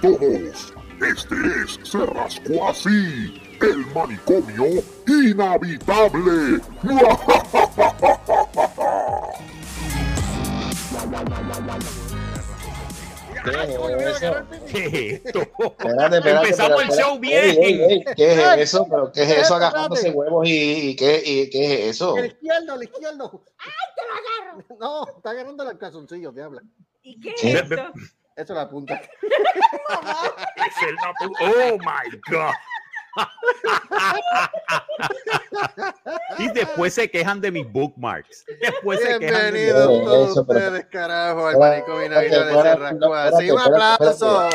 todos. Este es Se Rascó Así, el manicomio inhabitable. ¿Qué es esto? Espérate, espérate, Empezamos el show bien. Ey, ey, ey, ¿Qué es eso? ¿Pero qué es eso agarrándose huevos y, y qué, y qué es eso? El izquierdo, el izquierdo. ¡Ay, te lo agarro! No, está agarrando los calzoncillos, diabla. ¿Y qué es esto? Eso es la punta. Es el Oh my God. y después se quejan de mis bookmarks. Después se quejan de mis Bienvenidos todos eso, pero- ustedes, carajo, al manicomio inhabitable de espérate, Cerrasco. espérate, Así, un aplauso.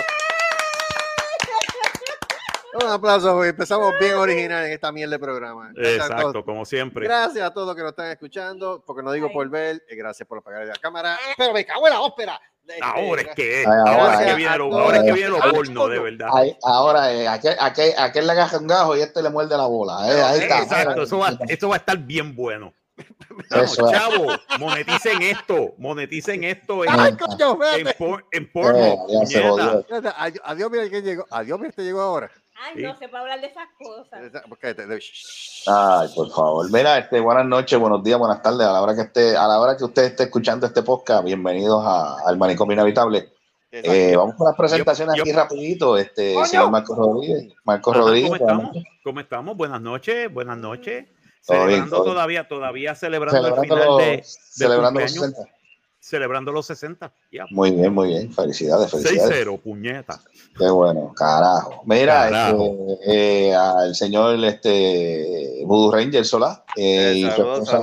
Un aplauso, porque empezamos bien original en esta mierda de programa. Exacto, como siempre. Gracias a todos los que nos están escuchando, porque no digo por ver, eh, gracias por apagar la cámara, pero me cago en la ópera. Ahora es que es. Ay, Ahora ahora es que es. viene lo, Gracias a ahora es que viene lo Ah, porno, de verdad. Ahora, eh, aquel, aquel, aquel le agarra un gajo y este le muerde la bola. eh, ahí está. Exacto, eso va, eso va a estar bien bueno. Es. Chavo, moneticen esto, moneticen esto en, Ay, coño, en, por- en porno. Eh, ad- Adiós, mira quién llegó. Adiós, mira este llegó ahora. Ay, Sí. no se puede hablar de esas cosas. Ay, por favor. Mira, este, buenas noches, buenos días, buenas tardes. A la hora que esté, a la hora que usted esté escuchando este podcast, bienvenidos a- al Manicomio Inhabitable. Eh, vamos con las presentaciones Yo- aquí rapidito. Este, Coño. señor Marcos Rodríguez. Marcos Ajá, Rodríguez. ¿Cómo estamos? noches. ¿Cómo estamos? Buenas noches, buenas noches. Todo bien, Celebrando bien. todavía, todavía celebrando, Celebrando, el final los, de, celebrando los cumpleaños. 60. Celebrando los 60. Ya. Muy bien, muy bien. Felicidades, felicidades. 6-0, puñeta. Qué bueno, carajo. Mira, Carajo. este, eh, al señor este, Voodoo Ranger Solá eh, y su esposa.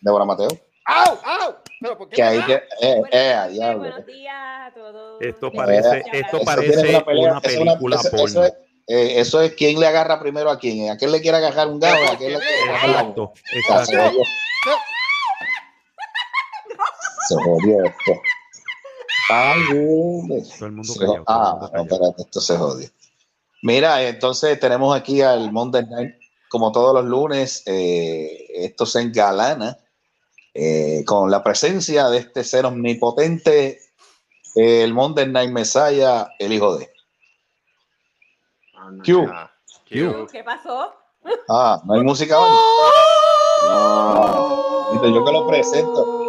Débora Mateo. ¡Au! ¡Au! Pero, ¿por qué Que ahí que, eh, Buenas eh, diablo. buenos días a todos. Esto parece- esto parece una pelea, una película eso- porno. Eso es, eh, eso es quién le agarra primero a quién. ¿A quién le quiere agarrar un gato? ¿A quién le quiere agarrar la boca? Exacto, exacto. Se jodió esto. Ay. Todo el mundo Se- callado, Ah, mundo no, espérate, esto se jodió. Mira, entonces tenemos aquí al Monday Night, como todos los lunes, eh, esto se engalana eh, con la presencia de este ser omnipotente, eh, el Monday Night Messiah, el hijo de. Q. Ah, Q. ¿Qué pasó? Ah, no hay música hoy. Viste, Yo que lo presento.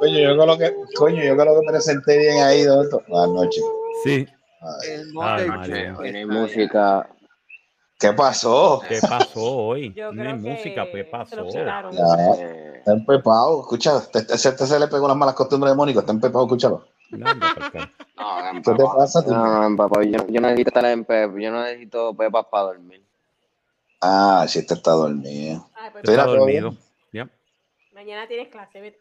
Coño, yo lo que, coño, yo que lo que presenté bien ahí, doctor. Buenas noches. Sí. Ay. Show. Tiene música. ¿Qué pasó? ¿Qué pasó hoy? No creo que música, ¿qué se pasó? Ya. Está empepado, escucha, este, este- este se le pegó las malas costumbres de Mónico, está empepado, escúchalo. Acá. no, ¿Qué te pasa? No, no, papá, yo, yo necesito estar en pep, yo no necesito pepas para dormir. Ah, sí, este está dormido. Pues, Mira, Está dormido. Mañana tienes clase, vete.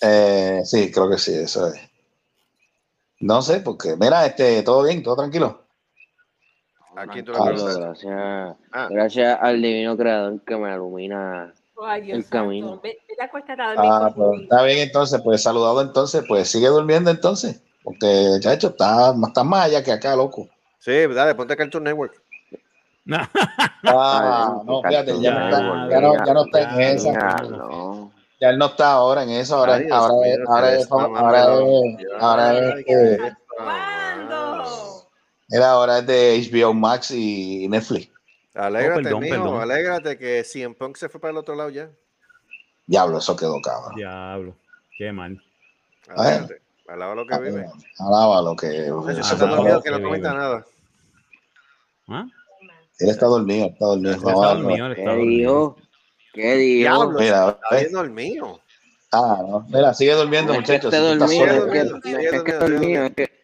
Eh, sí, creo que sí, eso es. No sé, porque, mira, este, todo bien, todo tranquilo. Aquí tú lo Pablo, gracias, Ah. gracias al divino creador que me ilumina. Ay, Dios El santo. camino. Ah, pues, está bien entonces, pues saludado entonces, pues sigue durmiendo entonces, porque, chacho, está, está más allá que acá, loco. Sí, dale, ponte Cartoon Network. Ah, no, fíjate, ya, no está, ya, no, ya no está en esa. No. Ya él no está ahora en eso, ahora, Ay, Dios ahora, ahora, ahora, es, ahora es, que- ¿Cuándo? Era ahora es de HBO Max y Netflix. Alégrate, Oh, perdón, mijo, perdón. alégrate que CM Punk se fue para el otro lado ya. Diablo, eso quedó cabrón. Diablo. Qué mal. Alégrate. Alaba lo que vive. Alaba lo que. Eso está dormido lo que no comenta vive. nada. ¿Ah? Él está dormido, está dormido. Él está dormido, él ¿Qué está dormido. ¿Qué? Diablo, Mira, está viendo el mío. Ah, no. Mira, sigue durmiendo, No es que muchachos. esté si dormido, es que, Sigue no es que durmiendo, esté sigue dormido, es que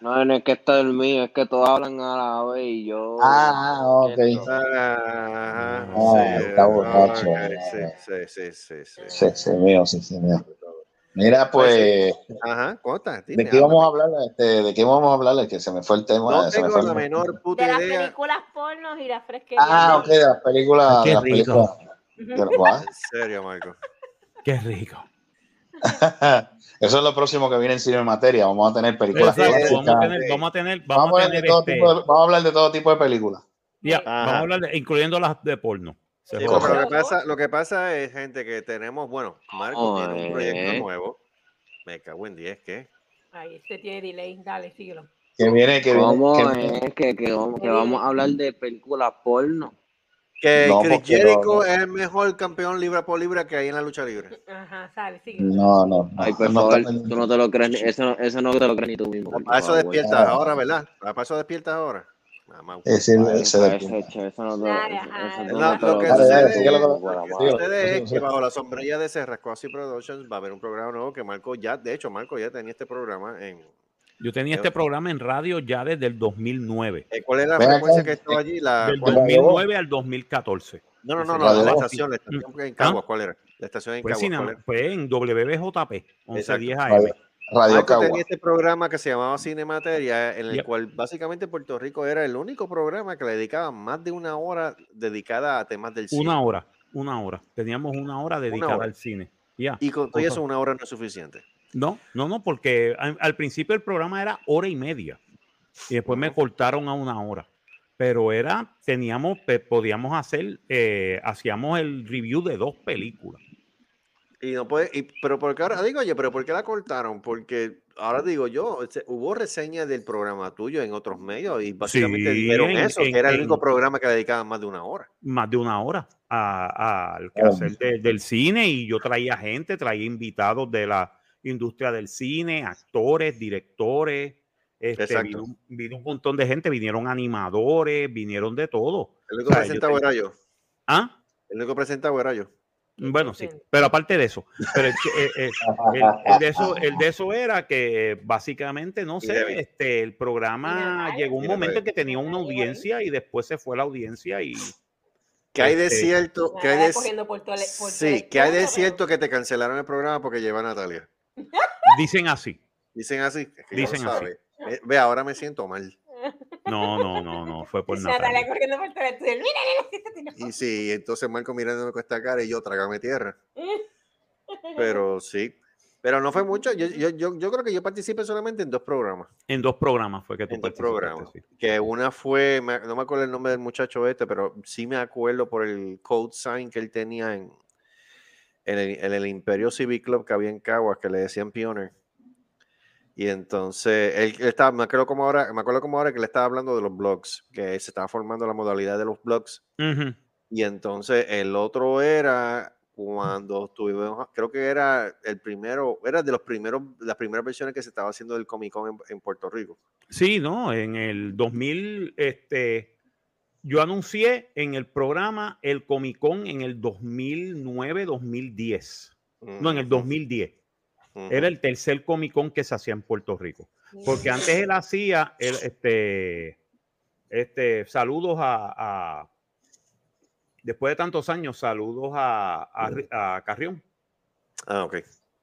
no, no es que esté dormido, es que todos hablan a la vez y yo. Ah, ok. Ajá, Ah, sí, está borracho. ok, Sí, sí, sí, sí, sí. Sí, sí, mío, sí, sí, mío. Mira, pues, Ajá, cuenta. ¿de qué íbamos a hablar? Este, ¿De qué íbamos a hablar? Que se me fue el tema. No me tengo fue el- la menor puta De las idea. películas pornos y las fresquerías. Ah, ok, de las películas. Qué de las rico. películas. Serio, Marco. Qué rico. Eso es lo próximo que viene en Cine en Materia. Vamos a tener películas Exacto, vamos a tener, vamos a tener, Vamos a, vamos tener todo este, tipo de- vamos a hablar de todo tipo de películas. ya, Ajá. vamos a hablar de, incluyendo las de porno. Se Sí, jode. pero lo que, pasa, lo que pasa es, gente, que tenemos, bueno, Marco tiene un proyecto nuevo. Me cago en 10, ¿qué? Ay, este tiene delay. Dale, síguelo. Que viene, que viene. ¿Cómo que- es que, que vamos, que vamos a hablar de películas porno? Que No, Chris Jericho no. es el mejor campeón libra por libra que hay en la lucha libre. Ajá, sale, sigue. No, no. Ay, por no favor, tú no te lo crees, ni- eso, no- eso no te lo crees ni tú mismo. Para eso despiertas ahora, ¿verdad? Para eso despiertas ahora. Es te lo que sucede es- que bajo la sombrilla de Serrascoasi Productions va a haber un programa nuevo que Marco ya, de hecho, Marco ya tenía este programa en... Yo tenía este programa en radio ya desde el 2009. eh, ¿Cuál es la Ven acá. frecuencia que estaba allí? La, Del ¿cuál- Radio 2009 al 2014. No, no, no, no, la Voz. estación, la estación en ¿Ah? Caguas, ¿cuál era? La estación en Fue, Caguas, Cine- ¿cuál era? fue en WBJP, 1110 AM. Radio, Radio Marco Cagua. tenía este programa que se llamaba Cinemateria, en el Yep. cual básicamente Puerto Rico era el único programa que le dedicaba más de una hora dedicada a temas del cine. Una hora, una hora. Teníamos una hora dedicada hora. al cine. Ya. Y con todo eso una hora no es suficiente. No, no, no, porque al, al principio el programa era hora y media y después me cortaron a una hora. Pero era, teníamos, podíamos hacer, eh, hacíamos el review de dos películas. Y no puede, y, pero porque ahora digo, oye, pero ¿por qué la cortaron? Porque ahora digo yo, hubo reseñas del programa tuyo en otros medios y básicamente Sí, dijeron en- eso, en- que era el en- único programa que le dedicaban más de una hora. más de una hora a- a- al de- del cine y yo traía gente, traía invitados de la industria del cine, actores, directores, este, vino, un- vino un montón de gente, vinieron animadores, vinieron de todo. El único O sea, presentado era yo. ¿Ah? El único presentado era yo. Bueno, sí, pero aparte de eso, pero el, que- eh, eh, el- el de eso, el de eso era que básicamente, no sé, este, el programa llegó un momento en que tenía una audiencia y después se fue la audiencia y ¿Qué hay de Este, cierto? ¿Qué hay de, sí, ¿qué hay de cierto que te cancelaron el programa porque lleva a Natalia? Dicen así. Dicen así. es que Dicen así. Ve, ve, ahora me siento mal. No, no, no, no, fue por Natalia. corriendo por todo el estudio. Mira. Y sí, entonces Marco mirándome con esta cara y yo, trágame tierra. Pero sí. Pero no fue mucho. Yo, yo, yo, yo creo que yo participé solamente en dos programas. En dos programas fue que tú En dos programas. sí. Que una fue, no me acuerdo el nombre del muchacho este, pero sí me acuerdo por el code sign que él tenía en, en, el, en el Imperio Civic Club que había en Caguas, que le decían Pioneer. Y entonces, él, él estaba, me acuerdo como ahora, me acuerdo como ahora que le estaba hablando de los blogs, que se estaba formando la modalidad de los blogs. Y entonces el otro era cuando tuvimos, creo que era el primero, era de los primeros, las primeras versiones que se estaba haciendo del Comic Con en, en Puerto Rico. Sí, no, en el 2000, este, yo anuncié en el programa el Comic Con en el 2009-2010. No, en el 2010. Ujú. Era el tercer Comic Con que se hacía en Puerto Rico. Porque antes él hacía, este, este, saludos a, a- después de tantos años, saludos a, a, Ri- a Carrión, Ah, ok.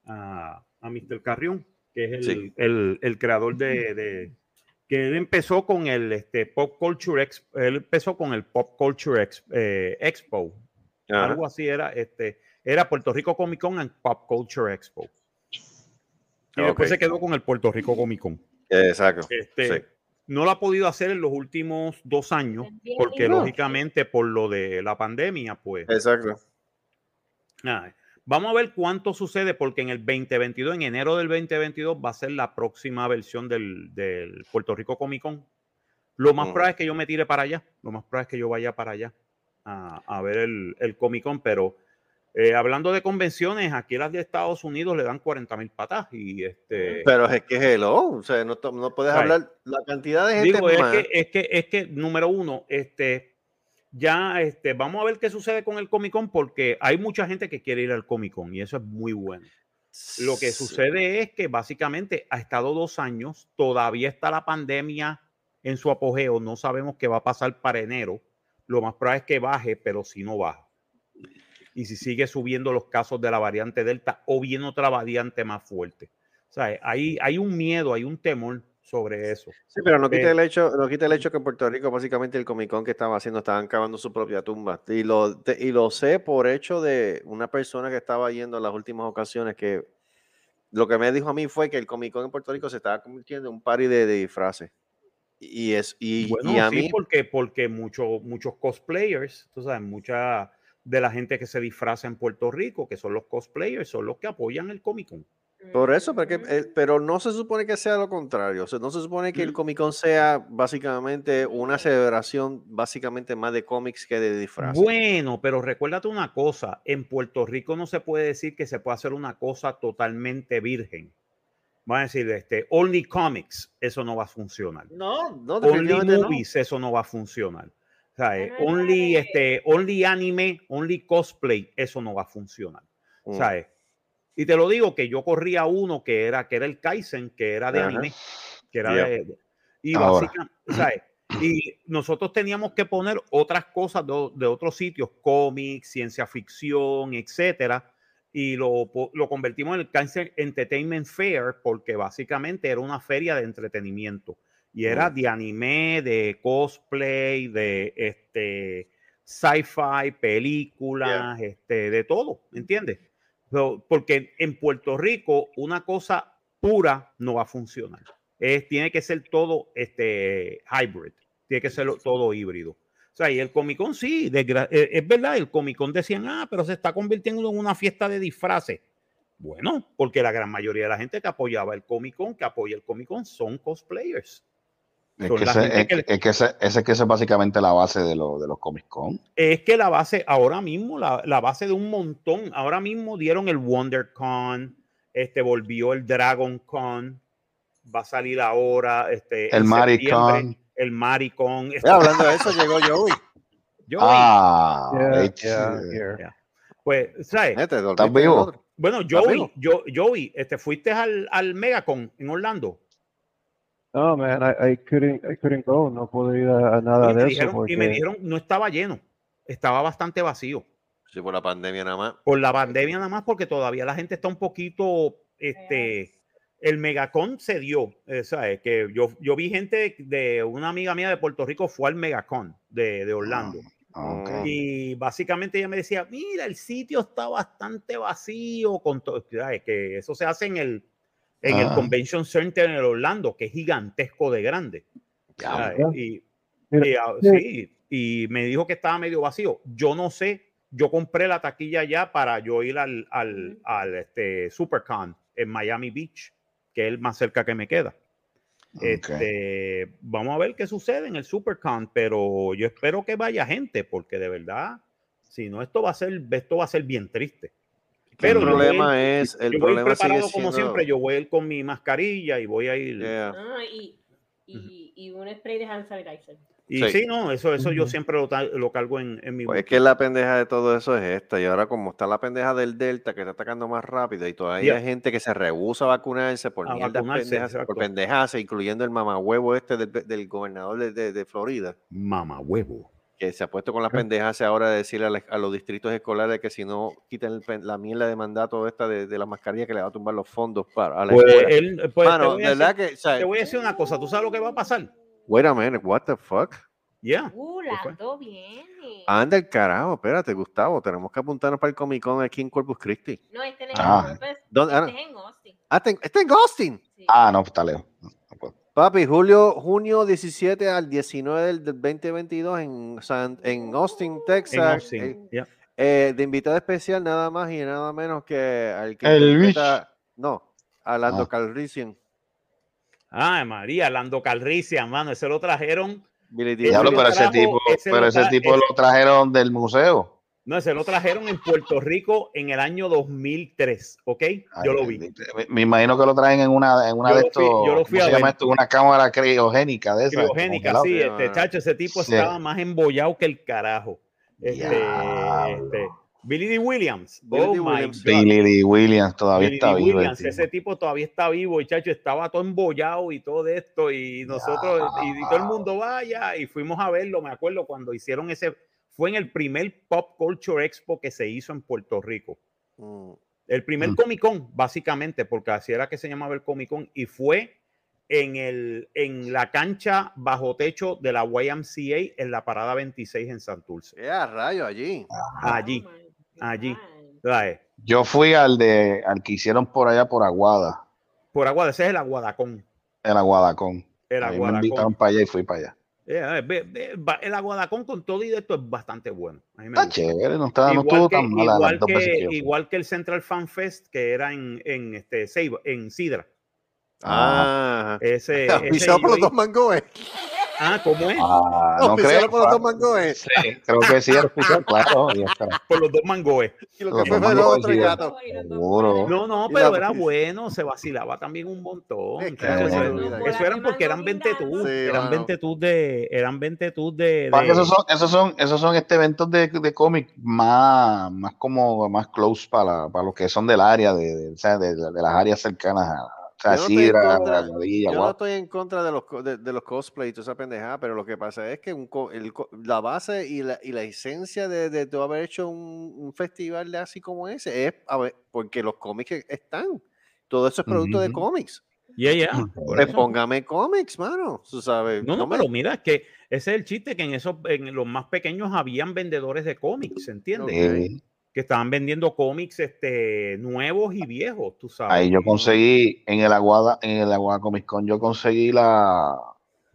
a, a Mr. Carrión, que es el, Sí. el- el creador de, de- que él empezó con el este, Pop Culture Expo, él empezó con el Pop Culture Ex- eh, Expo, Ajá. algo así era, este, era Puerto Rico Comic Con and Pop Culture Expo. Y después Ok. se quedó con el Puerto Rico Comic Con. Exacto. Este, Sí. No lo ha podido hacer en los últimos dos años, porque lógicamente por lo de la pandemia, pues Exacto. nada. Vamos a ver cuánto sucede, porque en el 2022, en enero del 2022, va a ser la próxima versión del, del Puerto Rico Comic Con. Lo más Ujú. probable es que yo me tire para allá, lo más probable es que yo vaya para allá a, a ver el, el Comic Con, pero eh, hablando de convenciones, aquí las de Estados Unidos le dan 40 mil patas y este... Pero es que hello, o sea, no, no puedes Right. hablar la cantidad de gente Digo, es más. que, es que, es que, número uno, este, ya, este, vamos a ver qué sucede con el Comic Con, porque hay mucha gente que quiere ir al Comic Con y eso es muy bueno. Lo que sucede es que básicamente ha estado dos años, todavía está la pandemia en su apogeo, no sabemos qué va a pasar para enero. Lo más probable es que baje, pero si no baja. Y si sigue subiendo los casos de la variante Delta o bien otra variante más fuerte. O sea, hay, hay un miedo, hay un temor sobre eso. Sí, pero no quita el hecho, no quita el hecho que en Puerto Rico básicamente el Comic Con que estaba haciendo estaban cavando su propia tumba. Y lo, te- y lo sé por hecho de una persona que estaba yendo en las últimas ocasiones que lo que me dijo a mí fue que el Comic Con en Puerto Rico se estaba convirtiendo en un party de, de disfraces. Y es y, Bueno, y a sí, mí porque, porque muchos muchos cosplayers, tú sabes, mucha de la gente que se disfraza en Puerto Rico, que son los cosplayers, son los que apoyan el Comic Con. Por eso, porque, eh, pero no se supone que sea lo contrario. O sea, no se supone que el Comic Con sea básicamente una celebración básicamente más de cómics que de disfraces. Bueno, pero recuérdate una cosa, en Puerto Rico no se puede decir que se puede hacer una cosa totalmente virgen. Van a decir, este, only comics, eso no va a funcionar. No, no, Only definitivamente no. movies, eso no va a funcionar. O sea, eh, only, eh, este, only anime, only cosplay, eso no va a funcionar. Mm. ¿sabes? Y te lo digo que yo corría uno que era, que era el Kaizen, que era de Ajá. anime, que era Yeah. de, y Ahora. básicamente, ¿sabes? Y nosotros teníamos que poner otras cosas de, de otros sitios, cómics, ciencia ficción, etcétera, y lo, lo convertimos en el Kaizen Entertainment Fair porque básicamente era una feria de entretenimiento y era de anime, de cosplay, de este sci-fi, películas, este, de todo, ¿entiendes? Porque en Puerto Rico una cosa pura no va a funcionar. Es, tiene que ser todo este, hybrid, tiene que ser todo híbrido. O sea, y el Comic Con sí, desgra- eh, es verdad, el Comic Con decían, ah, pero se está convirtiendo en una fiesta de disfraces. Bueno, porque la gran mayoría de la gente que apoyaba el Comic Con, que apoya el Comic Con, son cosplayers. Es que, la ese, es, que le- es que ese, ese es que ese es básicamente la base de, lo, de los Comic Con. Es que la base, ahora mismo, la, la base de un montón, ahora mismo dieron el WonderCon, este, volvió el Dragon Con, va a salir ahora, este, El Maricon. el Maricon. Eh, hablando de eso, llegó Joey. Yo, Ah, Yeah, H- yeah, here. pues, ¿sabes? Eh, ¿Estás vivo? Bueno, ¿Estás Joey, vivo? yo, Joey, este, fuiste al, al Megacon en Orlando. No, man, I, I couldn't, I couldn't go. No pude ir a, a nada y, de eso dijeron, y porque me dijeron, no estaba lleno, estaba bastante vacío. Sí, por la pandemia nada más. por la pandemia nada más, porque todavía la gente está un poquito, este, el Megacon se dio, eh, ¿sabes? Que yo, yo vi gente de una amiga mía de Puerto Rico fue al Megacon de, de Orlando. Ah, ok. Mm. Y básicamente ella me decía, mira, el sitio está bastante vacío, con todo, que eso se hace en el, en el Ah. Convention Center en el Orlando, que es gigantesco de grande. Ya, ¿sabes? Y, y, ah, sí, y me dijo que estaba medio vacío. Yo no sé, yo compré la taquilla ya para yo ir al, al, al este, Supercon en Miami Beach, que es el más cerca que me queda. ok. Este, vamos a ver qué sucede en el Supercon, pero yo espero que vaya gente, porque de verdad, si no, esto va a ser, esto va a ser bien triste. Pero el voy problema es, el yo voy problema sigue preparado como siendo- siempre, yo voy a ir con mi mascarilla y voy a ir. Yeah. Ah, y, y, y un spray de hand sanitizer. Y Sí. sí, no, eso, eso yo siempre lo, lo cargo en, en mi Pues es que la pendeja de todo eso es esta. Y ahora, como está la pendeja del Delta que está atacando más rápido, y todavía Yeah. hay gente que se rehúsa a vacunarse por A mierdas vacunarse, pendejas, por pendejas, incluyendo el mamahuevo este del, del gobernador de, de- de Florida, Mamá huevo. Que se ha puesto con las pendejas ahora de decirle a, la- a los distritos escolares que si no quitan el la mierda de mandato esta de, de la mascarilla que le va a tumbar los fondos para a la Pues, escuela. él, pues, te, Mano, voy a ¿verdad decir, que, o sea, te voy a decir una cosa, ¿tú sabes lo que va a pasar? wait a minute, what the fuck? Ya. Uh, viene. Anda el carajo, espérate, Gustavo, tenemos que apuntarnos para el Comic Con aquí en Corpus Christi. No, este Ah. en Corpus, ¿Dónde? Ah, este es en Austin. ah, está en- está en Austin. Sí. Ah, no, está lejos. Papi, julio, junio 17 al 19 del, del 2022 en, San- en Austin, En Texas. Austin, eh, eh, de invitado especial, nada más y nada menos que al que El interpreta- No, a Lando Ah. Calrissian. Ay, María, Lando Calrissian, mano, ese lo trajeron. Diablo, lo pero ese tipo, ese pero lo ese tipo ese- lo trajeron del museo. No, ese lo trajeron en Puerto Rico en el año 2003, ¿ok? Ay, Yo lo vi. Me, me imagino que lo traen en una, en una Yo de fui- estos, yo lo fui ¿cómo a se llama ver. esto? Una cámara criogénica de esa. Criogénica, sí, este chacho, ese tipo Sí. estaba más embollado que el carajo. Este, este, Billy D. Williams. Billy oh my Williams. God. Billy Dee Williams todavía Billy está Dee vivo. Williams, ese tipo todavía está vivo y chacho estaba todo embollado y todo esto y nosotros y, y todo el mundo vaya y fuimos a verlo, me acuerdo cuando hicieron ese, fue en el primer Pop Culture Expo que se hizo en Puerto Rico. Mm, El primer Mm. Comic Con, básicamente, porque así era que se llamaba el Comic Con, y fue en, el, en la cancha bajo techo de la YMCA en la parada 26 en Santurce. a rayo, allí. Allí, Oh allí. Yo fui al de al que hicieron por allá por Aguada, Por Aguada, ese es el Aguadacón. el Aguadacón. El A mí me invitaron Aguadacón. para allá y fui para allá. Eh, ve- ve- va- el aguadacón con todo y de esto es bastante bueno. Está chévere, no, está, no igual, estuvo que, tan mala igual, que, igual que el Central Fan Fest que era en, en, este, Ceiba- en Sidra. Ah, Ese, ese por los dos mangoes. Ah, ¿cómo es? Ah, no Auspiciado creo. por los dos mangoes. Sí, creo que sí, era oficial, claro. Por los dos mangoes. Y lo que fue fue los otros gatos. Seguro. No, no, pero era bueno, se vacilaba también un montón. Es que Eso, bueno, eso- eran porque eran 20 tus, Sí, eran mano. 20 tus de, eran 20 tus de, de- esos son, esos son, esos son este eventos de, de cómic más, más como más close para, para los que son del área, de, de- de las áreas cercanas a o sea, Yo no estoy en Sidra, contra- Aguadilla, Yo no Guapa. estoy en contra de los, de, de los cosplay y toda esa pendejada, pero lo que pasa es que un el la base y la, y la esencia de, de tú haber hecho un, un festival de así como ese es a ver, porque los cómics están. Todo eso es producto de cómics. Yeah, Pues póngame cómics, mano. Tú sabes. No, no, me- pero mira, es que ese es el chiste, que en esos, en los más pequeños habían vendedores de cómics, ¿entiendes? Eh, Que estaban vendiendo cómics este, nuevos y viejos, tú sabes. ahí yo conseguí en el Aguada, en el Aguada Comic Con, yo conseguí la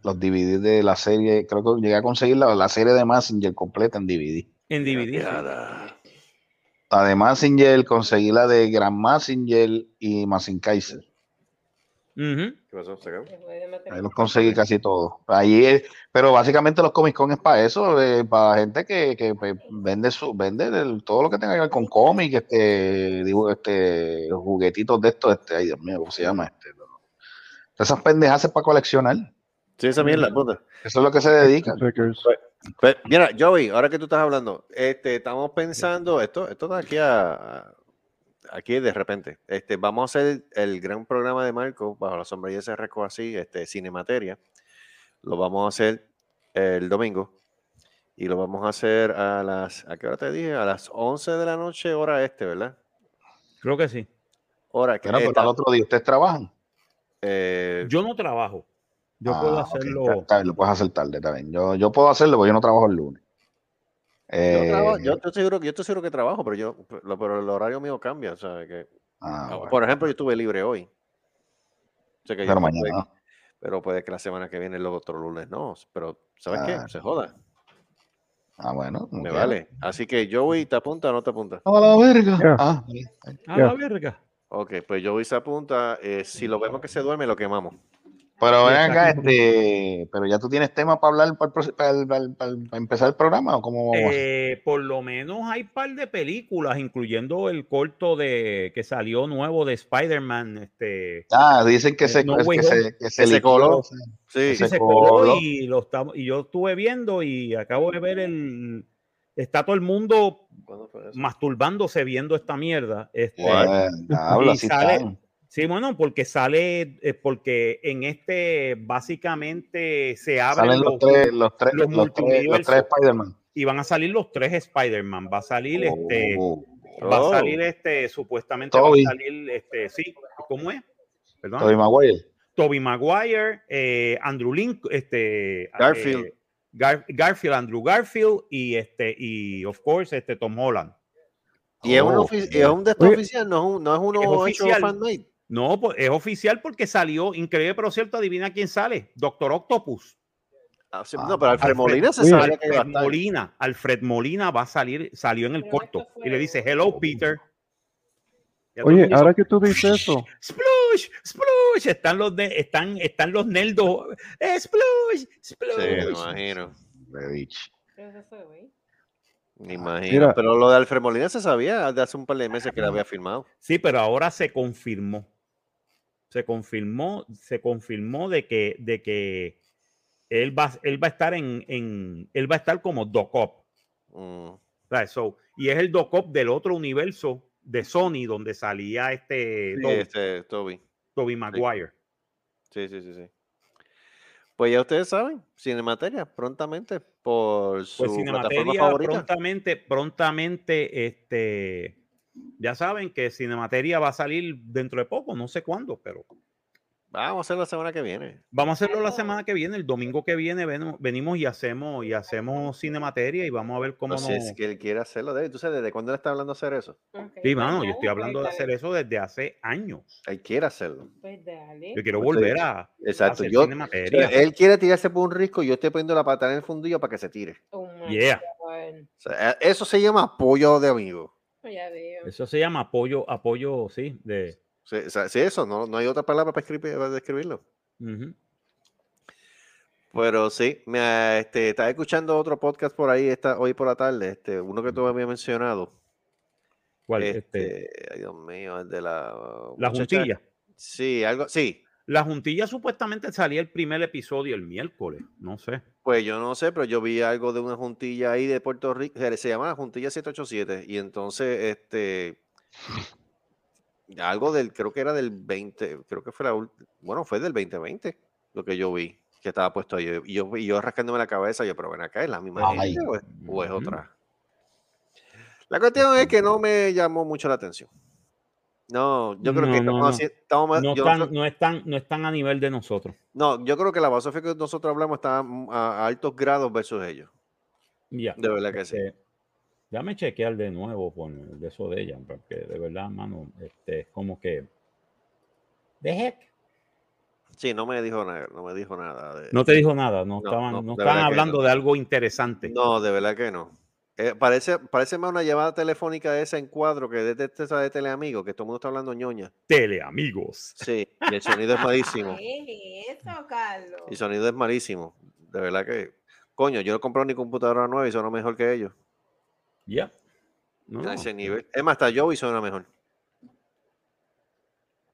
los DVD de la serie, creo que llegué a conseguir la, la serie de Massinger completa en DVD. En DVD. La de Massinger, conseguí la de Grand Massinger y Massin Kaiser. Ujú. ¿Qué pasó? ¿Se acabó? Ahí los conseguí casi todos. Ahí es- pero básicamente los Comic Con es para eso, eh, para gente que, que, pues, vende su, vende el- todo lo que tenga que ver con cómic, este, digo, este, juguetitos de estos, este, ay Dios mío, ¿cómo se llama este? Esas pendejas para coleccionar. Sí, esa mierda, puta. Eso es lo que se dedica. Stickers. Pues, mira, Joey, ahora que tú estás hablando, este, estamos pensando, esto, esto de aquí a- aquí de repente, este, vamos a hacer el gran programa de Marco bajo la sombrilla de ese récord así, este, Cinemateria. Lo vamos a hacer el domingo y lo vamos a hacer a las, ¿a qué hora te dije? A las 11 de la noche, hora este, ¿verdad? Creo que sí. Hora que esta- al otro día ustedes trabajan. eh, Yo no trabajo. Yo Ah, puedo hacerlo. está- está bien, lo puedes hacer tarde también. Yo, yo puedo hacerlo porque yo no trabajo el lunes. Yo, Eh, trabajo- yo estoy seguro, yo estoy seguro que trabajo, pero yo, lo- pero el horario mío cambia, o sea, que, ah, bueno, por ejemplo, yo estuve libre hoy. O sea que yo pero mañana no. pero puede que la semana que viene el otro lunes no. Pero, ¿sabes qué? Ah. Se joda, Ah, bueno. me vale. Así que Joey, ¿te apunta o no te apunta? A la verga. Ya. Ah, A Ya. la verga. Ok, pues Joey se apunta. eh, si lo vemos que se duerme, lo quemamos. Pero ven acá, este, pero ya tú tienes tema para hablar para, para para empezar el programa o cómo vamos? Eh, por lo menos hay par de películas, incluyendo el corto de que salió nuevo de Spider-Man. Este, Ah, dicen que se, No es que se, que se Que coló. Sí, sí se se coló y, lo estamos, y yo estuve viendo y acabo de ver el. Está todo el mundo masturbándose viendo esta mierda. Este, eh, habla, Y así sale- están. Sí, bueno, porque sale, eh, porque en este básicamente se abren Salen los los- tres, los tres, los los tres, tres Spider-Man. y van a salir los tres Spider-Man. Va a salir este, Oh, va Oh. a salir este, supuestamente Toby. va a salir este, sí, ¿cómo es? Perdón. Tobey Maguire. Toby Maguire, eh, Andrew Link, este, Garfield. eh, Gar- Garfield, Andrew Garfield y este, y of course, este Tom Holland. Y es, un Oh, es un de oficial, no no es uno Es hecho oficial. fan-made. No, pues es oficial porque salió, increíble, pero cierto, adivina quién sale, Doctor Octopus. Ah, sí, Ah, no, pero Alfred Alfred- Molina se que a Alfred estar. Molina, Alfred Molina va a salir, salió en el Pero corto fue- y le dice, hello Peter. Oye, ahora que tú dices eso, Splush, Splush, están los de, están, están los nerdos. eh, Splush, Splush. Sí, me imagino. Me imagino. Mira. pero lo de Alfred Molina se sabía de hace un par de meses que lo había firmado. Sí, pero ahora se confirmó. Se confirmó, se confirmó de que, de que él va, él va a estar en, en él va a estar como Doc Ock. Mm. So, y es el Doc Ock del otro universo de Sony donde salía este Sí, Toby, este, Toby. Tobey Maguire. Sí, sí, sí, sí. Pues ya ustedes saben, Cinemateria, prontamente por su Pues plataforma favorita. prontamente, prontamente, este, ya saben que Cinemateria va a salir dentro de poco, no sé cuándo, pero Vamos a hacerlo la semana que viene. Vamos a hacerlo la semana que viene, el domingo que viene ven- venimos y hacemos y hacemos cinemateria y vamos a ver cómo No nos... sé si es que él quiere hacerlo. David, ¿Tú sabes desde cuándo él está hablando de hacer eso? Ok, Sí, pues mano, yo estoy hablando de pues hacer eso desde hace años. Él quiere hacerlo. Pues dale. Yo quiero Pues, volver a, Exacto. hacer Yo, cinemateria. él quiere tirarse por un risco y yo estoy poniendo la patada en el fundillo para que se tire. Oh Yeah. O sea, eh, eso se llama apoyo de amigo. Ya veo. Eso se llama apoyo, apoyo, sí, de... Sí, o sea, sí, eso, no, no hay otra palabra para, escribir, para describirlo. Pero sí, me, este, estaba escuchando otro podcast por ahí esta, hoy por la tarde, este, uno que tú habías mencionado. ¿Cuál? Este, Este, ay, Dios mío, el de la. la muchacha- juntilla. Sí, algo, sí. La juntilla supuestamente salía el primer episodio el miércoles, no sé. Pues yo no sé, pero yo vi algo de una juntilla ahí de Puerto Rico, se se llama la Juntilla 787, y entonces, este, algo del, creo que era del 20, creo que fue la última, bueno, fue del 2020, lo que yo vi, que estaba puesto ahí, y yo, y yo rascándome la cabeza, yo, pero ven acá, ¿es la misma Ay. gente o es, o es Ujú. otra? La cuestión es que no me llamó mucho la atención. No, yo creo No, que no, estamos no. estamos, No yo no están, creo- no, están, no están a nivel de nosotros. no, yo creo que la filosofía que nosotros hablamos está mm, a, a altos grados versus ellos. Ya. De verdad que sí. Este, Déjame chequear de nuevo por de eso de ella, porque de verdad, mano, este, es como que. The heck. Sí, no me dijo nada, no me dijo nada. de- No te dijo nada, no, estaban, no, de estaban hablando de algo interesante. No, de verdad que no. Eh, parece, parece más una llamada telefónica de esa en cuadro que de, de, de esa de Teleamigo, que todo el mundo está hablando ñoña. Teleamigos. Sí, y el sonido es malísimo. ¿Qué es eso, Carlos? Y el sonido es malísimo. De verdad que, coño, yo no compro ni computadora nueva y suena mejor que ellos. Ya. No, a ese nivel. Es más, hasta yo y suena mejor.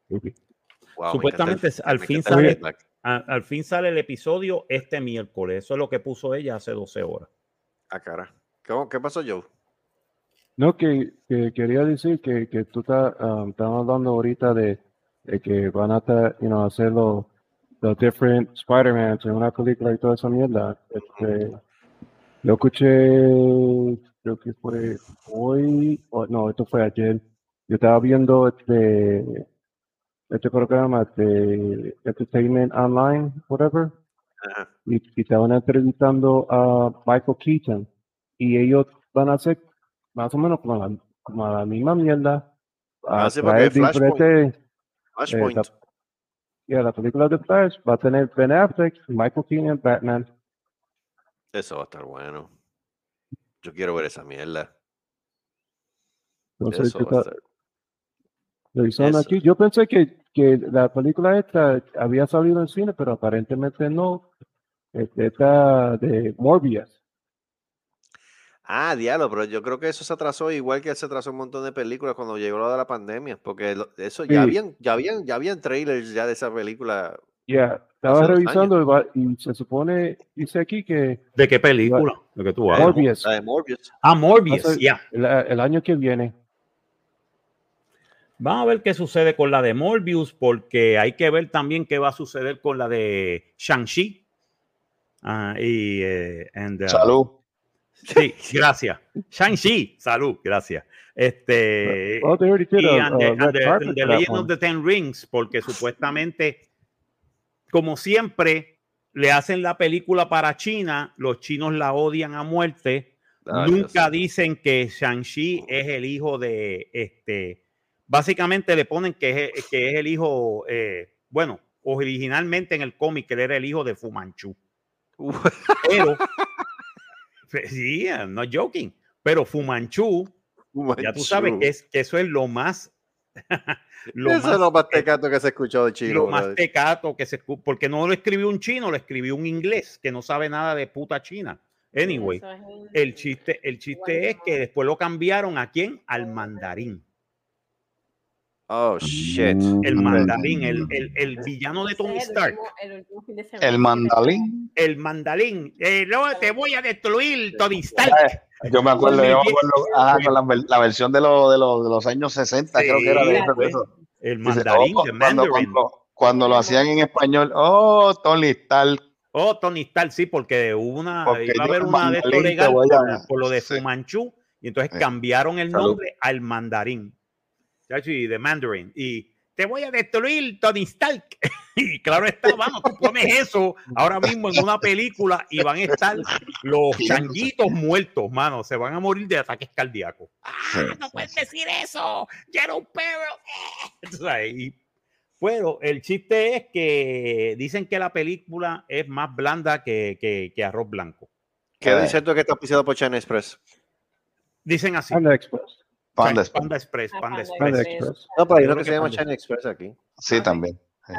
Wow, el- Supuestamente es- al fin sale- feedback. A- al fin sale el episodio este miércoles. Eso es lo que puso ella hace 12 horas. Ah, cara. ¿Cómo- ¿Qué pasó, Joe? No, que, que quería decir que, que tú estás um, hablando ahorita de, de que van a estar, you know, hacer los los different Spider-Man en una película y toda esa mierda. Este, yo escuché, creo que fue hoy, o no, esto fue ayer. Yo estaba viendo este, este programa de Entertainment Online, whatever, Ajá. y, y estaban entrevistando a Michael Keaton y ellos van a hacer más o menos como la, como la misma mierda a Ah, sí, porque traer Flashpoint. diferentes Flashpoint. la- la película de Flash va a tener Ben Affleck Michael Keaton Batman Eso va a estar bueno. Yo quiero ver esa mierda. entonces Eso yo va a ta- estar- revisando eso. aquí yo pensé que, que la película esta había salido en cine pero aparentemente no Este, esta de Morbius Ah, diablo, pero yo creo que eso se atrasó igual que se atrasó un montón de películas cuando llegó lo de la pandemia, porque lo- eso ya Sí. habían, ya habían, ya habían trailers ya de esa película. ya estaba Hace dos revisando y va- y se supone dice aquí que ¿De qué película? Lo que tú hablas. Mo- Morbius. La de Morbius. Ah, Morbius, ya. el, el año que viene Vamos a ver qué sucede con la de Morbius, porque hay que ver también qué va a suceder con la de Shang-Chi. Ah, y, eh, and, uh, Salud. Sí, gracias. Shang-Chi, salud, gracias. Este, well y and the, and the- and Legend of the Ten Rings, porque supuestamente, como siempre, le hacen la película para China, los chinos la odian a muerte. Ay, Nunca dicen que Shang-Chi es el hijo de este. Básicamente le ponen que es, que es el hijo. eh, bueno, originalmente en el cómic él era el hijo de Fumanchu. Pero. Sí, I'm not joking. Pero Fumanchu, ya tú sabes que, es, que eso es lo más. lo Eso es lo más tecato que se ha escuchado de chino. lo más tecato que se escu- porque no lo escribió un chino, lo escribió un inglés que no sabe nada de puta china. Anyway, el chiste, el chiste es que después lo cambiaron a quién? Al mandarín. Oh, shit. El mandarín, el, el, el villano de Tony Stark. el. El mandalín. El mandarín. Eh, no, te voy a destruir, Tony Stark. Yo me acuerdo, yo me acuerdo ah, con la, ver- la versión de, los de, los de los años 60, creo que era de eso. de eso. El Dice, mandarín, oh, cuando, cuando, cuando lo hacían en español, oh, Tony Stark. Oh, Tony Stark, sí, porque hubo una, Porque iba a haber el una de esto mandarín te legal por, lo de sí. Fumanchu, y entonces Sí. cambiaron el Salud. nombre al mandarín. Y de Mandarin. Y, te voy a destruir, Tony Stark. Y claro está, vamos, tú pones eso ahora mismo en una película y van a estar los changuitos muertos, mano, se van a morir de ataques cardíacos. ¡Ah, no puedes decir eso! ¡Ya era un perro! Bueno, el chiste es que dicen que la película es más blanda que, que- que arroz blanco. ¿Qué dices tú que está auspiciado por China Express? Dicen así. Panda Express. Panda Panda, Panda Express, Ah, Panda Express. Panda Express. No, pero hay Yo uno creo que que se llama. China Express aquí. Sí, también. Ah,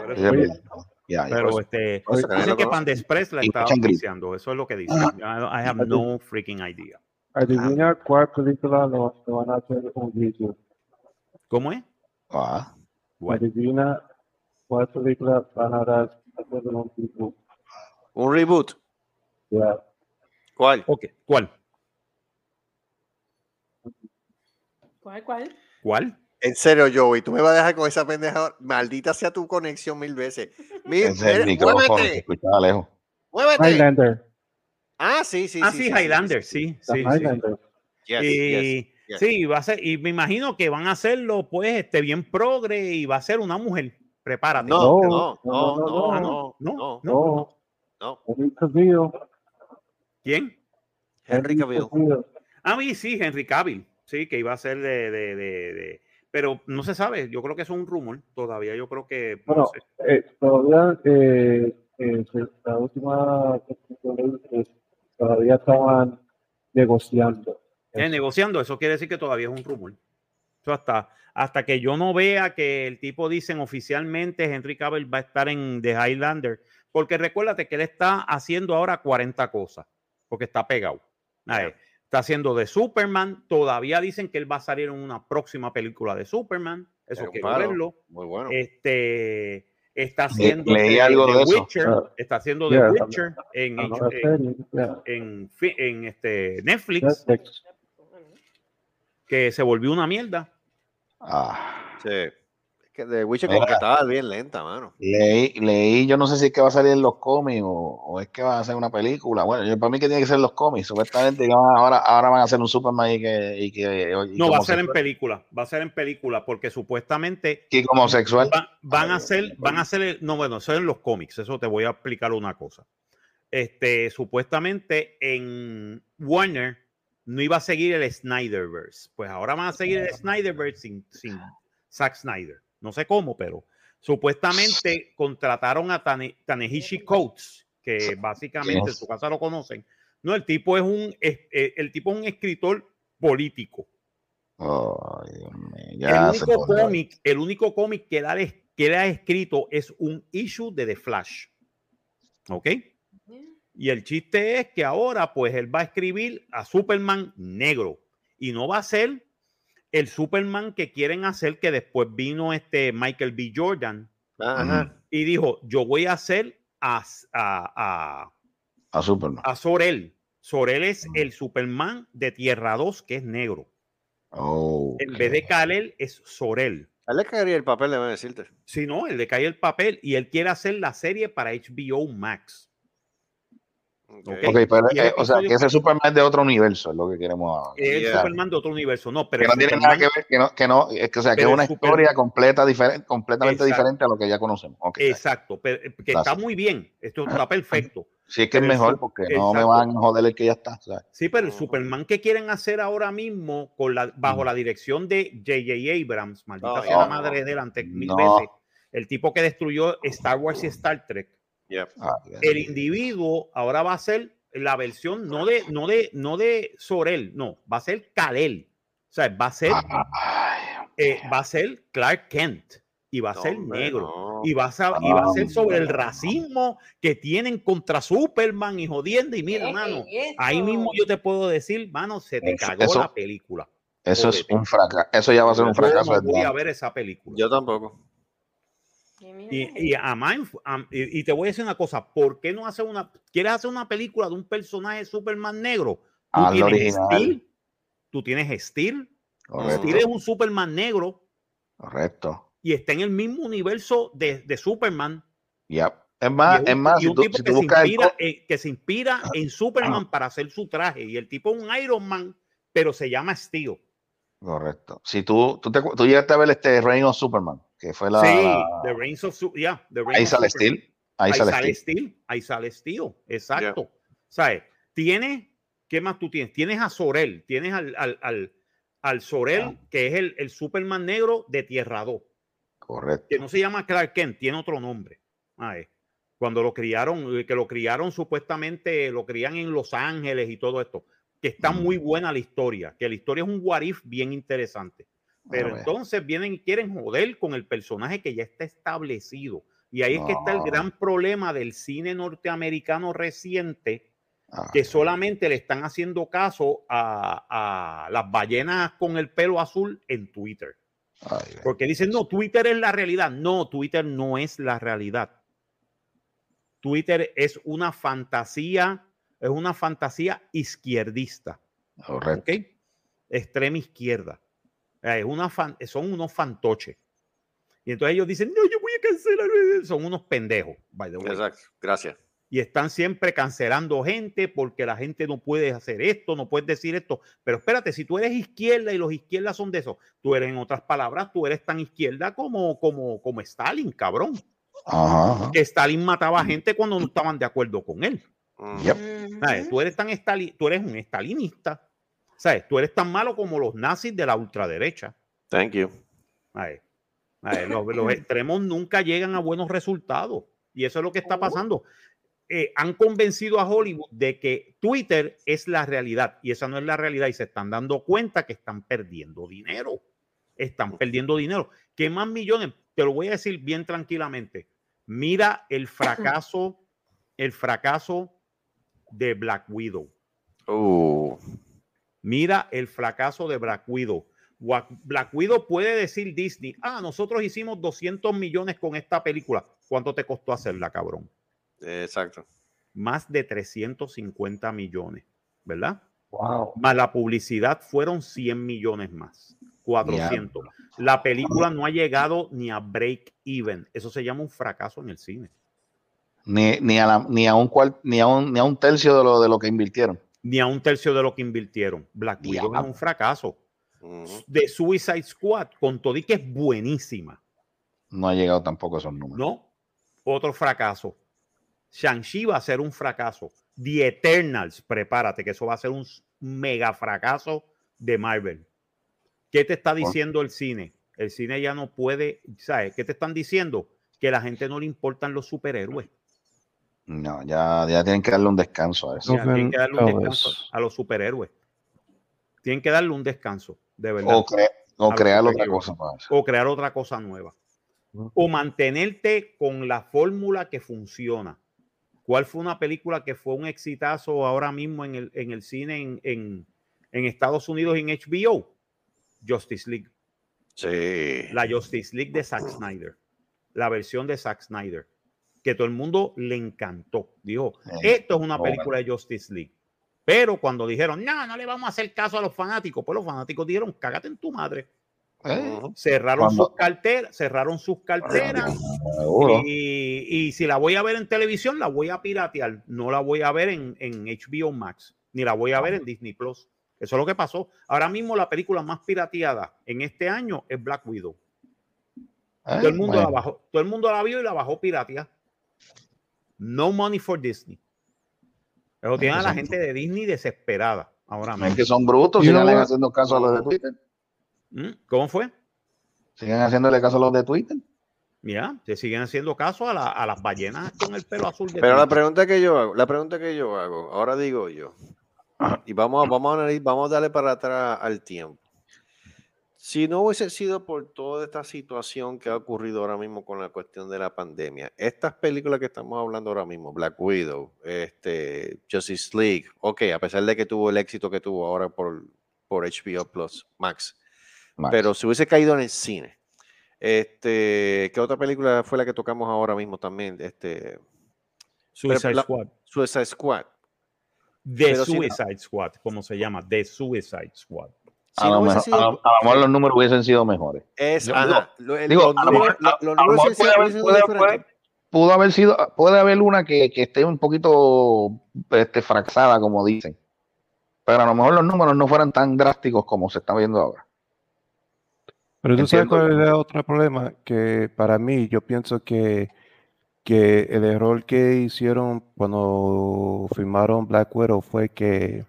ya. Pero este, que nadie dicen que. Panda Express la Grip. auspiciando. Eso es lo que dicen. I, I have no freaking idea. Adivina cuál película lo, lo van a hacer un reboot. ¿Cómo es? Ah, What? Adivina cuál película van a hacer un reboot. Un reboot. Ya. ¿Cuál? Ok, ¿Cuál? ¿Cuál, cuál? ¿Cuál? En serio, Joey, tú me vas a dejar con esa pendeja. Maldita sea tu conexión mil veces. Ese es el eres- micrófono, se muévete, escuchaba lejos. muévete. Highlander. Ah, sí, sí, ah, sí. sí, sí, Highlander, sí, sí, sí. Highlander. Yes, y, yes, yes. sí, va a ser, y me imagino que van a hacerlo, pues, este, bien progre y va a ser una mujer. Prepárate. No, No, no, no, no, no, no, Ah, no, no, no, no. No, no. Henry Cavill. ¿Quién? Henry Cavill. A mí sí, Henry Cavill. Sí, que iba a ser de, de, de, de- Pero no se sabe. Yo creo que es un rumor. Todavía yo creo que. no Bueno, sé. eh, todavía eh, eh, la última todavía estaban negociando. Eh, negociando, eso quiere decir que todavía es un rumor. Eso hasta, hasta que yo no vea que el tipo dicen oficialmente Henry Cavill va a estar en The Highlander, porque recuérdate que él está haciendo ahora 40 cosas, porque está pegado. A ver, Está haciendo de Superman, todavía dicen que él va a salir en una próxima película de Superman, eso Es quiero verlo. Muy bueno. Este está haciendo leí de, algo de de eso. Witcher, Ah. está haciendo de Yeah. Witcher en, nueva en, serie, yeah. en fi- en, este Netflix, Netflix. que se volvió una mierda. Ah, Sí. Que The Witcher como que estaba bien lenta, mano. leí, leí, yo no sé si es que va a salir en los cómics o, o es que va a ser una película. Bueno, yo, para mí que tiene que ser los cómics. Supuestamente ahora, ahora van a hacer un Superman y que, y que y No, va a ser en película, va a ser en película, porque supuestamente y como sexual. va- van a ser, van a ser, no, bueno, eso es en los cómics, eso te voy a explicar una cosa. Este, supuestamente en Warner no iba a seguir el Snyderverse, pues ahora van a seguir el Snyderverse sin, sin Zack Snyder. No sé cómo, pero supuestamente contrataron a Tane- Tanehishi Coates, que básicamente en su casa lo conocen. No, el tipo es un, es- eh, el tipo es un escritor político. Ay, Dios mío, ya el único cómic, el único cómic que que él ha escrito es un issue de The Flash. ¿Ok? Y el chiste es que ahora, pues, él va a escribir a Superman negro. Y no va a ser el Superman que quieren hacer, que después vino este Michael B. Jordan Ajá. y dijo: Yo voy a hacer a, a, a, a Superman. a Sorel. Sorel es el Superman de Tierra 2, que es negro. Oh, En vez de Kal-El, es Sorel. A él le caería el papel, debe decirte. Si no, él le cae el papel y él quiere hacer la serie para HBO Max. Ok. Ok. Ok, pero, el eh, o sea, que ese Superman es de otro universo, es lo que queremos. Es Yeah. Superman de otro universo. No, pero que no el tiene Superman- nada que ver, que no, que no, es que, o sea, que es una el Super- historia completa, diferente, completamente Exacto. diferente a lo que ya conocemos. Ok, Exacto, pero, eh, que está muy bien. Esto está perfecto. Si es que es pero el mejor, porque no me exacto. van a joder el que ya está. o sea, Sí, pero el. Superman que quieren hacer ahora mismo con la, bajo la dirección de J.J. Abrams, maldita No, sea la no, madre de delante mil no. veces, el tipo que destruyó Star Wars y Star Trek, Yeah. ay, el individuo ahora va a ser la versión no de, no de, no de Sorel, no, va a ser Kal-El. O sea, va a ser, ay, eh, va a ser Clark Kent y va a No, ser hombre, negro. no. Y va, a, y va a ser Ah. sobre el racismo que tienen contra Superman y jodiendo. Y mira, ¿Qué mano, es ahí mismo yo te puedo decir, mano, se te Eso- cagó eso- la película. Eso es un fracaso. Eso ya va a ser un Yo fracaso. no de voy a entrada. ver esa película. Yo tampoco. Y Y, am- y, y te voy a decir una cosa, ¿por qué no hacer una, quieres hacer una película de un personaje Superman negro? Tú Hazlo tienes. Steel, tú tienes Steel, Correcto. Steel es un Superman negro Correcto. y está en el mismo universo de, de Superman. Ya. Es Y más, es un- es más, y si un tú, tipo si que, se el inspira, en, que se inspira en Superman para hacer su traje. Y el tipo es un Iron Man, pero se llama Steel. Correcto. Si tú, tú, te, tú llegaste a ver este Reign of Superman. que fue la. sí, la- The Reigns of Su- yeah, The Reigns ahí of sale Superman. Steel. Ahí sale Steel. Steel, ahí sale Steel, exacto. ¿Sabes? Tiene, ¿qué más tú tienes? Tienes a Sorel, tienes al, al, al, al Sorel, que es el, el Superman negro de Tierra 2, Correcto. que no se llama Clark Kent, tiene otro nombre. Ay, Cuando lo criaron, eh, que lo criaron supuestamente, lo crían en Los Ángeles y todo esto, que está muy buena la historia, que la historia es un what if bien interesante. Pero A ver. entonces vienen y quieren joder con el personaje que ya está establecido. Y ahí es que está el No. gran problema del cine norteamericano reciente, Ah, que solamente le están haciendo caso a, a las ballenas con el pelo azul en Twitter. Porque dicen, no, Twitter es la realidad. No, Twitter no es la realidad. Twitter es una fantasía, es una fantasía izquierdista. Correcto. ¿ok? Extrema izquierda. Eh, Es una fan- son unos fantoches. Y entonces ellos dicen, no, yo voy a cancelar. Son unos pendejos, by the way. Exacto. Gracias. Y están siempre cancelando gente porque la gente no puede hacer esto, no puedes decir esto. Pero espérate, si tú eres izquierda y los izquierdas son de eso, tú eres, en otras palabras, tú eres tan izquierda como, como, como Stalin, cabrón. Ajá, ajá. Que Stalin mataba gente cuando no estaban de acuerdo con él. Yep. ¿Sabes? Tú eres tan estali- tú eres un estalinista. ¿Sabes? Tú eres tan malo como los nazis de la ultraderecha. Thank you. ¿Sabes? ¿Sabes? Los, los extremos nunca llegan a buenos resultados. Y eso es lo que está pasando. Eh, han convencido a Hollywood de que Twitter es la realidad y esa no es la realidad y se están dando cuenta que están perdiendo dinero. Están perdiendo dinero. ¿Qué más millones? Te lo voy a decir bien tranquilamente. Mira el fracaso, el fracaso de Black Widow. Uh, Mira el fracaso de Black Widow. Black Widow puede decir Disney, ah, nosotros hicimos 200 millones con esta película. ¿Cuánto te costó hacerla, cabrón? exacto. Más de 350 millones, ¿verdad? Wow. Más la publicidad fueron 100 millones más. 400. La película no ha llegado ni a break even. Eso se llama un fracaso en el cine. Ni, ni, a la- ni, a un cual, ni, a un, ni a un tercio de lo, de lo que invirtieron. Ni a un tercio de lo que invirtieron. Black Widow es un fracaso. De Suicide Squad, con todo y que es buenísima. No ha llegado tampoco a esos números. No, otro fracaso. Shang-Chi va a ser un fracaso. The Eternals, prepárate, que eso va a ser un mega fracaso de Marvel. ¿Qué te está diciendo el cine? El cine ya no puede, ¿sabes? ¿Qué te están diciendo? Que a la gente no le importan los superhéroes. No, ya, ya tienen que darle un descanso a eso. Ya, tienen que darle un descanso a los superhéroes. Tienen que darle un descanso, de verdad. O, cre- crear otra cosa para eso. o crear otra cosa nueva. O mantenerte con la fórmula que funciona. ¿Cuál fue una película que fue un exitazo ahora mismo en el, en el cine en, en- en Estados Unidos en HBO? Justice League. Sí. La Justice League de Zack Snyder. La versión de Zack Snyder. Que todo el mundo le encantó. Dijo, Eh, esto es una película de Justice League. Pero cuando dijeron, no, no le vamos a hacer caso a los fanáticos, pues los fanáticos dijeron, cágate en tu madre. Eh. Cerraron sus carteras, cerraron sus carteras. Y, y si la voy a ver en televisión, la voy a piratear. No la voy a ver en, en HBO Max, ni la voy a ver en Disney Plus. Eso es lo que pasó. Ahora mismo la película más pirateada en este año es Black Widow. Eh, Todo el mundo la bajó, todo el mundo la vio y la bajó piratea. No money for Disney. Eso tiene a la gente de Disney desesperada ahora es mismo. que son brutos, what? haciendo caso a los de Twitter. ¿Mm? ¿Cómo fue? Sigan haciéndole caso a los de Twitter. Mira, se siguen haciendo caso a, la- a las ballenas con el pelo azul. de Pero la pregunta que yo hago, la pregunta que yo hago, ahora digo yo, y vamos a, vamos a analizar, vamos a darle para atrás al tiempo. Si no hubiese sido por toda esta situación que ha ocurrido ahora mismo con la cuestión de la pandemia, estas películas que estamos hablando ahora mismo, Black Widow, este, Justice League, ok, a pesar de que tuvo el éxito que tuvo ahora por, por HBO Plus, Max, Max. pero si hubiese caído en el cine, este, ¿qué otra película fue la que tocamos ahora mismo también? Este, Suicide la- Squad. Suicide Squad. The Pero si no- Suicide Squad, como se llama, The Suicide Squad. Si a, no lo mejor, sido a lo- a lo mejor los números hubiesen sido mejores. Es, Yo ajá, digo- lo- el- digo, los a lo números- pudo haber sido, puede haber una que, que esté un poquito este, fracasada, como dicen. Pero a lo mejor los números no fueran tan drásticos como se está viendo ahora. Pero tú sabes Entiendo. cuál es el otro problema, que para mí yo pienso que, que el error que hicieron cuando firmaron Black Widow fue que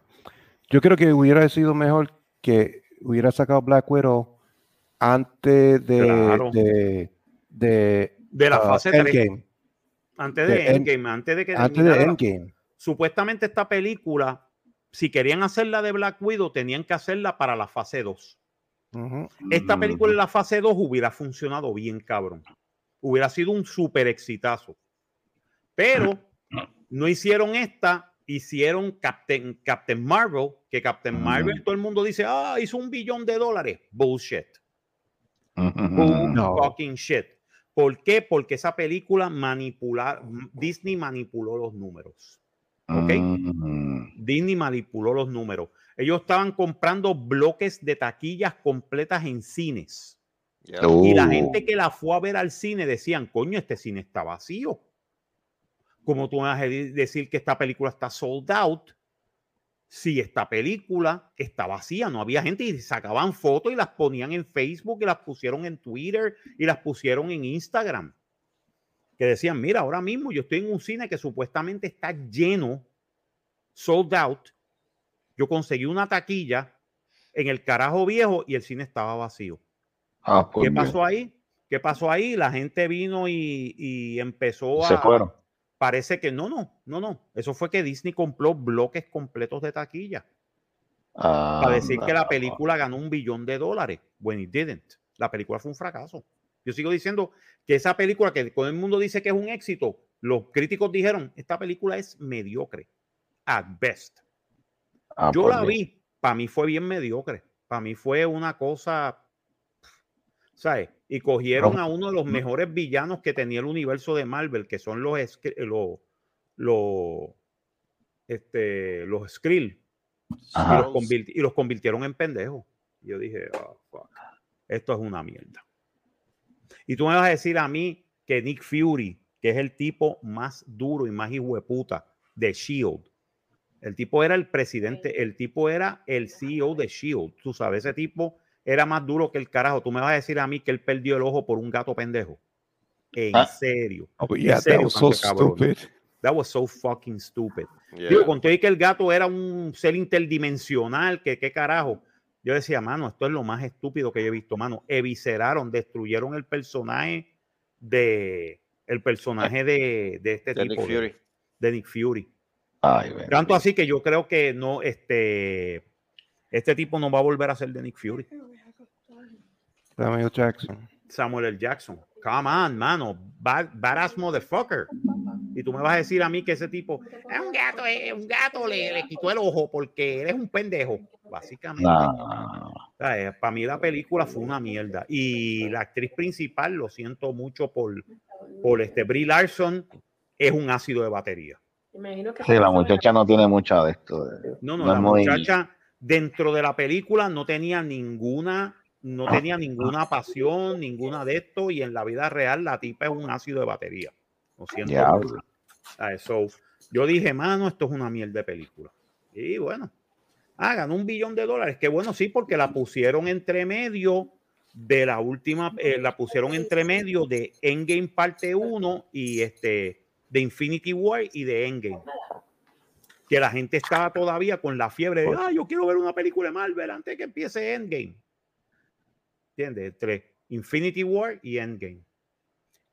yo creo que hubiera sido mejor que hubiera sacado Black Widow antes de, Claro. de, de, De la ah, fase 3. Endgame. Antes de de End- Endgame, antes de que Antes de Endgame. Supuestamente esta película, si querían hacerla de Black Widow, tenían que hacerla para la fase 2. Ujú. Esta película en la fase 2 hubiera funcionado bien, cabrón. Hubiera sido un súper exitazo. Pero no hicieron esta, hicieron Captain, Captain Marvel, que Captain Marvel, todo el mundo dice, ah, hizo un billón de dólares. Bullshit. Bull No. fucking shit. ¿Por qué? Porque esa película manipular, Disney manipuló los números. ¿Ok? Disney manipuló los números. Ellos estaban comprando bloques de taquillas completas en cines. Y la Uh. gente que la fue a ver al cine decían, coño, este cine está vacío. ¿Cómo tú vas a de- decir que esta película está sold out? Si esta película está vacía, no había gente y sacaban fotos y las ponían en Facebook y las pusieron en Twitter y las pusieron en Instagram. Que decían, mira, ahora mismo yo estoy en un cine que supuestamente está lleno, sold out. Yo conseguí una taquilla en el carajo viejo y el cine estaba vacío. Ah, pues ¿Qué pasó ahí? ¿Qué pasó ahí? La gente vino y, y empezó a. Se fueron. Parece que no, no, no, no. Eso fue que Disney compró bloques completos de taquilla Ah, para decir que la película ganó un billón de dólares. When it didn't. La película fue un fracaso. Yo sigo diciendo que esa película que todo el mundo dice que es un éxito, los críticos dijeron, esta película es mediocre. At best. Ah, Yo pues la vi, para mí fue bien mediocre. Para mí fue una cosa, ¿sabes? Y cogieron a uno de los mejores villanos que tenía el universo de Marvel, que son los los los este, los Skrill, y los, convirti- y los convirtieron en pendejos. Yo dije, "Oh, fuck, esto es una mierda. Y tú me vas a decir a mí que Nick Fury, que es el tipo más duro y más hijueputa de Shield, el tipo era el presidente, el tipo era el CEO de Shield. Tú sabes, ese tipo era más duro que el carajo. Tú me vas a decir a mí que él perdió el ojo por un gato pendejo. En Ah. serio. Oh, En yeah, that serio, was so stupid. That was so fucking stupid. Yeah. Digo, conté que el gato era un ser interdimensional, que qué carajo. Yo decía, mano, esto es lo más estúpido que yo he visto, mano. Evisceraron, destruyeron el personaje de el personaje de, de este De tipo Nick de- Fury. de Nick Fury. Ay. Tanto así que yo creo que no, este, este tipo no va a volver a ser de Nick Fury. Samuel Jackson. Samuel L. Jackson. Come on, mano. Bad, badass motherfucker. Y tú me vas a decir a mí que ese tipo es un gato, es un gato, le, le quitó el ojo porque eres un pendejo. Básicamente. No. Para mí la película fue una mierda. Y la actriz principal, lo siento mucho por, por este Brie Larson, es un ácido de batería. Imagino que Sí, la muchacha no tiene mucha de esto. de- No, no, No la es muy- muchacha dentro de la película no tenía ninguna, no tenía ninguna pasión, ninguna de esto, y en la vida real la tipa es un ácido de batería. Lo siento. Diablo. mucho. Ah, so, yo dije, mano, esto es una mierda de película. Y bueno, ah, ganó un billón de dólares. Que bueno, sí, porque la pusieron entre medio de la última, eh, la pusieron entre medio de Endgame parte 1 y este de Infinity War y de Endgame. Que la gente estaba todavía con la fiebre de, ah, yo quiero ver una película de Marvel antes que empiece Endgame. ¿Entiendes? Entre Infinity War y Endgame.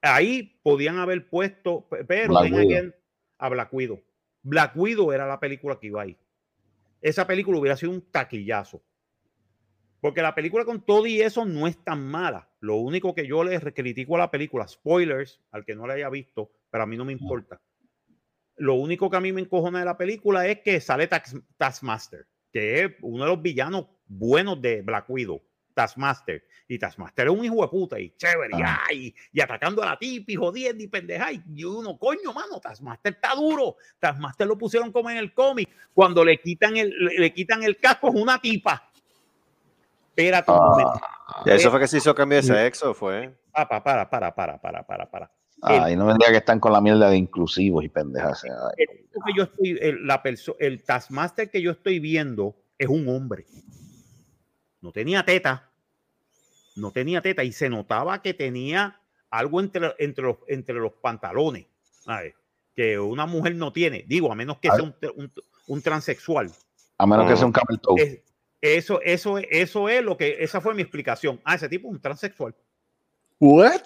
Ahí podían haber puesto, pe- pero Black Widow. a Black Widow. Black Widow era la película que iba ahí. Esa película hubiera sido un taquillazo. Porque la película con todo y eso no es tan mala. Lo único que yo les critico a la película, spoilers, al que no la haya visto, pero a mí no me importa. Lo único que a mí me encojona de la película es que sale Tax- Taskmaster, que es uno de los villanos buenos de Black Widow, Taskmaster. Y Taskmaster es un hijo de puta y chévere, y, ay, y atacando a la tipa y jodiendo y pendeja. Y uno, coño, mano, Taskmaster está duro. Taskmaster lo pusieron como en el cómic. Cuando le quitan el, le, le quitan el casco es una tipa. Espérate un Ah. momento. Eso fue que se hizo cambio de sexo, fue. Ah, pa- para, para, para, para, para, para. Ay, no diga que están con la mierda de inclusivos y pendejas. Ay, El, el, la perso- el Taskmaster que yo estoy viendo es un hombre. No tenía teta. no tenía teta y se notaba que tenía algo entre, entre, los, entre los pantalones, ¿sabes? que una mujer no tiene, digo, a menos que A sea un, un- un transexual. A menos que Ah. sea un camel toe. Es- eso, eso, eso es lo que, esa fue mi explicación. Ah, ese tipo es un transexual. What?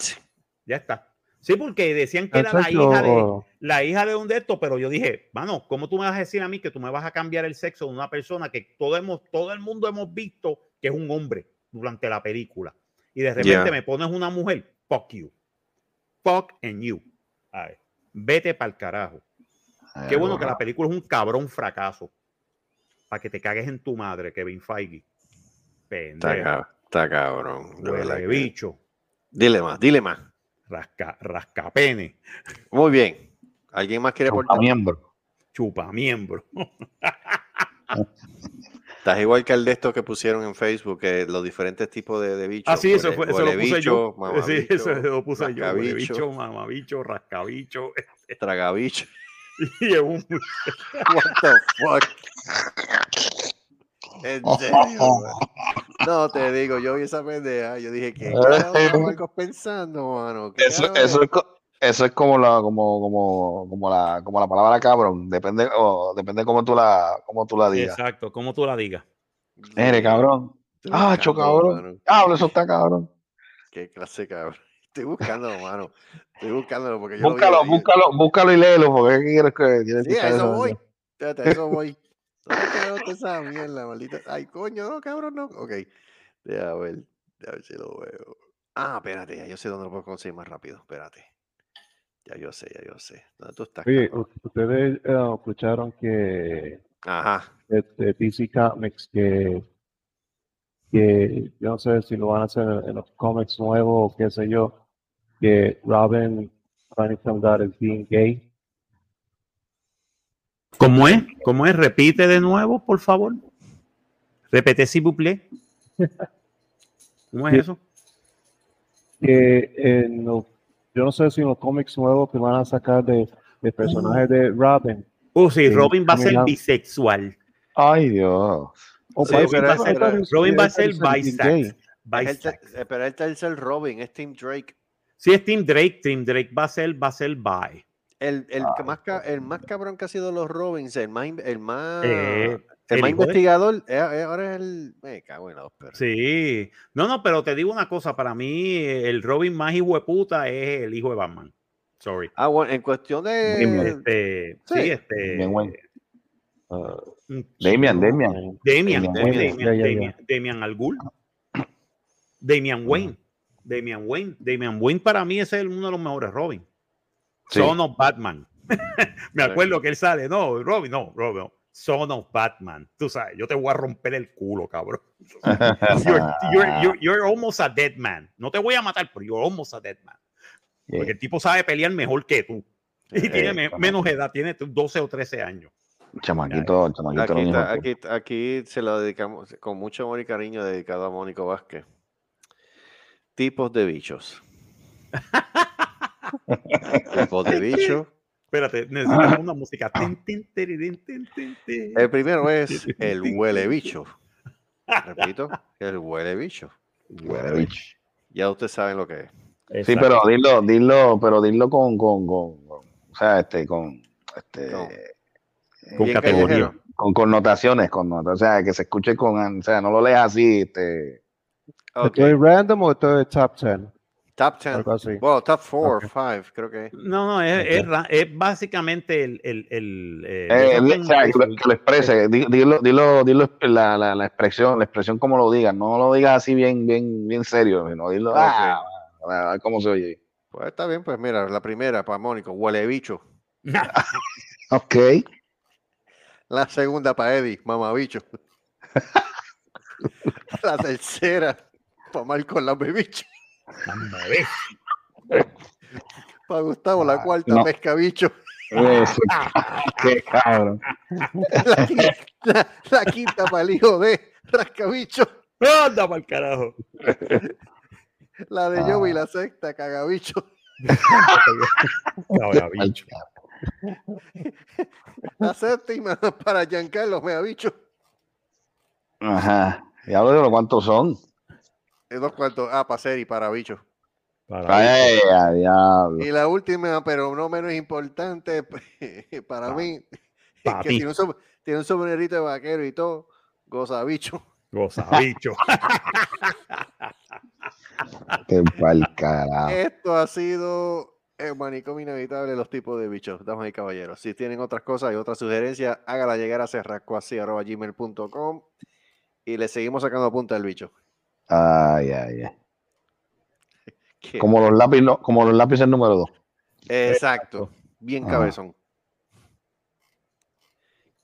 Ya está. Sí, porque decían que era la hija de, la hija de un de estos, pero yo dije, mano, ¿cómo tú me vas a decir a mí que tú me vas a cambiar el sexo de una persona que todo, hemos, todo el mundo hemos visto que es un hombre durante la película? Y de repente Yeah. me pones una mujer, fuck you. Fuck and you. A ver, vete para el carajo. Qué bueno que la película es un cabrón fracaso. Para que te cagues en tu madre, Kevin Feige. Está, Pendejo. cab- está cabrón. Huele bicho. Dile más, dile más. Rasca, rascapene. Muy bien. ¿Alguien más quiere aportar? miembro. Chupa miembro. Estás igual que el de estos que pusieron en Facebook, que los diferentes tipos de, de bichos. Ah, sí, eso fue, eso lo puse bicho, yo. Sí, mamabicho, eso lo puse yo. Huele rascabicho. bicho, mamabicho, rascabicho. Tragabicho. Y es un- What the fuck? En serio? No, te digo, yo vi esa pendeja. Yo dije, ¿qué carajo Marcos pensando, mano? ¿Qué Eso, eso, es, eso es como la, como, como, como la, como la palabra cabrón. Depende, o depende cómo tú la, cómo tú la digas. Exacto, como tú la digas. Eres cabrón. Ah, cho, cabrón. Hablo, eso está cabrón. Qué clase cabrón. Estoy buscándolo, mano. Estoy buscándolo porque yo Búscalo, búscalo, búscalo y léelo, porque ¿qué quieres que quieres Sí, a eso voy. eso? Fíjate, a eso voy. ¿Dónde esa mierda, maldita? Ay, coño, no, cabrón, no. Ok. Deja ver. Deja ver si lo veo. Ah, espérate, ya yo sé dónde lo puedo conseguir más rápido. Espérate. Ya yo sé, ya yo sé. ¿Dónde tú estás? Oye, ustedes eh, escucharon que Ajá. de DC Comics que, que yo no sé si lo van a hacer en, en los cómics nuevos o qué sé yo, que Robin Dot es being gay. ¿Cómo es? ¿Cómo es? Repite de nuevo, por favor. Repete, si vous plaît. ¿Cómo es Sí. eso? Que en los- yo no sé si los cómics nuevos que van a sacar de, de personajes de Robin. Oh, sí, Sí, Robin va a ser bisexual. Ay, Dios. O Sí, parece pero que es- va a pero sacar- Robin va a ser parece being bisex. gay. Es el Bisex. ter- eh, pero es el Robin, es Tim Drake. Si es Team Drake, Team Drake va a ser, va a ser bi. El, el, Ah, que más, el más cabrón que ha sido los Robins, el más, in- el más, Eh, el más de- investigador, eh, eh, ahora es el. Me cago en la ópera. Sí. No, no, pero te digo una cosa. Para mí, el Robin más hijo de puta es el hijo de Batman. Sorry. Ah, bueno, en cuestión de. Este, Sí. sí, este. Bien, güey. Uh, mm, Damian, Damian. Damian, Damian, Damian, Damian. Ya, ya, ya. Damian, Damian Al Ghul. Damian Wayne. Damian Wayne. Damian Wayne para mí ese es uno de los mejores Robin. Sí. Son of Batman. Me Sí. acuerdo que él sale. No, Robin, no, Robin. no. Son of Batman. Tú sabes, yo te voy a romper el culo, cabrón. You're, you're- you're- you're almost a dead man. No te voy a matar, pero you're almost a dead man. Porque el tipo sabe pelear mejor que tú. Y Eh, tiene menos edad, tiene 12 o 13 años. Chamaquito, chamaquito. Aquí, está- aquí se lo dedicamos con mucho amor y cariño dedicado a Mónico Vázquez. Tipos de bichos. Tipos de bichos. Espérate, necesitamos una música. Tin, tin, tin. El primero es el huele bicho. Repito, el huele bicho. puta, bicho. Ya ustedes saben lo que es. Sí, pero dilo, dilo, pero dilo con, con, con, con- o sea, este, con, este, Con- Con categoría. con connotaciones, con, o sea, que se escuche con, o sea, no lo leas así, este, Ok, ¿Esto es random o esto es top 10? Top 10. Algo así. Bueno, top 4 Ok. 5, creo que. No, no, es, es es básicamente el. el, el, eh, eh, yo o sea, que lo, el- que lo exprese, di- dilo, dilo, dilo la, la, la expresión, la expresión como lo digas, no lo digas así bien, bien, bien serio, sino dilo, Ok. ah, a ver cómo se oye. Pues está bien, pues mira, la primera para Mónico, huele bicho. Ok. La segunda para Eddie, mamabicho. la tercera para Marco, la bebicho. Para Gustavo, la Ah, cuarta, no. pescabicho. Eso, qué cabrón. La quinta, la- la quinta para el hijo de rascabicho. ¡Anda para el carajo! La de Joey, la sexta, cagabicho. Cabra, bicho. La séptima para Giancarlo, meabicho. Ajá. Y hablo de lo cuántos son. Dos cuartos. Ah, para ser y para bicho. Para Ay, a diablo. Y la última, pero no menos importante para mí, es Pa' que ti. tiene un, tiene un sombrerito de vaquero y todo. Goza bicho. Goza, bicho. Qué pa'l carajo. Esto ha sido el manicomio inevitable de los tipos de bichos, damas y caballeros. Si tienen otras cosas y otras sugerencias, hágala llegar a cerrascoasí.gmail.com y le seguimos sacando punta al bicho. Ay, ay, ay. Como los lápices, no- como los lápices número dos. Exacto. Bien Ajá. cabezón.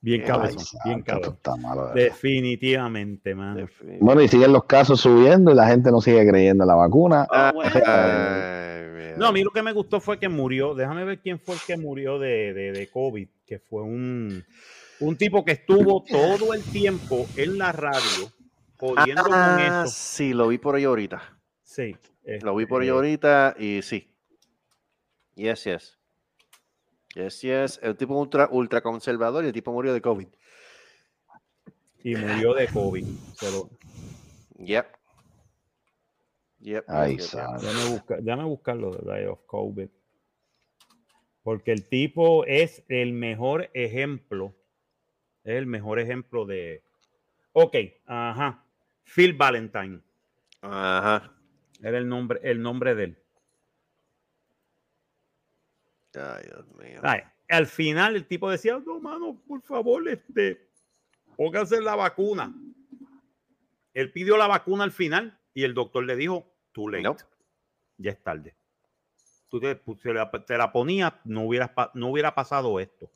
Bien cabezón, Ay, bien cabezón. malo. Definitivamente, mano. Definitivamente. Bueno, y siguen los casos subiendo y la gente no sigue creyendo en la vacuna. Ah, Ay. No, a mí lo que me gustó fue que murió. Déjame ver quién fue el que murió de, de, de COVID, que fue un, un tipo que estuvo todo el tiempo en la radio jodiendo con Ah, eso. sí, lo vi por ahí ahorita. Sí. Lo vi por ahí este, ahorita y sí. Yes, yes. Yes, yes. El tipo ultra, ultra conservador y el tipo murió de COVID. Y murió de COVID. Se lo- Yep. Yep. Ay, yep, yep, déjame, buscar, déjame buscarlo de Day of COVID. Porque el tipo es el mejor ejemplo. Es el mejor ejemplo de. Ok, ajá. Phil Valentine. Ajá. Era el nombre, el nombre de él. Ay, Dios mío. Ay, al final el tipo decía, no, mano, por favor, este, póngase la vacuna. Él pidió la vacuna al final y el doctor le dijo, too late. Ya es tarde. Tú te, pu- te la, ponías, no, no hubiera pasado esto.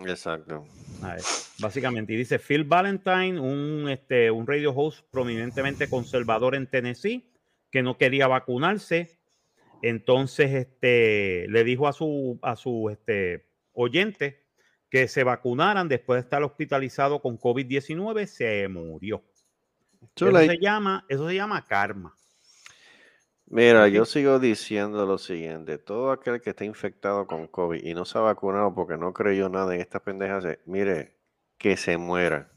Exacto. A ver, básicamente, y dice Phil Valentine, un, este, un radio host prominentemente conservador en Tennessee, que no quería vacunarse. Entonces, este, le dijo a su, a su este, oyente que se vacunaran después de estar hospitalizado con COVID-19, se murió. Eso se, llama, eso se llama karma. Mira, yo sigo diciendo lo siguiente. Todo aquel que está infectado con COVID y no se ha vacunado porque no creyó nada en estas pendejas, eh, mire, que se mueran.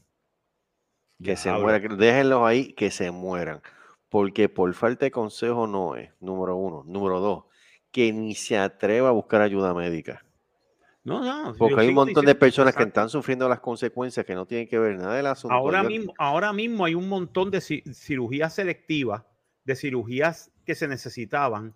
Que se mueran. que- Déjenlos ahí, que se mueran. Porque por falta de consejo no es, número uno. Número dos, que ni se atreva a buscar ayuda médica. No, no. Porque hay un montón de personas que están sufriendo las consecuencias que no tienen que ver nada del asunto. Ahora Yo- mismo, ahora mismo hay un montón de ci- cirugías selectivas, de cirugías que se necesitaban,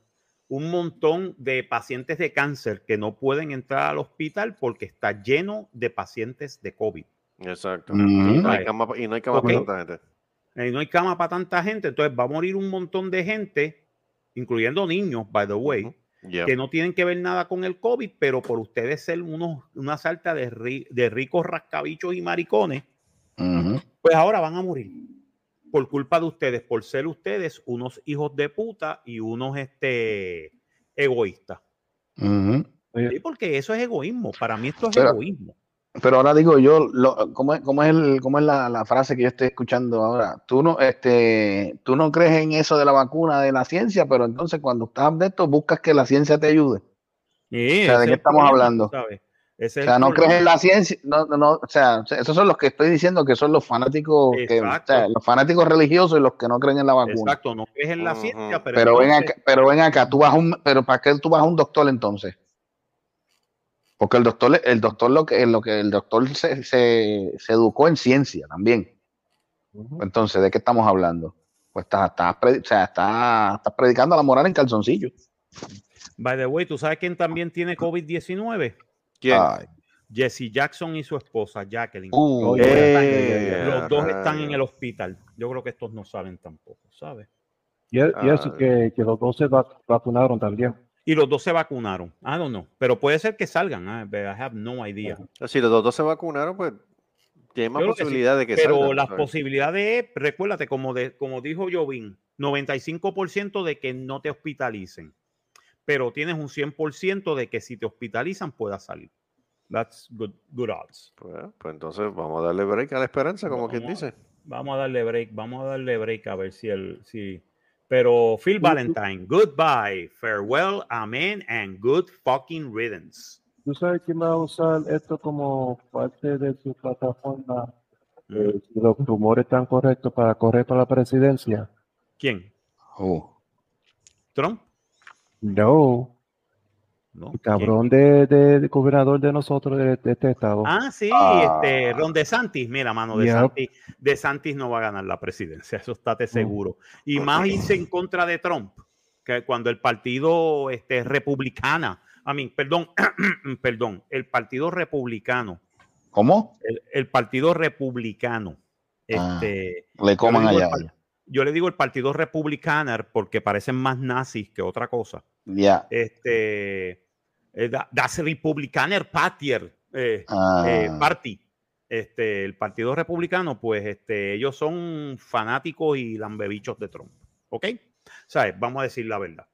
un montón de pacientes de cáncer que no pueden entrar al hospital porque está lleno de pacientes de COVID. Exacto. Ujú. Y no hay cama, pa- y no hay cama Ok. para tanta gente. Y no hay cama para tanta gente, entonces va a morir un montón de gente, incluyendo niños, by the way, que no tienen que ver nada con el COVID, pero por ustedes ser unos, una salta de, ri- de ricos rascabichos y maricones, pues ahora van a morir por culpa de ustedes, por ser ustedes unos hijos de puta y unos este, egoístas. Sí, porque eso es egoísmo. Para mí esto es Pero- egoísmo. Pero ahora digo yo, lo- ¿cómo es, cómo es, el- cómo es la, la frase que yo estoy escuchando ahora? Tú no, este, tú no crees en eso de la vacuna de la ciencia, pero entonces cuando estás de esto buscas que la ciencia te ayude. Sí, o sea, ¿de qué estamos problema, hablando? sabes. Ese O sea, no problema. crees en la ciencia, no, no, no, o sea, esos son los que estoy diciendo que son los fanáticos, que, o Exacto. sea, los fanáticos religiosos y los que no creen en la vacuna. Exacto, no crees en la ciencia, pero, Pero ven acá, pero ven acá, tú vas a un, pero ¿para qué tú vas a un doctor entonces? Porque el doctor, el doctor lo que, lo que el doctor se, se, se educó en ciencia también. Entonces, ¿de qué estás hablando? Pues estás, o sea, estás, estás predicando la moral en calzoncillo. By the way, ¿tú sabes quién también tiene COVID-19? ¿Quién? Ay, Jesse Jackson y su esposa, Jacqueline. Uh, los, dos están, Eh, los dos están en el hospital. Yo creo que estos no saben tampoco, ¿sabes? Y, y eso Ah. que, que los dos se vac- vacunaron también. Y los dos se vacunaron. I don't know. Pero puede ser que salgan. ah, but I have no idea. Si los dos se vacunaron, pues tiene más que sí, posibilidad de que Pero salgan, las ¿sabes? posibilidades, recuérdate, como, de, como dijo Jovín, 95% de que no te hospitalicen. Pero tienes un 100% de que si te hospitalizan puedas salir. That's good, good odds. Pues, pues entonces vamos a darle break a la esperanza, como quien Vamos a- dice. Vamos a darle break, vamos a darle break a ver si el si pero Phil Valentine, goodbye, farewell, amen and good fucking riddance. ¿Tú sabes quién va a usar esto como parte de su plataforma? Mm. Eh, si los rumores están correctos para correr para la presidencia. ¿Quién? Oh. Trump. No, No. el cabrón de, de- de gobernador de nosotros, de, de este estado. Ah, sí, Ah. este, Ron DeSantis, mira, mano, Yep. DeSantis, DeSantis no va a ganar la presidencia, eso estate seguro. Y más irse en contra de Trump, que cuando el partido este, republicana, a mí, perdón, perdón, el partido republicano, ¿Cómo? el, el partido republicano, Ah, este, Le coman allá. el yo le digo el partido republicano porque parecen más nazis que otra cosa. Ya. Este, eh, da- das Republikaner Partier, eh, Ah, eh, Party. Este, el Partido Republicano, pues este, ellos son fanáticos y lambebichos de Trump. ¿Ok? ¿Sabes? Vamos a decir la verdad.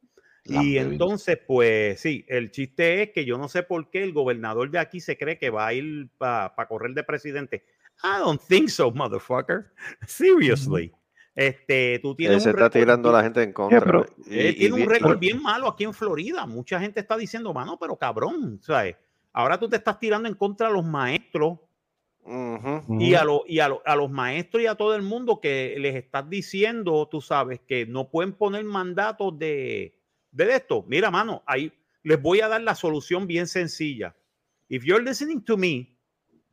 Y entonces, pues sí, el chiste es que yo no sé por qué el gobernador de aquí se cree que va a ir para correr de presidente. I don't think so, motherfucker. Seriously. Este, tú tienes se un está tirando la gente en contra. pero- Y- él y tiene un bien- récord bien malo aquí en Florida. Mucha gente está diciendo, mano, pero cabrón, ¿sabes? Ahora tú te estás tirando en contra de los maestros Ujú. y, a, lo- y a, lo- a los maestros y a todo el mundo que les estás diciendo, tú sabes, que no pueden poner mandatos de, de esto. Mira, mano, ahí les voy a dar la solución bien sencilla. If you're listening to me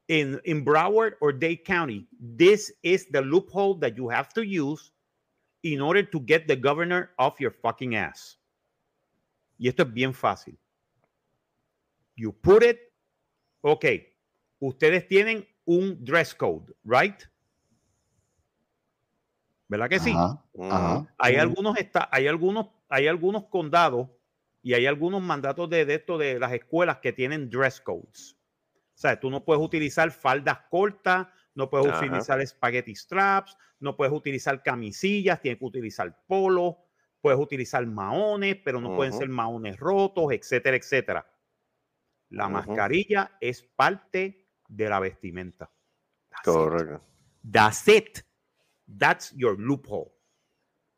in, in Broward or Dade County, this is the loophole that you have to use in order to get the governor off your fucking ass. Y esto es bien fácil. You put it, ok, ustedes tienen un dress code, right? ¿Verdad que sí? Ajá, Ujú. ajá. Hay algunos está, hay algunos, hay algunos condados y hay algunos mandatos de, de esto de las escuelas que tienen dress codes. O sea, tú no puedes utilizar faldas cortas, no puedes Ajá. utilizar spaghetti straps, no puedes utilizar camisillas, tienes que utilizar polo, puedes utilizar maones, pero no pueden ser maones rotos, etcétera, etcétera. La mascarilla es parte de la vestimenta. That's it. Correcto. That's it. That's your loophole.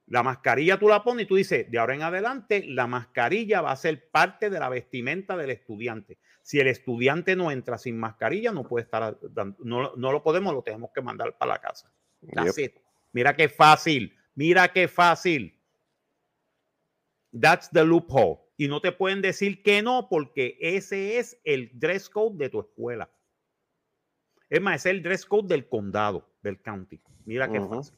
La mascarilla tú la pones y tú dices, de ahora en adelante, la mascarilla va a ser parte de la vestimenta del estudiante. Si el estudiante no entra sin mascarilla, no puede estar, no, no lo podemos, lo tenemos que mandar para la casa. That's it. Mira qué fácil. Mira qué fácil. That's the loophole. Y no te pueden decir que no, porque ese es el dress code de tu escuela. Es más, es el dress code del condado, del county. Mira qué fácil.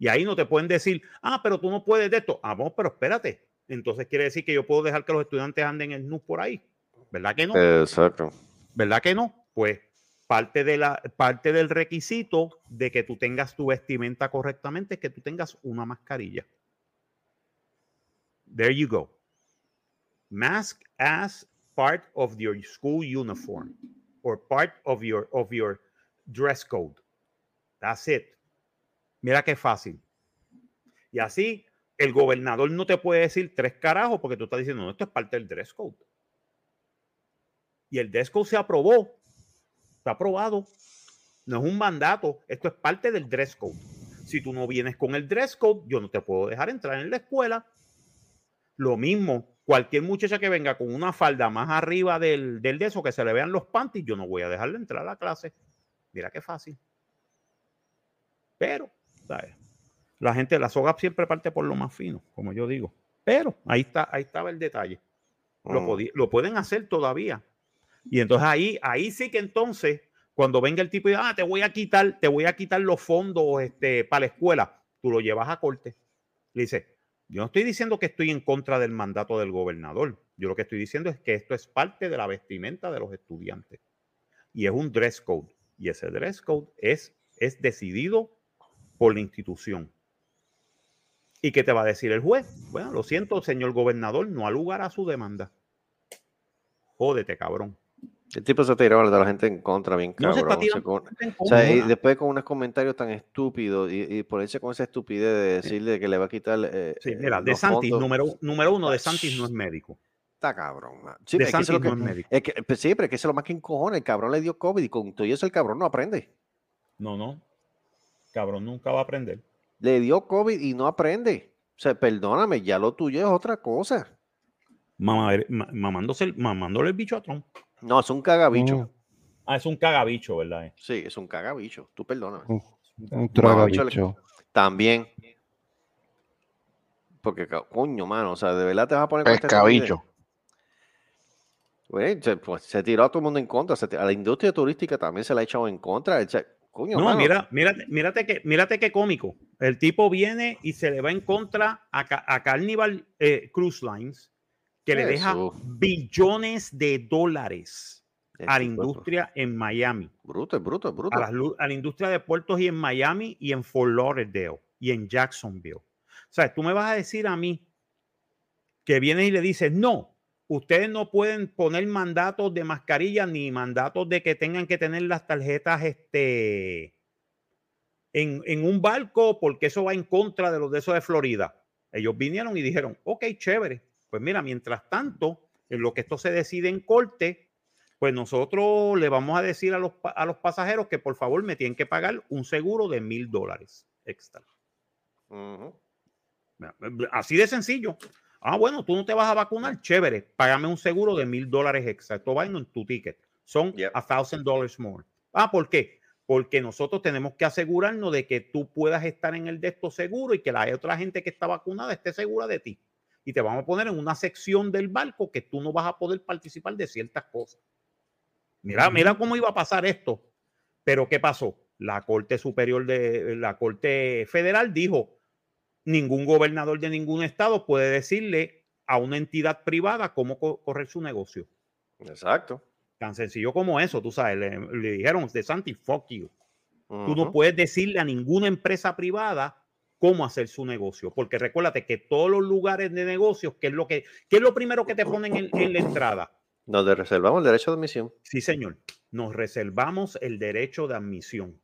Y ahí no te pueden decir, ah, pero tú no puedes de esto. Ah, vamos, pero espérate. Entonces quiere decir que yo puedo dejar que los estudiantes anden en nu por ahí. ¿Verdad que no? Exacto. ¿Verdad que no? Pues parte, de la, parte del requisito de que tú tengas tu vestimenta correctamente es que tú tengas una mascarilla. There you go. Mask as part of your school uniform or part of your, of your dress code. That's it. Mira qué fácil. Y así el gobernador no te puede decir tres carajos porque tú estás diciendo, no, esto es parte del dress code. Y el dress code se aprobó. Está aprobado. No es un mandato. Esto es parte del dress code. Si tú no vienes con el dress code, yo no te puedo dejar entrar en la escuela. Lo mismo, cualquier muchacha que venga con una falda más arriba del, del de eso, que se le vean los panties, yo no voy a dejarle entrar a la clase. Mira qué fácil. Pero. La gente, la soga siempre parte por lo más fino, como yo digo. Pero ahí está, ahí estaba el detalle. Lo, podi- lo pueden hacer todavía. Y entonces ahí, ahí sí que entonces, cuando venga el tipo y diga, ah, te voy a quitar, te voy a quitar los fondos este, para la escuela, tú lo llevas a corte. Le dice, yo no estoy diciendo que estoy en contra del mandato del gobernador. Yo lo que estoy diciendo es que esto es parte de la vestimenta de los estudiantes. Y es un dress code. Y ese dress code es, es decidido por la institución. ¿Y qué te va a decir el juez? Bueno, lo siento, señor gobernador, no ha lugar a su demanda. Jódete, cabrón. El tipo se tiró a la gente en contra, bien No se cabrón. está o sea, tirando con- gente en o sea, y después con unos comentarios tan estúpidos y, y ponerse con esa estupidez de decirle que le va a quitar. eh, Sí, eh, mira, De Santis, número, número uno, De Santis no es médico. Está cabrón. Sí, De es que no es médico. es que, pues sí, pero es que eso es lo más que encojona. El cabrón le dio COVID y con todo eso el cabrón no aprende. No, no. Cabrón nunca va a aprender. Le dio COVID y no aprende. O sea, perdóname, ya lo tuyo es otra cosa. Mamá- ma- mamándose el- mamándole el bicho a Trump. No, es un cagabicho. Ah, es un cagabicho, ¿verdad? eh? Sí, es un cagabicho. Tú perdóname. Un Mamabicho le- tragabicho. También. Porque, coño, mano, o sea, de verdad te vas a poner estupidez? Pescabicho. Güey, se, pues, se tiró a todo el mundo en contra. se a la industria turística también se la ha echado en contra. echa- coño, No, mano, mira, mírate, mírate que, mírate qué cómico. El tipo viene y se le va en contra a, a Carnival eh, Cruise Lines, que le deja billones de dólares a la industria en Miami, Bruto, bruto, bruto. a la, lu- a la industria de puertos y en Miami y en Fort Lauderdale y en Jacksonville. O sea, tú me vas a decir a mí que vienes y le dices, no, ustedes no pueden poner mandatos de mascarilla ni mandatos de que tengan que tener las tarjetas este, en, en un barco porque eso va en contra de los de esos de Florida. Ellos vinieron y dijeron, ok, chévere. Pues mira, mientras tanto, en lo que esto se decide en corte, pues nosotros le vamos a decir a los, a los pasajeros que por favor me tienen que pagar un seguro de mil dólares extra. Así de sencillo. Ah, bueno, tú no te vas a vacunar, chévere. Págame un seguro de mil dólares extra. Esto va en tu ticket. Son a thousand dollars more. Ah, ¿por qué? Porque nosotros tenemos que asegurarnos de que tú puedas estar en el de esto seguro y que la otra gente que está vacunada esté segura de ti. Y te vamos a poner en una sección del barco que tú no vas a poder participar de ciertas cosas. Mira, mira cómo iba a pasar esto. Pero ¿qué pasó? La Corte Superior de la Corte Federal dijo, ningún gobernador de ningún estado puede decirle a una entidad privada cómo co- correr su negocio. Exacto. Tan sencillo como eso, tú sabes, le, le dijeron de Santi, fuck you. Tú no puedes decirle a ninguna empresa privada cómo hacer su negocio, porque recuérdate que todos los lugares de negocios, ¿qué es lo, que, qué es lo primero que te ponen en, en la entrada? Nos reservamos el derecho de admisión. Sí, señor. Nos reservamos el derecho de admisión.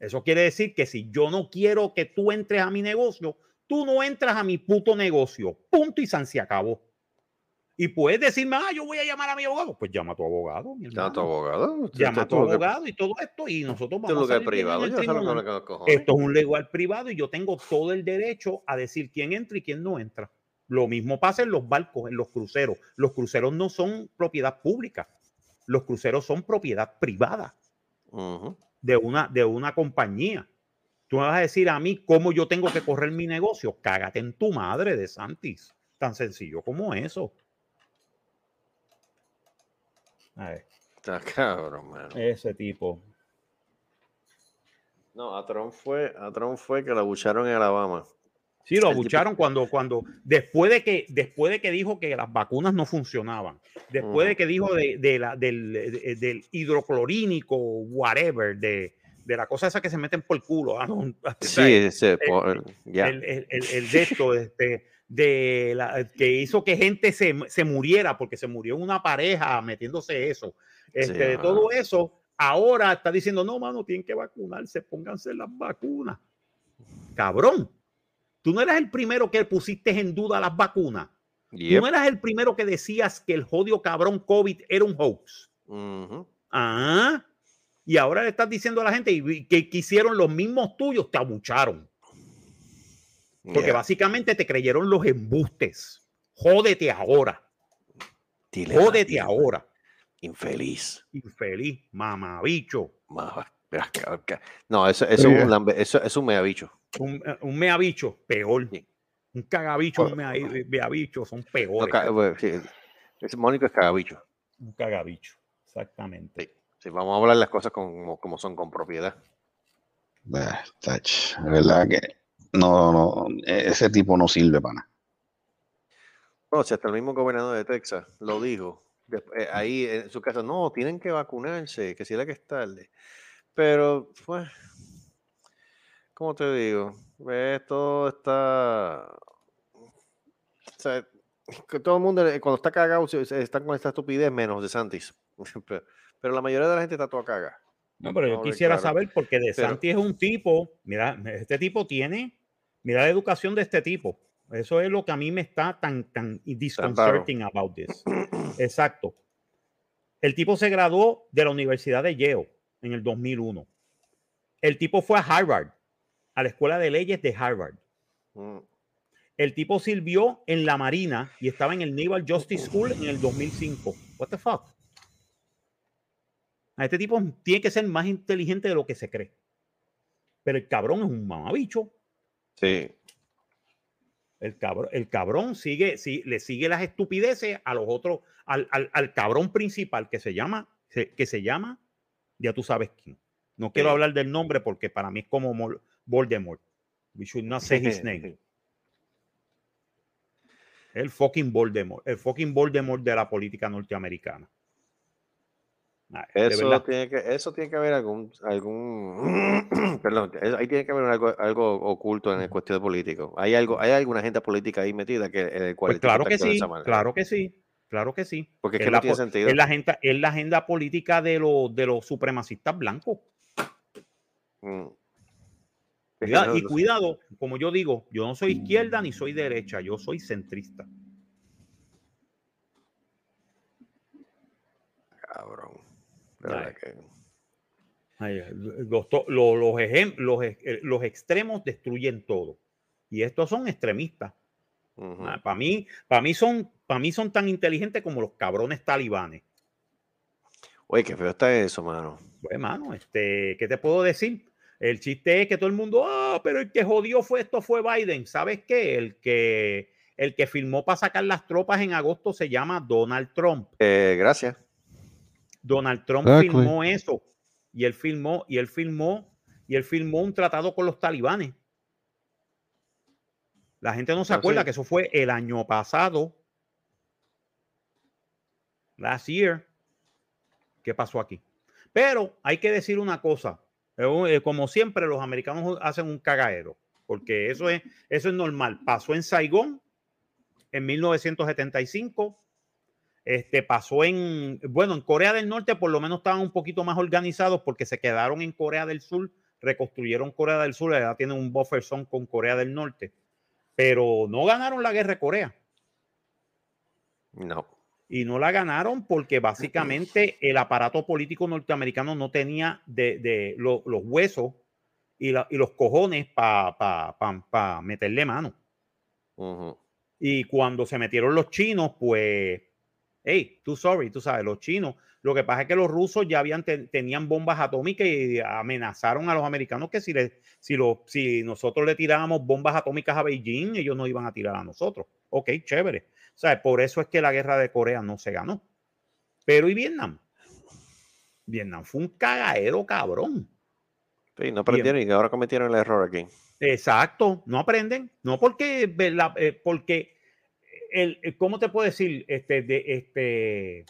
Eso quiere decir que si yo no quiero que tú entres a mi negocio, tú no entras a mi puto negocio. Punto y san se acabó. Y puedes decirme, ah, yo voy a llamar a mi abogado. Pues llama a tu abogado. mi Llama a tu abogado. Llama a tu abogado y todo esto. Y nosotros vamos a salir en privado. el Yo que-. Esto es un lugar privado y yo tengo todo el derecho a decir quién entra y quién no entra. Lo mismo pasa en los barcos, en los cruceros. Los cruceros no son propiedad pública. Los cruceros son propiedad privada Ujú. De una, de una compañía. Tú me vas a decir a mí cómo yo tengo que correr mi negocio. Cágate en tu madre de Santis. Tan sencillo como eso. A ver, Está cabrón, mano. ese tipo. No, a Trump fue, a Trump fue que la bucharon en Alabama. Sí, lo abucharon cuando, cuando, después de que, después de que dijo que las vacunas no funcionaban, después de que dijo de, de la, del, de- del hidroclorínico, whatever, de, de la cosa esa que se meten por el culo. ah, no, Sí, sí, por- el, el- el- el de esto, este, de la, que hizo que gente se, se muriera porque se murió una pareja metiéndose eso. Este, de todo eso, ahora está diciendo, no, mano, tienen que vacunarse, pónganse las vacunas. Cabrón, tú no eras el primero que pusiste en duda las vacunas. Tú no eras el primero que decías que el jodido cabrón COVID era un hoax. Ah, y ahora le estás diciendo a la gente y- que quisieron los mismos tuyos, te abucharon. Porque básicamente te creyeron los embustes. Jódete ahora. Dile Jódete ahora. Infeliz. Infeliz, mamabicho. Ma- verás que- que- No, eso, eso, es un eso, es un meabicho. Un, eh, un meabicho, peor. Sí. Un cagabicho, un mea- meabicho, son No, peores. bueno, sí, ese Mónico es cagabicho. un cagabicho, exactamente. Sí. Sí, vamos a hablar las cosas como, como son, con propiedad. Ah, tach, verdad que no, no, ese tipo no sirve para nada. No, si hasta el mismo gobernador de Texas lo dijo, eh, ahí en su casa, no, tienen que vacunarse, que si la que es tarde. Pero, pues, ¿cómo te digo? Esto está... O sea, que todo el mundo, cuando está cagado, están con esta estupidez, menos de Santis. pero, pero la mayoría de la gente está toda cagada. No, pero yo quisiera claro. saber porque De Pero- Santi es un tipo, mira, este tipo tiene, mira la educación de este tipo. Eso es lo que a mí me está tan, tan disconcerting about this. Exacto. El tipo se graduó de la Universidad de Yale en el 2001. El tipo fue a Harvard, a la Escuela de Leyes de Harvard. Mm, El tipo sirvió en la Marina y estaba en el Naval Justice School en el 2005. What the fuck? A este tipo tiene que ser más inteligente de lo que se cree. Pero el cabrón es un mamabicho. Sí. El cabrón, el cabrón sigue, sí, le sigue las estupideces a los otros, al, al- al cabrón principal que se llama, que se llama, ya tú sabes quién. No quiero Sí. hablar del nombre porque para mí es como Voldemort. We should not say his name. El fucking Voldemort, el fucking Voldemort de la política norteamericana. De Eso tiene que, eso tiene que haber algún, algún, perdón, ahí tiene que haber algo, algo oculto en el cuestión político. Hay algo, hay alguna agenda política ahí metida que en el cual Pues claro que sí, claro que sí, claro que sí. Porque es Es que no la tiene po- sentido. Es la agenda, es la agenda política de los, de los supremacistas blancos. Mm. No- y cuidado, como yo digo, yo no soy izquierda ni soy derecha, yo soy centrista. Cabrón. De verdad Ay. que- Ay, Los, to- lo- los, ejem- los, ex- los extremos destruyen todo. Y estos son extremistas. Ujú. Para mí, para mí son, para mí son tan inteligentes como los cabrones talibanes. Oye, qué feo está eso, mano. Pues, mano, este, ¿qué te puedo decir? El chiste es que todo el mundo, ah, pero el que jodió fue esto, fue Biden. ¿Sabes qué? El que, el que firmó para sacar las tropas en agosto se llama Donald Trump. Eh, gracias. Donald Trump Exactly. firmó eso. Y él firmó, y él firmó, y él firmó un tratado con los talibanes. La gente no se acuerda sí. que eso fue el año pasado. Last year. ¿Qué pasó aquí? Pero hay que decir una cosa. eh, Como siempre, los americanos hacen un cagadero. Porque eso es, eso es normal. Pasó en Saigón en 1975. Este pasó en, bueno, en Corea del Norte por lo menos estaban un poquito más organizados porque se quedaron en Corea del Sur, reconstruyeron Corea del Sur, ya tienen un buffer zone con Corea del Norte, pero no ganaron la guerra de Corea No. y no la ganaron porque básicamente el aparato político norteamericano no tenía de, de lo- los huesos y, la- y los cojones para pa, pa- pa meterle mano. Y cuando se metieron los chinos, pues, hey, tú sorry, tú sabes, los chinos. Lo que pasa es que los rusos ya habían te- tenían bombas atómicas y amenazaron a los americanos que si, le, si, lo, si nosotros le tirábamos bombas atómicas a Beijing, ellos no iban a tirar a nosotros. Ok, chévere. O sea, por eso es que la guerra de Corea no se ganó. Pero ¿y Vietnam? Vietnam fue un cagadero cabrón. Sí, no aprendieron y ahora cometieron el error aquí. Exacto, no aprenden, no porque. Eh, porque el, el- ¿cómo te puedo decir? Este, de, este,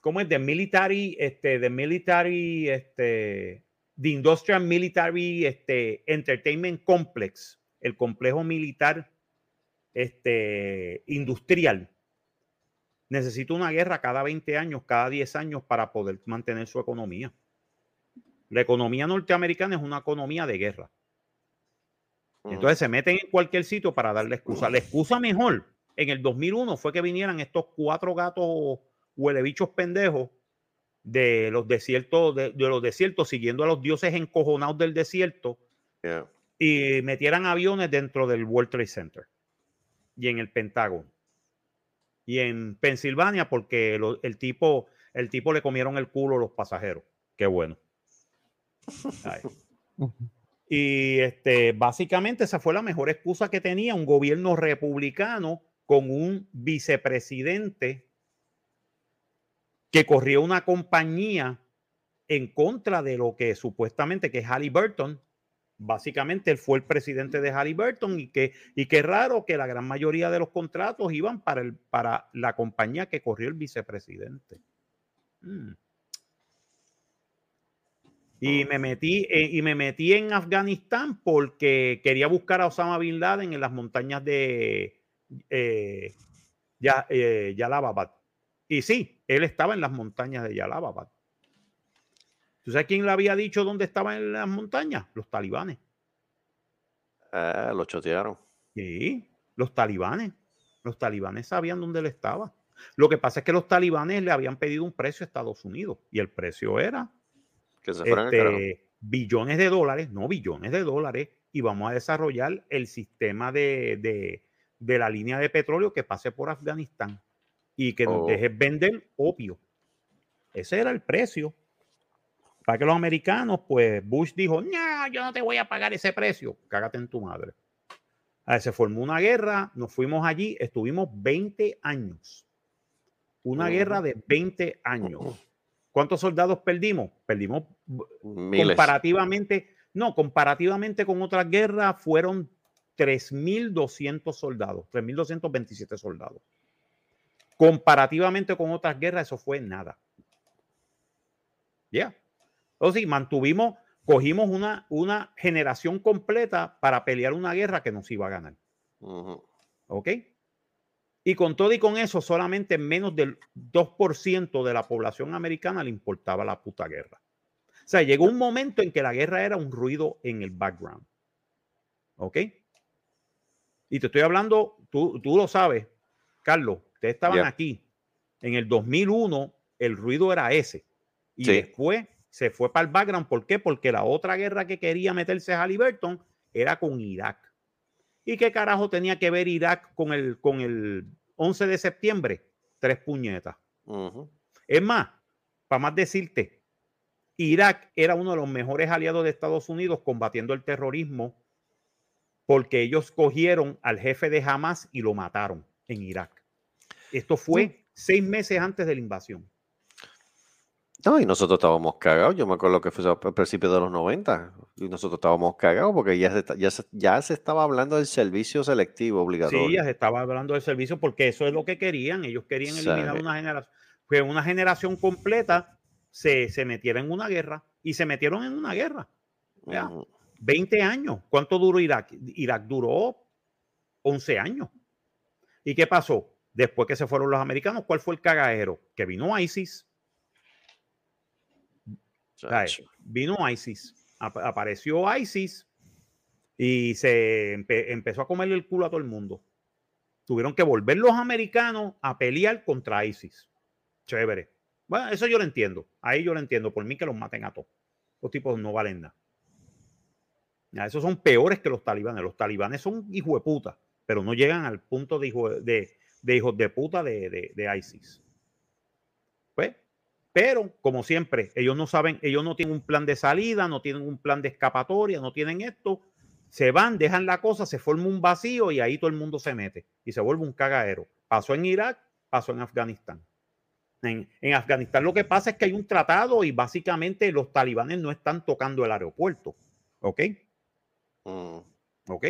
¿cómo es? De military, este, de military, este, the industrial military, este, entertainment complex, el complejo militar, este, industrial. Necesita una guerra cada 20 años, cada 10 años para poder mantener su economía. La economía norteamericana es una economía de guerra. Entonces se meten en cualquier sitio para darle excusa. La excusa mejor en el 2001 fue que vinieran estos cuatro gatos huelebichos pendejos de los desiertos, de, de los desiertos, siguiendo a los dioses encojonados del desierto Yeah. y metieran aviones dentro del World Trade Center y en el Pentágono y en Pensilvania porque lo- el tipo el tipo le comieron el culo a los pasajeros. Qué bueno. Ay. Y este, básicamente esa fue la mejor excusa que tenía un gobierno republicano con un vicepresidente que corrió una compañía en contra de lo que supuestamente que es Halliburton. Básicamente él fue el presidente de Halliburton y que y qué raro que la gran mayoría de los contratos iban para el para la compañía que corrió el vicepresidente. Mm. Y me metí eh, y me metí en Afganistán porque quería buscar a Osama bin Laden en las montañas de eh, Ya- eh, Jalalabad. Y sí, él estaba en las montañas de Jalalabad. ¿Tú sabes quién le había dicho dónde estaba en las montañas? Los talibanes. Ah, lo chotearon. Sí, los talibanes. Los talibanes sabían dónde él estaba. Lo que pasa es que los talibanes le habían pedido un precio a Estados Unidos y el precio era Que se fueran este, billones de dólares, no billones de dólares, y vamos a desarrollar el sistema de, de- de la línea de petróleo que pase por Afganistán y que nos Oh. deje vender opio. Ese era el precio. Para que los americanos, pues Bush dijo, no, yo no te voy a pagar ese precio. Cágate en tu madre. Ah, Se formó una guerra, nos fuimos allí, estuvimos 20 años. Una guerra de 20 años. ¿Cuántos soldados perdimos? Perdimos Miles. comparativamente, no, comparativamente con otras guerras fueron 3.200 soldados, 3.227 soldados. Comparativamente con otras guerras, eso fue nada. Ya. O sí, mantuvimos, cogimos una, una generación completa para pelear una guerra que nos iba a ganar. Ujú. ¿Ok? Y con todo y con eso, solamente menos del 2% de la población americana le importaba la puta guerra. O sea, llegó un momento en que la guerra era un ruido en el background. ¿Ok? Y te estoy hablando, tú, tú lo sabes, Carlos, ustedes estaban aquí. En el 2001, el ruido era ese. Y Sí. después se fue para el background. ¿Por qué? Porque la otra guerra que quería meterse Halliburton era con Irak. ¿Y qué carajo tenía que ver Irak con el, con el 11 de septiembre? Tres puñetas. Es más, para más decirte, Irak era uno de los mejores aliados de Estados Unidos combatiendo el terrorismo porque ellos cogieron al jefe de Hamas y lo mataron en Irak. Esto fue seis meses antes de la invasión. No, y nosotros estábamos cagados. Yo me acuerdo que fue a principios de los 90. Y nosotros estábamos cagados porque ya se, ya se, ya se estaba hablando del servicio selectivo obligatorio. Sí, ya se estaba hablando del servicio porque eso es lo que querían. Ellos querían eliminar una generación. Que una generación completa se, se metiera en una guerra y se metieron en una guerra. Ya. Ujú. 20 años. ¿Cuánto duró Irak? Irak duró 11 años. ¿Y qué pasó? Después que se fueron los americanos, ¿cuál fue el cagadero? Que vino ISIS. Vino ISIS. ap- apareció ISIS y se empe- empezó a comerle el culo a todo el mundo. Tuvieron que volver los americanos a pelear contra ISIS. Chévere. Bueno, eso yo lo entiendo. Ahí yo lo entiendo. Por mí que los maten a todos. Los tipos no valen nada. Ya, esos son peores que los talibanes. Los talibanes son hijos de puta, pero no llegan al punto de, hijo de, de hijos de puta de, de- de ISIS. Pero, como siempre, ellos no saben, ellos no tienen un plan de salida, no tienen un plan de escapatoria, no tienen esto. Se van, dejan la cosa, se forma un vacío y ahí todo el mundo se mete y se vuelve un cagadero. Pasó en Irak, pasó en Afganistán. En, en Afganistán lo que pasa es que hay un tratado y básicamente los talibanes no están tocando el aeropuerto. ¿Ok? Mm. ¿Ok?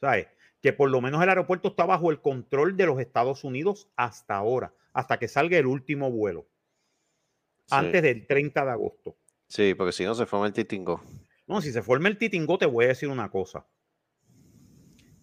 ¿Sabes? Que por lo menos el aeropuerto está bajo el control de los Estados Unidos hasta ahora, hasta que salga el último vuelo. Antes del 30 de agosto. Sí, porque si no se forma el titingo. No, si se forma el titingo, te voy a decir una cosa.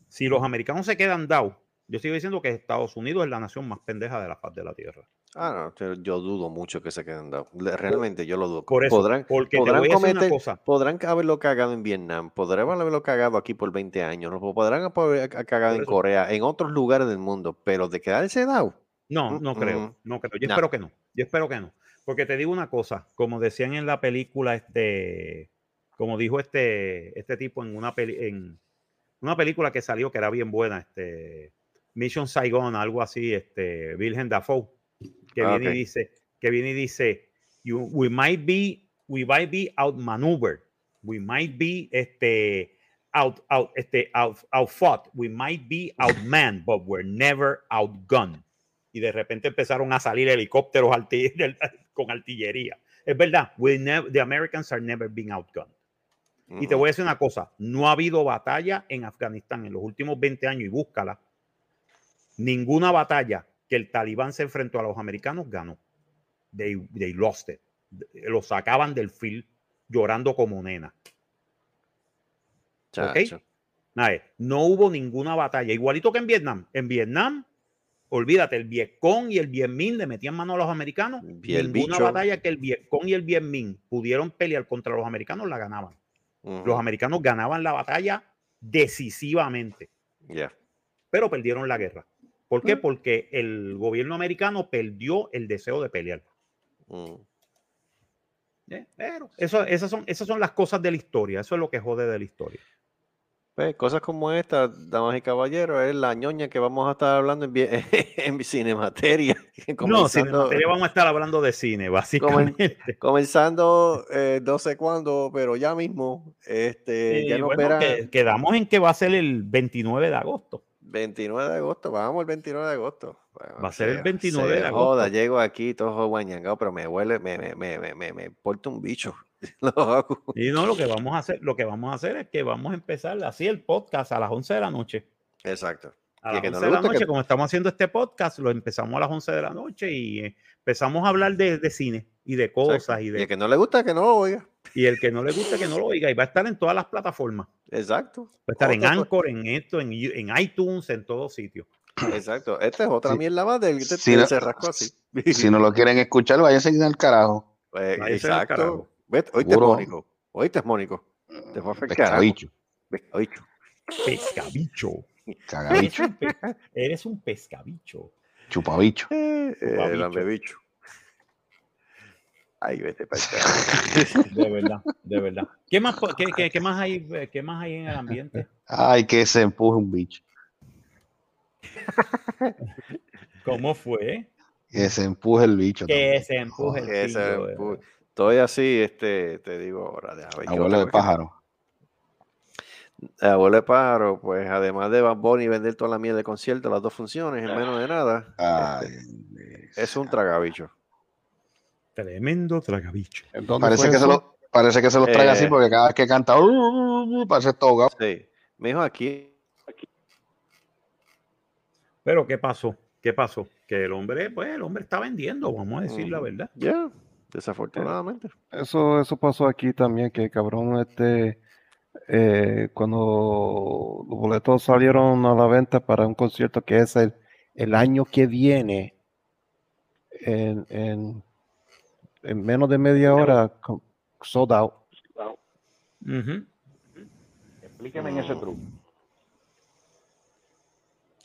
Si los americanos se quedan dados, yo sigo diciendo que Estados Unidos es la nación más pendeja de la faz de la tierra. Ah, no, yo dudo mucho que se queden dados. Realmente yo lo dudo. Por eso, podrán, porque podrán cometer- cosa. podrán haberlo cagado en Vietnam, podrán haberlo cagado aquí por 20 años, o podrán haber cagado en. Corea, en otros lugares del mundo, pero de quedarse dado. No, Mm, no creo, mm. no creo. Yo No. espero que no. Yo espero que no. Porque te digo una cosa, como decían en la película, este, como dijo este, este tipo en una peli, en una película que salió que era bien buena, este, Mission Saigon, algo así, este, Virgen Dafoe, que Ah, viene ok. y dice, que viene y dice, you, we might be, we might be outmaneuvered, we might be, este, out, out, este, out, outfought, we might be outmanned, but we're never outgunned. Y de repente empezaron a salir helicópteros arti- del- con artillería. Es verdad, we nev- the Americans are never been outgunned. Y te Ujú. voy a decir una cosa, no ha habido batalla en Afganistán en los últimos 20 años y búscala. Ninguna batalla que el talibán se enfrentó a los americanos ganó. They, they lost it. Lo sacaban del field llorando como nena. ¿ok? Chacho. Nada, no hubo ninguna batalla. Igualito que en Vietnam. En Vietnam, olvídate, el Vietcong y el Vietminh le metían mano a los americanos. Y el Ninguna bicho. batalla que el Vietcong y el Vietminh pudieron pelear contra los americanos la ganaban. Los americanos ganaban la batalla decisivamente, Ya. pero perdieron la guerra. ¿Por qué? Mm. Porque el gobierno americano perdió el deseo de pelear. ¿eh? Pero eso, esas, son, esas son las cosas de la historia. Eso es lo que jode de la historia. Pues, cosas como estas, damas y caballeros, es la ñoña que vamos a estar hablando en, en Cinemateria. No, Cinemateria vamos a estar hablando de cine, básicamente. Comenzando eh, no sé cuándo, pero ya mismo. Este, ya nos bueno, verán. que- quedamos en que va a ser el 29 de agosto. 29 de agosto, vamos el 29 de agosto. Va a ser el Se- 29 se de agosto. Joda, llego aquí todo guañangado, pero me huele, me, me, me, me, me, me porta un bicho. Lo hago. Y no, lo que vamos a hacer, lo que vamos a hacer es que vamos a empezar así el podcast a las 11 de la noche. Exacto. A las que no 11 le de la noche, que- como estamos haciendo este podcast, lo empezamos a las 11 de la noche y eh, empezamos a hablar de, de cine y de cosas Exacto. y Y de el que no le gusta, que no lo oiga. y el que no le gusta que no lo oiga y va a estar en todas las plataformas. Exacto. Va a estar en Anchor, en esto, en, en iTunes, en todos sitios. Exacto. Esta es otra Sí. mierda más del, del- Si del no- así. Si no lo quieren escuchar, váyanse al carajo. Pues, al exacto. Vete, oíste, Seguro. Mónico. Oíste, Mónico. Te fue a. Pescabicho, Pescabicho. Pescabicho. Eres cagabicho, eres un pescabicho. chupabicho. Eh, eh, Chupabicho. Ay, vete para. De verdad, de verdad. ¿Qué más, qué, qué- qué más hay, eh, qué más hay en el ambiente? Ay, que se empuje un bicho. ¿Cómo fue? Que se empuje el bicho. Que también. se empuje el Que Estoy así, este, te digo ahora, Abuelo de pájaro. Abuelo de pájaro, pues además de Bad Bunny vender toda la mierda de concierto, las dos funciones en menos de nada, Ay, este, es un tragabicho. Tremendo tragabicho. ¿Dónde parece fue que, se lo, parece que se los traga así Eh. porque cada vez que canta, uh, parece todo. Sí. Me dijo aquí, Pero ¿qué pasó? ¿Qué pasó? Que el hombre, pues el hombre está vendiendo, vamos a decir la Ujú. verdad. ya, desafortunadamente. Eso, eso pasó aquí también, que cabrón, este, eh, cuando los boletos salieron a la venta para un concierto que es el, el año que viene, en, en, en menos de media hora, sold out. Explíqueme en ese truco.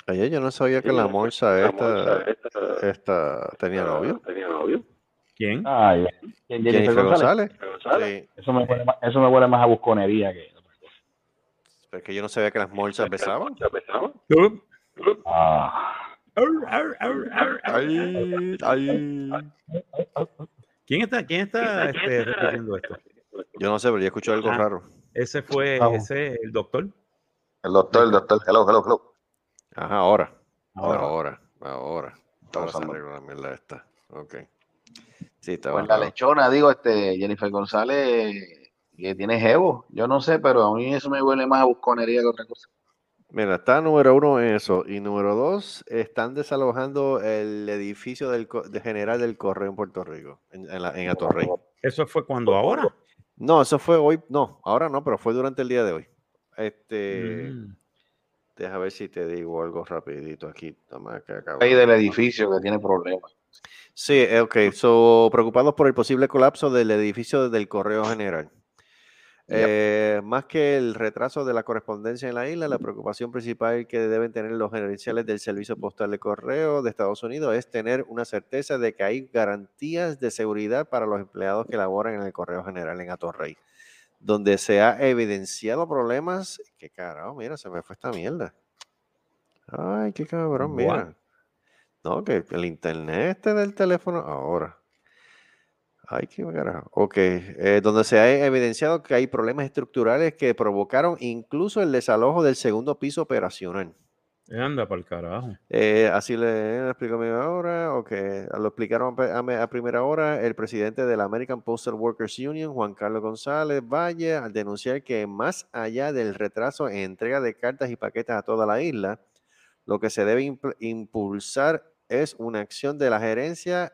Ayer yo no sabía que la morsa esta, esta tenía novio. ¿Quién? Ah. ¿Quién, Jennifer Jennifer González? González. Sí, Eso, me huele más, eso me huele más a busconería que otra cosa. pero es que yo no sabía que las morsas besaban. Ah, Ay, ay. ¿Quién está, quién está este, repitiendo esto? Yo no sé, pero yo escuché algo Ah. raro. Ese fue Vamos. ese, el doctor. El doctor, el doctor, hello, hello, hello. Ajá, ahora. Ahora. Ahora, ahora. Ahora, Estamos se arregló la mierda esta. Ok. Sí, está Pues la lechona, digo, este, Jennifer González, que tiene jevo, yo no sé, pero a mí eso me huele más a busconería que otra cosa. Mira, está número uno eso. Y número dos, están desalojando el edificio del de general del correo en Puerto Rico, en, en, la- en Atorrey. Eso fue cuando ahora. No, eso fue hoy. No, ahora no, pero fue durante el día de hoy. Este, Mm. deja ver si te digo algo rapidito aquí. Toma que acabo. Ahí del edificio que tiene problemas. Sí, eh, ok. So, preocupados por el posible colapso del edificio del Correo General. Eh, más que el retraso de la correspondencia en la isla, la preocupación principal que deben tener los gerenciales del Servicio Postal de Correo de Estados Unidos es tener una certeza de que hay garantías de seguridad para los empleados que laboran en el Correo General en Atorrey, donde se ha evidenciado problemas. Qué carajo, mira, se me fue esta mierda. Ay, qué cabrón, mira. No, que el internet este del teléfono ahora. Ay, qué carajo. Ok, eh, donde se ha evidenciado que hay problemas estructurales que provocaron incluso el desalojo del segundo piso operacional. Anda para el carajo. Eh, así le explico a mi hora, ok, lo explicaron a, primera hora el presidente de la American Postal Workers Union, Juan Carlos González Valle, al denunciar que más allá del retraso en entrega de cartas y paquetes a toda la isla, lo que se debe impulsar es una acción de la gerencia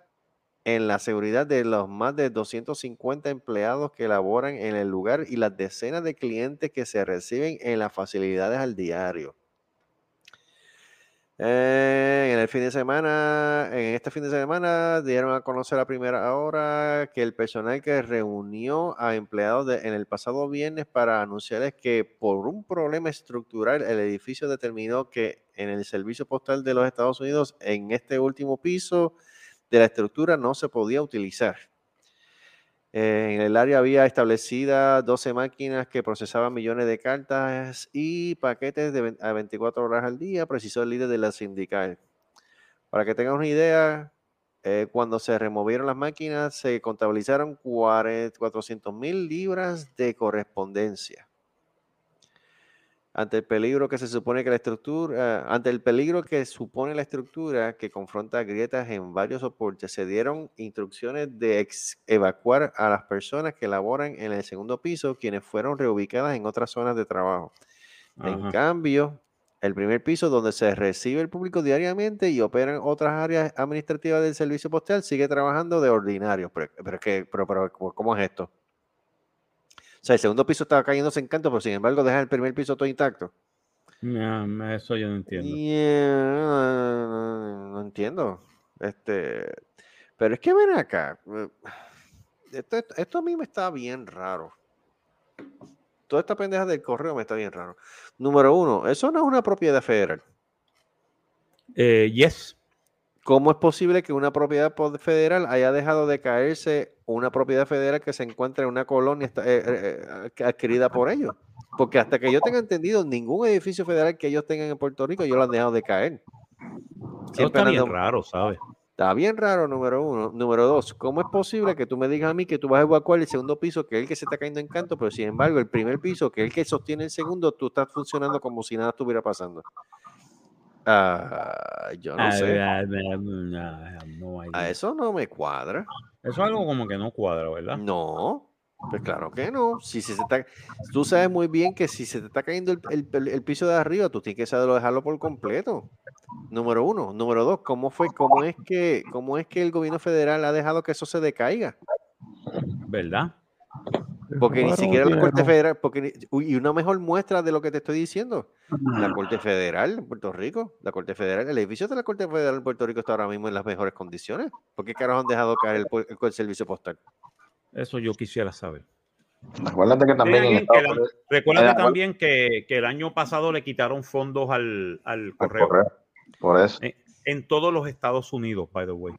en la seguridad de los más de 250 empleados que laboran en el lugar y las decenas de clientes que se reciben en las facilidades al diario. Eh, en el fin de semana, en este fin de semana, dieron a conocer a primera hora que el personal que reunió a empleados de- en el pasado viernes para anunciarles que por un problema estructural el edificio determinó que en el servicio postal de los Estados Unidos, en este último piso de la estructura, no se podía utilizar. En el área había establecida 12 máquinas que procesaban millones de cartas y paquetes de a 24 horas al día, precisó el líder de la sindical. Para que tengan una idea, eh, cuando se removieron las máquinas, se contabilizaron 400 mil libras de correspondencia. Ante el peligro que se supone que la estructura, ante el peligro que supone la estructura que confronta grietas en varios soportes, se dieron instrucciones de ex- evacuar a las personas que laboran en el segundo piso, quienes fueron reubicadas en otras zonas de trabajo. En cambio, el primer piso donde se recibe el público diariamente y operan otras áreas administrativas del servicio postal sigue trabajando de ordinario. Pero, pero, pero, pero, ¿cómo es esto? O sea, el segundo piso estaba cayéndose en canto, pero sin embargo dejan el primer piso todo intacto. No, eso yo no entiendo. Yeah, no entiendo. Este, pero es que ven acá. eh, Esto, esto- esto a mí me está bien raro. Toda esta pendeja del correo me está bien raro. Número uno, eso no es una propiedad federal. Eh, yes. ¿Cómo es posible que una propiedad federal haya dejado de caerse una propiedad federal que se encuentra en una colonia eh, eh, eh, adquirida por ellos? Porque hasta que yo tenga entendido, ningún edificio federal que ellos tengan en Puerto Rico, ellos lo han dejado de caer. Siempre está bien raro, ¿sabes? Está bien raro, número uno. Número dos, ¿cómo es posible que tú me digas a mí que tú vas a evacuar el segundo piso, que es el que se está cayendo en canto, pero sin embargo el primer piso, que es el que sostiene el segundo, tú estás funcionando como si nada estuviera pasando? Ah, yo no Ah, sé. no A eso no me cuadra. Eso es algo como que no cuadra, ¿verdad? No, pues claro que no. Si se, está, tú sabes muy bien que si se te está cayendo el, el- el- el piso de arriba, tú tienes que saberlo dejarlo por completo. Número uno. Número dos, ¿cómo fue, cómo es que, cómo es que el gobierno federal ha dejado que eso se decaiga? ¿Verdad? Porque ni siquiera la Corte. Federal, porque ni- uy, y una mejor muestra de lo que te estoy diciendo, la Corte Federal en Puerto Rico, la Corte Federal, el edificio de la Corte Federal en Puerto Rico está ahora mismo en las mejores condiciones. ¿Por qué carajo han dejado caer el, servicio postal? Eso yo quisiera saber. Acuérdate que también que la- Recuérdate Eh, también que, que el año pasado le quitaron fondos al, al al correo. correo. Por eso. En, en todos los Estados Unidos, by the way.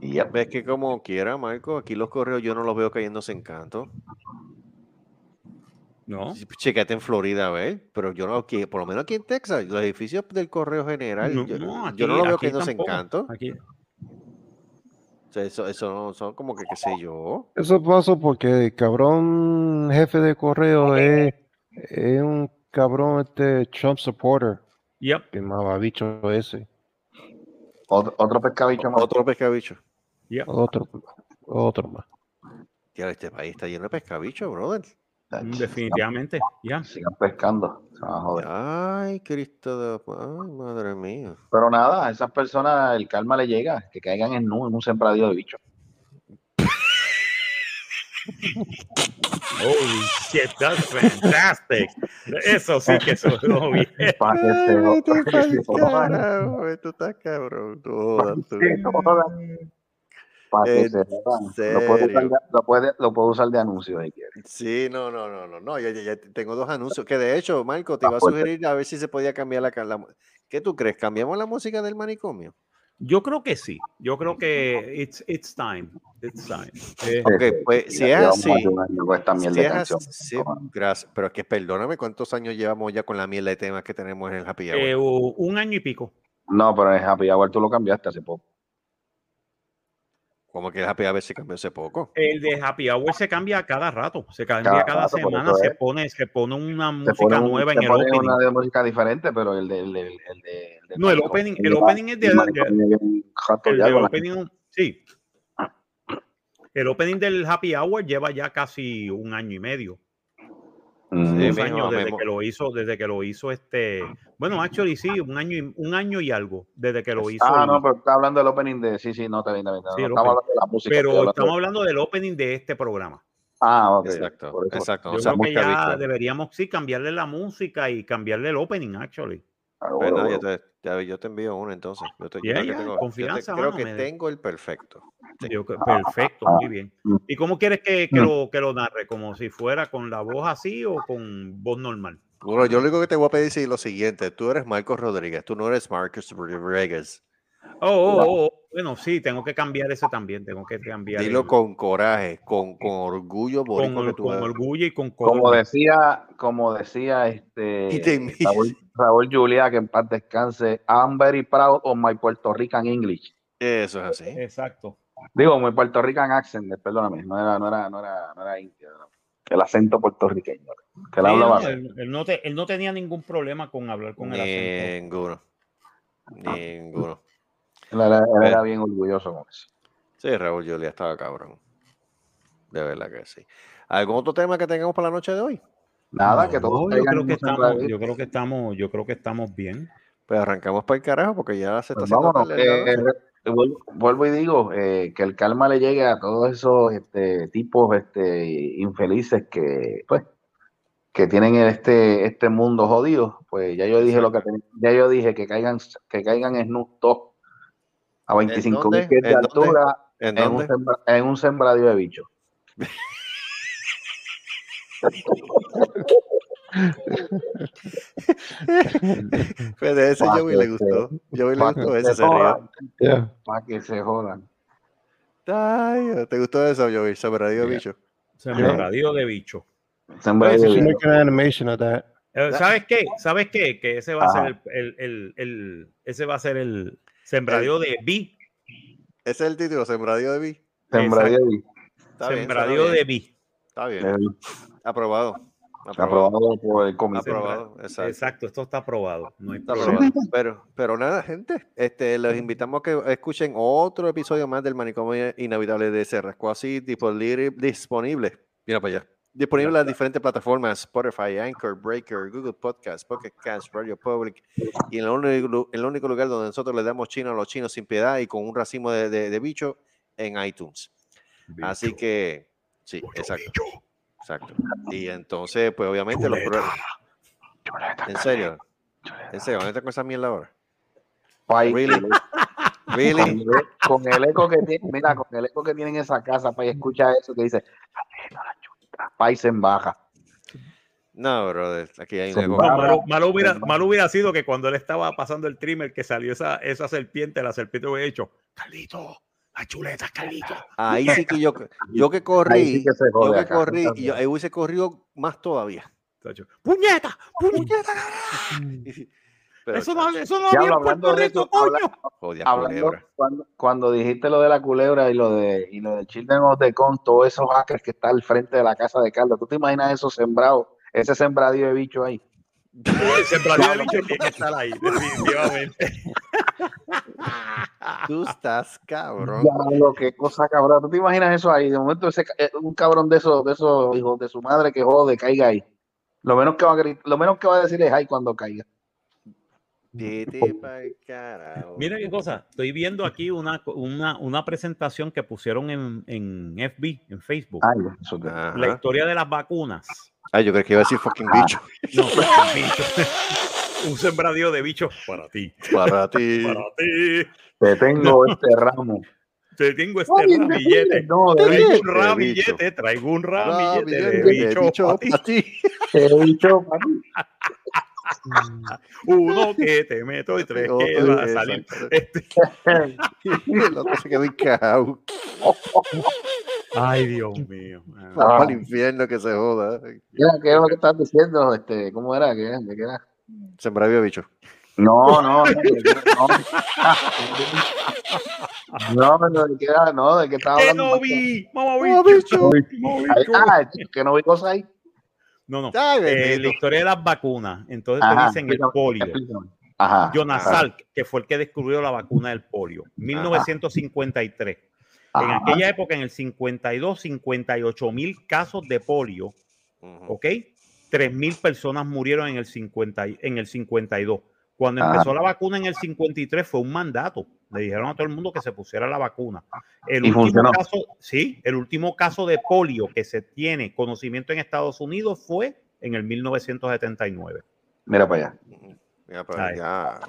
Yep. Ves que como quiera, Marco, aquí los correos yo no los veo cayéndose en canto. ¿No? Sí, Chécate en Florida, a ver, pero yo no, aquí, por lo menos aquí en Texas, los edificios del correo general, No, yo, no, yo no lo veo aquí cayéndose en tampoco. canto. Aquí, O sea, eso, eso no son como que, qué sé yo. Eso pasó porque el cabrón jefe de correo es, es un cabrón este Trump supporter, yep, que mamabicho ese. Otro, otro pescabicho más. Otro pescabicho. yep. Otro, otro más. Tío, este país está lleno de pescabicho, brother. Mm, Definitivamente, ya. Sigan pescando. se van a joder. Ay, Cristo de... Ay, madre mía. Pero nada, a esas personas el karma le llega, que caigan en nu, en un sembradío de bichos. Holy shit, that's fantastic. Eso sí que bien. Se Ay, tú estás cabrón. tu- se. Lo puedo usar serio. de, lo puede, lo puedo usar de anuncio si quiere. Sí, no, no, no, no, no, ya, ya- ya tengo dos anuncios que de hecho, Marco, te Ah, iba a fuerte. sugerir a ver si se podía cambiar la, la ¿Qué tú crees? ¿Cambiamos la música del manicomio? Yo creo que sí. Yo creo que it's, it's time. It's time. Eh, Ok, pues si es así, mierda si es gracias, pero es que perdóname cuántos años llevamos ya con la miel de temas que tenemos en el Happy Hour. eh, un año y pico. No, pero en Happy Hour tú lo cambiaste hace poco. Como que el Happy Hour se cambió hace poco. El de Happy Hour se cambia cada rato, se cambia Cada cada, rato, por semana, se pone, se pone una música un- nueva en el opening. una de música diferente, pero el de, el de, el de, el de No, el opening, el opening es de, el opening, sí. El opening del Happy Hour lleva ya casi un año y medio. Sí, dos años desde que lo hizo, desde que lo hizo este, bueno, actually sí, un año y, un año y algo desde que lo hizo. Ah, no, pero está hablando del opening de. Sí, sí, no, está bien, está bien. Sí, no, estamos hablando de la música. pero hablando estamos de- hablando del opening de este programa. Ah, ok. Exacto, exacto. Yo o sea, creo que ya deberíamos sí cambiarle la música y cambiarle el opening, actually. Pues nada, yo, te, te- yo te envío uno entonces. Yo, te- Ya, creo que ya, tengo, yo te- confianza, creo que tengo el perfecto. Sí. Yo que- perfecto, muy bien. ¿Y cómo quieres que, que Mm. lo, que lo narre? ¿Como si fuera con la voz así o con voz normal? Bueno, yo lo único que te voy a pedir es lo siguiente. Tú eres Marcos Rodríguez, tú no eres Marcos Rodríguez. Oh, oh, oh, oh. Bueno, sí, tengo que cambiar ese también. Tengo que cambiar. Dilo el- con coraje, con, con orgullo con, que tú con orgullo y con Como cojones. decía, como decía este Raúl, Raúl Julia, que en paz descanse, I'm very proud of my Puerto Rican English. Eso es así. Exacto. Digo, my Puerto Rican accent, perdóname, no era, no era, no era, no era indio, el acento puertorriqueño. Que él Sí, hablaba. no, él, él no te- él no tenía ningún problema con hablar con el acento. Ninguno. Ninguno. Era, Eh. era bien orgulloso con eso. Sí, Raúl Julia estaba cabrón. De verdad que sí. ¿Algún otro tema que tengamos para la noche de hoy? Nada, No, que todos yo creo que estamos, yo creo que estamos, yo creo que estamos bien. Pues arrancamos para el carajo porque ya se está Pues haciendo vámonos, tarde, eh, ¿no? eh, vuelvo, vuelvo y digo eh, que el calma le llegue a todos esos este, tipos este, infelices que pues que tienen este este mundo jodido. Pues ya yo dije lo que ya yo dije que caigan que caigan en Snoop Dogg a 25 mil pies de altura ¿En en un, sembra- en un sembradío de bichos. Pues de ese Joey le gustó. Joey le gustó que ese, se se rió. jodan. Yeah. Para que se jodan. Ay, ¿te gustó eso, Joey? Sembradío Yeah. bicho. Sembradío de bicho. Sembradío de should bichos. make an animation of that. Eh, ¿Sabes qué? ¿Sabes qué? Que ese va a Ajá. ser el, el, el, el- ese va a ser el sembradío de bi. Ese es el título, Sembradío de Bi. Sembradío de bichos. Está bien, Sembradío suena de bien. bi. Está bien. Eh, Aprobado. Aprobado. Aprobado por el comité. Aprobado. Exacto. Exacto, esto está aprobado. No hay Está aprobado. Pero, pero nada, gente. Este, los invitamos a que escuchen otro episodio más del manicomio inevitable de Cerrasco así disponible, disponible. Mira para allá. Disponible en las diferentes plataformas: Spotify, Anchor, Breaker, Google Podcast, Pocket Cast, Radio Public. Y en el único, el único lugar donde nosotros le damos chino a los chinos sin piedad y con un racimo de, de, de bicho en iTunes. Así que, sí, exacto. Exacto. Y entonces, pues obviamente los En serio. En serio, ¿dónde está con esa mierda ahora? Pai, Really? Con Really? el, con el eco que tiene, mira, con el eco que tiene en esa casa, Pai, escucha eso que dice, Pai se embaja. No, brother. Aquí hay un malo, malo hubiera, malo hubiera sido que cuando él estaba pasando el trimmer que salió esa, esa serpiente, la serpiente hubiera hecho, Carlito, la chuleta, Carlito. Ahí sí que yo, yo que corrí, sí que yo que acá. corrí, y yo, ahí hubiese corrido más todavía. ¡Puñeta! ¡Puñeta! Pero, Eso no, eso no había en Puerto Rico, eso, coño. Hablando, culebra. cuando, cuando dijiste lo de la culebra y lo de y lo de Children of the Con, todos esos hackers que está al frente de la casa de Carlos, ¿tú te imaginas esos sembrados, ese sembradío de bicho ahí? El sembradío de bicho tiene que estar ahí, definitivamente. Tú estás cabrón. Diablo, qué cosa cabrón. ¿Tú te imaginas eso ahí? De momento ese, eh, un cabrón de esos, de esos hijos de su madre que jode, caiga ahí. Lo menos que va a lo menos que va a decir es ay cuando caiga. Vete pa'l carajo. Mira qué cosa, estoy viendo aquí una, una, una presentación que pusieron en, en FB, en Facebook. Ay, eso que- Ajá. La historia de las vacunas. Ay, yo creo que iba a decir fucking bicho. No, bicho. Un sembradío de bichos para ti. Para ti. Para ti. Te tengo este ramo. Te tengo este Ay, ramillete. No, de Traigo bicho, un ramillete, traigo un ramillete de bicho bicho pa' ti. ti. de bicho, papi. Uno que te meto y tres que va a salir. Este- El otro se quedó encajado. Ay, Dios mío. El infierno que se joda. Mira, ¿qué es lo que estás diciendo? Este, ¿Cómo era? ¿Qué, ¿De qué era? Sembradío de bicho. No, no, no. No, no, no, ¿de qué era? No, ¿de qué estaba ¡Que hablando? no vi! ¡Mamá ¡Mamá bicho! Ah, que no vi cosas ahí. No, no. Ay, Eh, la historia de las vacunas. Entonces Ajá, te dicen el polio. Ajá. Jonas ajá, Salk, que fue el que descubrió la vacuna del polio. 1953. En ajá. aquella época, en el 52, 58 mil casos de polio. ¿ok? 3 mil personas murieron en el, 50, y- en el 52. Cuando Ah. empezó la vacuna en el 53 fue un mandato. Le dijeron a todo el mundo que se pusiera la vacuna. El Y último funcionó. caso, sí, el último caso de polio que se tiene conocimiento en Estados Unidos fue en el 1979. Mira para allá. Pero Ay. ya.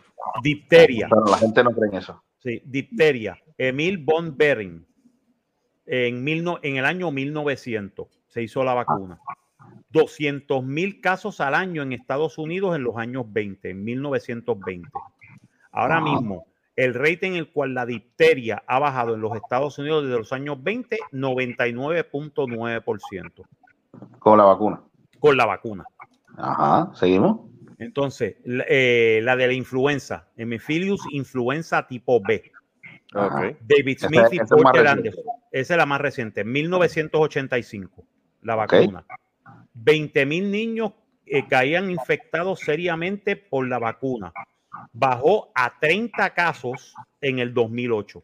Dipteria. Pero la gente no cree en eso. Sí, dipteria. Emil von Behring. En, mil no- en el año 1900 se hizo la vacuna. 200 mil casos al año en Estados Unidos en los años 20, en 1920. Ahora Ah. mismo, el rate en el cual la difteria ha bajado en los Estados Unidos desde los años 20, 99.9% Con la vacuna. con la vacuna. Ajá, seguimos. Entonces, la, eh, la de la influenza, Hemophilus influenza tipo B. David Smith y esa es más Porter reciente. Anderson. Esa es la más reciente, 1985, la vacuna. 20 mil niños eh, caían infectados seriamente por la vacuna. Bajó a 30 casos en el 2008.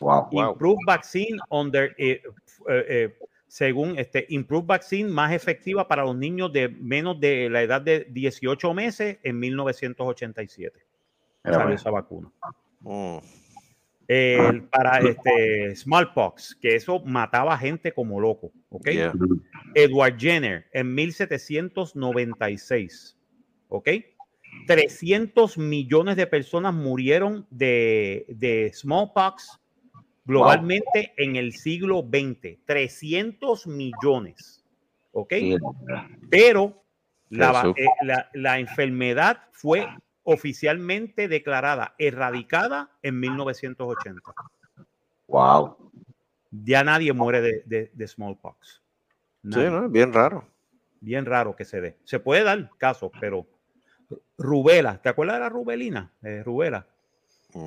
Wow. Wow. Improved vaccine under, eh, eh, eh, según este, Improved vaccine más efectiva para los niños de menos de la edad de 18 meses en 1987. Mira, Salió esa vacuna. Mm. Para este smallpox, que eso mataba gente como loco. ¿ok? Yeah. Edward Jenner en 1796. ¿Ok? 300 millones de personas murieron de, de smallpox globalmente en el siglo XX. 300 millones. ¿Ok? Pero la, eh, la- la enfermedad fue oficialmente declarada erradicada en 1980. Wow. Ya nadie muere de, de- de smallpox. Sí. ¿no? Bien raro. Bien raro que se dé. Se puede dar casos, pero rubela, ¿te acuerdas de la rubelina? Eh, rubela.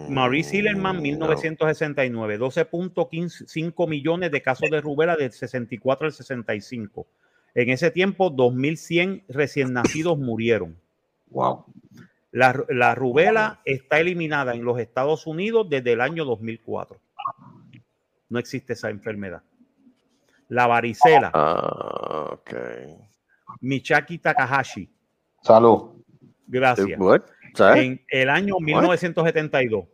Marie Sillerman, Mm, no. 1969, 12.5 millones de casos de rubela del 64 al 65. En ese tiempo, 2.100 recién nacidos murieron. Wow. La, ru- la rubela está eliminada en los Estados Unidos desde el año 2004. No existe esa enfermedad. La varicela, Ah, ok. Michaki Takahashi, Salud. gracias. En el año 1972.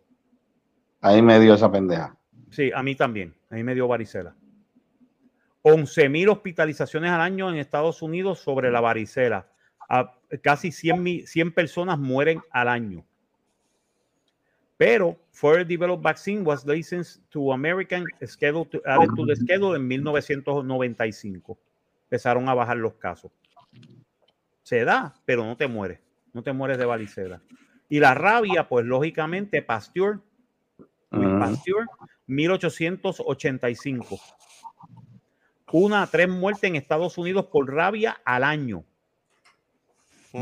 Ahí me dio esa pendeja. Sí, a mí también. A mí me dio varicela. 11.000 hospitalizaciones al año en Estados Unidos sobre la varicela. A- casi 100, mi- 100 personas mueren al año. Pero Further Developed Vaccine was licensed to American schedule to, added to the schedule en 1995. Empezaron a bajar los casos. Se da, pero no te mueres. No te mueres de varicela. Y la rabia, pues lógicamente, Pasteur. Pasteur, 1885. Una a tres muertes en Estados Unidos por rabia al año.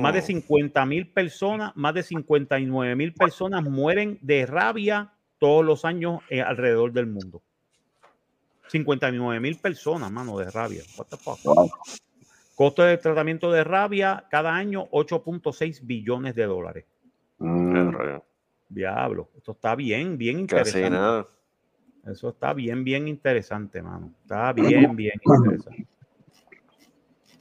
Más de Mm. 50 mil personas, más de 59 mil personas mueren de rabia todos los años eh, alrededor del mundo. 59 mil personas, mano, de rabia. What the fuck? Wow. Costo de tratamiento de rabia cada año 8.6 billones de dólares. Mm. Diablo, esto está bien, bien Casi interesante. nada. Eso está bien, bien interesante, mano. Está bien, bien interesante.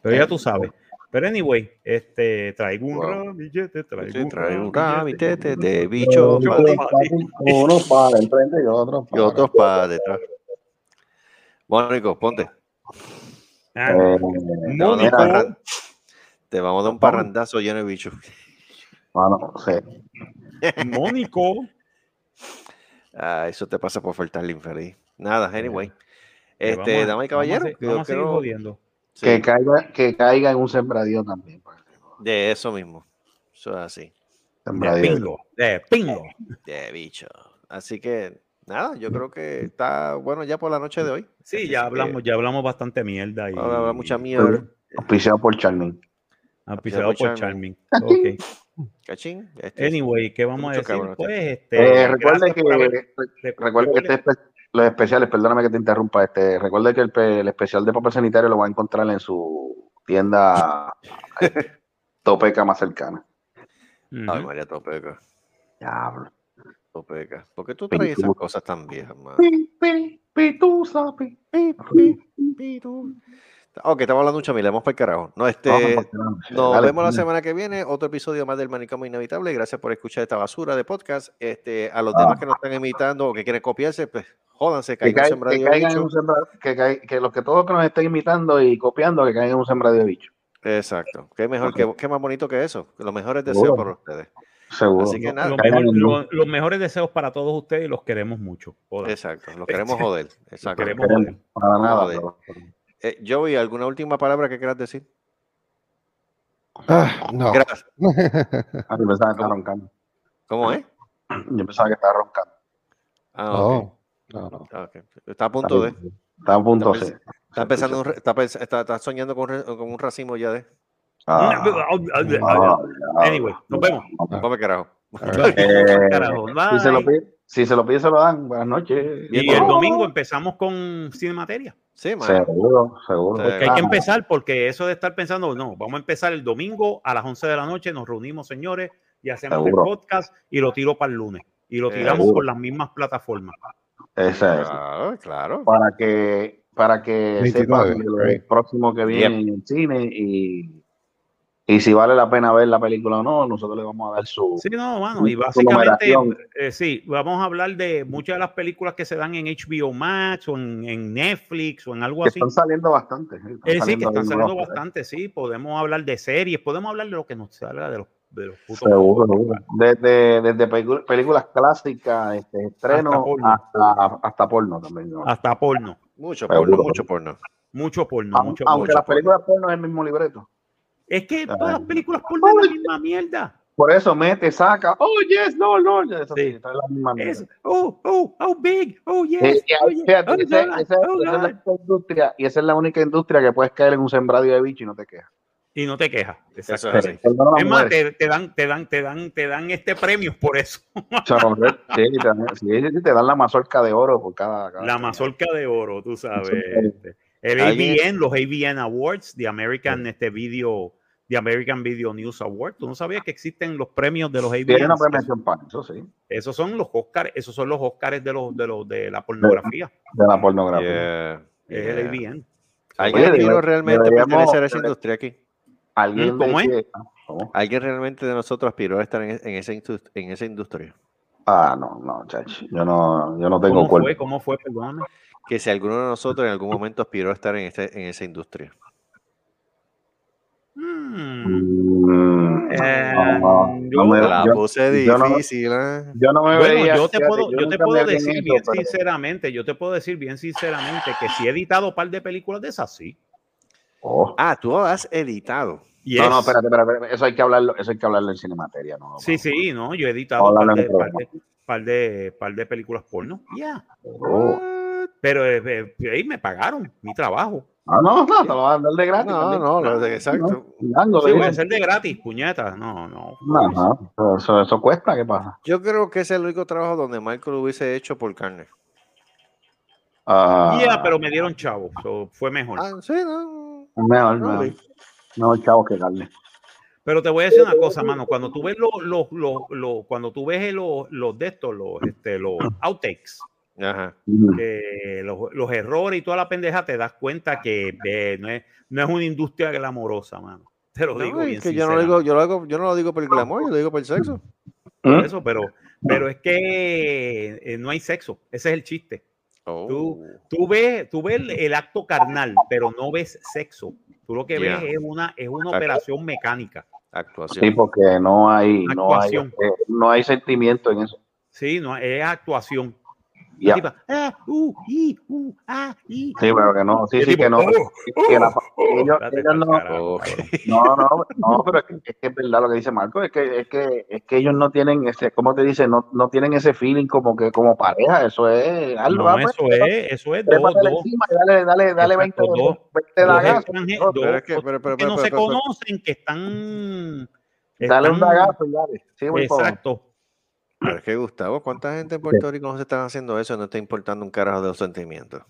Pero ya tú sabes. Pero anyway, este, traigo un Wow. ramillete, traigo Sí, un trae un ramillete. de bicho Yo- pa' ti, Uno para el frente y otro y para. otros para detrás. Mónico, ponte. Ah, Eh, Te vamos, a dar un Mónico. parran- te vamos a dar un parrandazo lleno de bichos. mano, sí. Mónico. Ah, eso te pasa por faltarle infeliz. Nada, anyway. Eh, vamos Este, a- damas y vamos a que vamos a seguir quiero- jodiendo. Sí, Que, caiga, que caiga en un sembradío también. pues. de eso mismo. Eso es así. De Sembradío. pingo, de pingo. De bicho. Así que, nada, yo creo que está bueno ya por la noche de hoy. Sí, Así ya hablamos, ya hablamos bastante mierda y Ahora habrá mucha mierda. Auspiciado por Charmin. auspiciado por Charmin. Charming. Ok. Cachín. Este, Anyway, ¿qué vamos a decir? cabrón, Pues, Eh, este, recuerde gracias que, por haber- re- recuerde que este los especiales, perdóname que te interrumpa, este, recuerde que el, el especial de papel sanitario lo va a encontrar en su tienda eh, Topeca más cercana. Ay, María Topeca. Diablo. Topeca. ¿Por qué tú Pi, traes esas cosas tan viejas, man? Pi, pi, pitusa, pi. Ok, estamos hablando mucho, vamos para el carajo. No, este, Vamos, nos dale, vemos la semana que viene. Otro episodio más del Manicomio Inevitable. Gracias por escuchar esta basura de podcast. Este, a los Ah. demás que nos están imitando o que quieren copiarse, pues jódanse, Que, caigan un que de caigan en bicho. un sembra- que, que los que todos que nos estén imitando y copiando, que caigan en un sembradío de bicho. Exacto. Qué mejor, qué, qué más bonito que eso. Los mejores Seguro. deseos para ustedes. Seguro. Así que nada. los mejores deseos para todos ustedes y los queremos mucho. Joder. Exacto. Los queremos joder. Exacto. queremos Queremos, joder. para nada. Joder. pero- Eh, Joey, ¿alguna última palabra que quieras decir? Ah, no. Gracias. Ah, yo pensaba que estaba roncando. ¿Cómo es? Yo pensaba que estaba roncando. Ah, no, no. Ah, ok. Está a punto de. Estaba a punto Está C. Está re- está, está, está soñando con, un racimo ya de. Ah, Anyway, nos vemos. Vamos carajo. Eh, Carajo, si, se lo pide, si se lo pide, se lo dan. Buenas noches. Y el domingo empezamos con Cinemateria. Sí, man. Seguro, seguro. Sí. Que hay que empezar porque eso de estar pensando, no, vamos a empezar el domingo a las 11 de la noche, nos reunimos, señores, y hacemos Seguro. el podcast y lo tiro para el lunes. Y lo tiramos seguro. por las mismas plataformas. Es. Claro, claro. Para que, para que 29, sepan de lo right. próximo que viene en el cine y, y si vale la pena ver la película o no, nosotros le vamos a dar su. Sí, no, mano, y básicamente, eh, sí, vamos a hablar de muchas de las películas que se dan en HBO Max o en, en Netflix o en algo que así. están saliendo bastante. Están Eh, sí, que están saliendo bastante, sí. Podemos hablar de series, podemos hablar de lo que nos salga de los, de los putos Seguro. Desde, desde películas clásicas, este, estrenos, Hasta porno. hasta, hasta, porno también. ¿no? Hasta porno. Mucho Seguro. porno, mucho porno. Mucho porno, mucho aunque porno. las películas porno es el mismo libreto. Es que todas las películas es la misma mierda. Por eso mete, saca. Oh, yes, no, no. Eso Sí. sí, está la misma mierda. Es, oh, oh, oh, big, oh, yes. Y oh, ahí, yes, fíjate, oh, esa- God, esa- oh, esa es la única industria, y esa es la única industria que puedes caer en un sembradío de bicho y no te quejas. Y no te quejas. Es más, te, te dan, te dan, te dan, te dan este premio por eso. Sí, te dan, sí, sí, te dan la mazorca de oro por cada. cada- La mazorca de oro, tú sabes. El ¿Alguien- AVN, los AVN Awards, the American este Video, the American Video News Awards. Tú no sabías que existen los premios de los Tiene una premiación para eso, sí. Esos son los Oscars, esos son los Oscars de los de los de la pornografía. De la pornografía. Yeah, Es yeah. el AVN. ¿Alguien Oye, realmente pertenecer a esa industria aquí? Alguien ¿cómo es? que- ¿Cómo? ¿Alguien realmente de nosotros aspiró a estar en, en esa, indus- en esa industria? Ah, no, no, chacho. Yo no, yo no tengo ¿Cómo cuerpo. fue? ¿Cómo fue? Perdóname. Que si alguno de nosotros en algún momento aspiró a estar en, este, en esa industria. Mm, Eh, no, yo- no me- La yo- puse yo no- difícil, ¿eh? yo no me Bueno, veía. yo te puedo, yo te puedo decir bien pero- sinceramente, yo te puedo decir bien sinceramente que si he editado un par de películas de esas, sí. Oh. Ah, tú has editado. Yes. No, no, espérate, espérate, espérate, eso hay que hablarlo, eso hay que hablarlo en cinemateria, ¿no? Sí, sí, no, yo he editado un par de, par de, par de, par de películas porno. Ya. Oh. Pero eh, eh, ahí me pagaron mi trabajo. Ah, no, no, te lo van a dar de gratis. No, también. no, lo de- exacto. No, dando Sí, de voy a gratis. hacer de gratis, puñeta. No, no. No, no, eso, eso cuesta, ¿qué pasa? Yo creo que ese es el único trabajo donde Michael lo hubiese hecho por carne. Ah, Ya, pero me dieron chavo. so, fue mejor. Ah, sí, no. Mejor, No, mejor. sí. Mejor chavo que carne. Pero te voy a decir una cosa, mano. Cuando tú ves los, los, los, los- cuando tú ves los, los de estos, los, este, los outtakes, Ajá. Que los, los errores y toda la pendeja, te das cuenta que eh, no, es, no es una industria glamorosa, mano. Te lo No, digo bien que yo no, lo digo, yo, lo hago, yo no lo digo por el glamour, yo lo digo por el sexo. Por eso, pero, pero es que eh, no hay sexo. Ese es el chiste. Oh. Tú, tú ves, tú ves el, el acto carnal, pero no ves sexo. Tú lo que ves es una, es una Ac- operación mecánica. Actuación. Sí, porque no hay, no hay, eh, no hay sentimiento en eso. Sí, no, es actuación. La Ya. tipa, ah, uh, i, uh, ah, i, Sí, pero que no, sí, Y sí, tipo, que no. la- ellos- no-. No, no, no, pero es que, es que es verdad lo que dice Marco, es que, es que, es que ellos no tienen ese, ¿cómo te dice? No, no tienen ese feeling como que como pareja, eso es algo. No, ah, pues, eso es, eso es dos, trépatele dos. encima y dale, dale, dale 20, Exacto, dos- 20 dos dagazos, extranjeros, dos, dos Pero es que- dos pero- pero- que no pero- se pero- pero- conocen, que están. dale un dagazo y dale. Sí, Exacto. Pero es que Gustavo, ¿cuánta gente en Puerto Rico no se están haciendo eso no está importando un carajo de los sentimientos?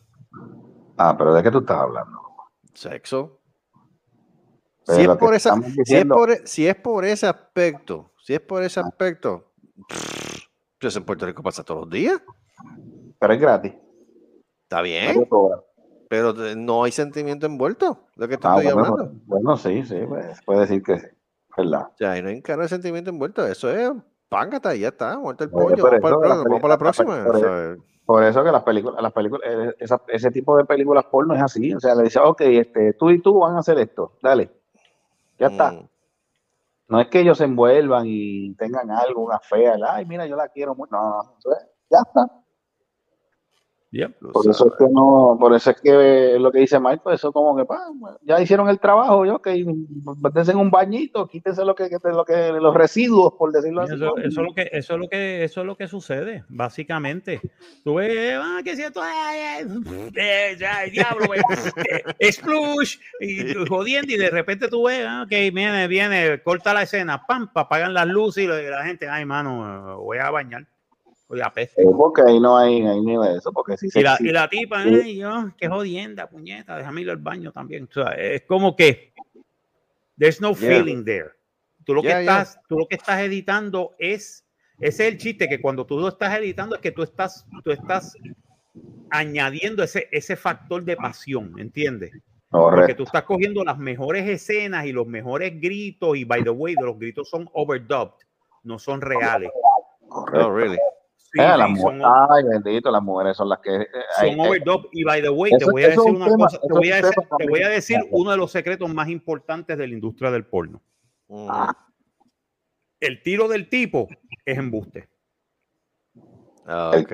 Ah, pero ¿de qué tú estás hablando? Sexo. Pero Si es, por esa, si, es por, si es por ese aspecto, si es por ese aspecto, pues en Puerto Rico pasa todos los días. Pero es gratis. Está bien, pero de- no hay sentimiento envuelto. Lo que te Ah, estoy bueno, hablando. bueno, sí, sí, pues, puede decir que sí. ¿Verdad? O sea, ahí no hay cara de sentimiento envuelto. Eso es pángata y ya está. Muerto el pollo. Vamos para, vamos para la próxima. la peli- ¿sabes? Por eso que las películas, las películas, eh, esa- ese tipo de películas porno es así. O sea, le dice, ok, este, tú y tú van a hacer esto, dale. Ya está. Mm. No es que ellos se envuelvan y tengan algo, una fea, ay, mira, yo la quiero mucho. No, no, es- ya está. Yep. Por eso es que no, por eso es que lo que dice Mike, pues eso como que pa, ya hicieron el trabajo, yo que en un bañito, quítense lo que, que- lo que los residuos, por decirlo así. Eso, eso es lo que, eso es lo que, eso es lo que sucede, básicamente. Tú ves, ah, que si esto, ay, ay, eh, ya, diablo, eh, eh, splush, y jodiendo, y de repente tú ves, ah, ok, viene, viene, corta la escena, pam, pa, apagan las luces y la gente, ay, mano, voy a bañar, voy a peste. Eh, porque ahí no hay, ahí ni de eso, porque si se Y la, y la tipa, Sí. ay, yo, qué jodienda, puñeta, déjame ir al baño también. O sea, es como que there's no Yeah. feeling there. Tú lo, Yeah, que yeah. estás, tú lo que estás editando es, ese es el chiste, que cuando tú lo estás editando es que tú estás, tú estás añadiendo ese, ese factor de pasión, ¿entiendes? Porque tú estás cogiendo las mejores escenas y los mejores gritos, y by the way, los gritos son overdubbed, no son reales. correcto. Oh, really? Sí, Eh, sí, son, Ay, bendito, las mujeres son las que. eh, son ay, overdub. Y by the way, te voy a decir un una tema, cosa, te voy, a decir, tema te voy a también. decir uno de los secretos más importantes de la industria del porno. Mm. El tiro del tipo es embuste. Ah, el- ok.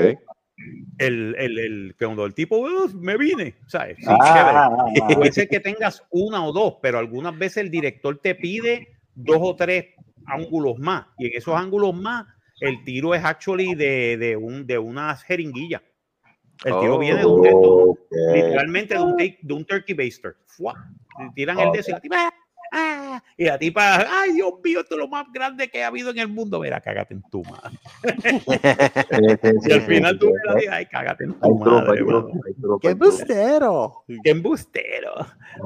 El, el, el, que cuando el tipo "Uf, me vine, ¿sabes? Sí, Ah, chévere. ah, ah, Puede ser que tengas una o dos, pero algunas veces el director te pide dos o tres ángulos más. Y en esos ángulos más, el tiro es actually de, de, un, de una jeringuilla. El tiro Oh. viene de un, de- de un- ok. literalmente de un, de un turkey baster. Tiran el de eso y la tipa, ¡ah! y la tipa, ay Dios mío, esto es lo más grande que ha habido en el mundo. Mira, cágate en tu madre. Y al final tú ves la tía, ay, cágate en tu madre, ¡Qué hay truco. bustero! Qué embustero.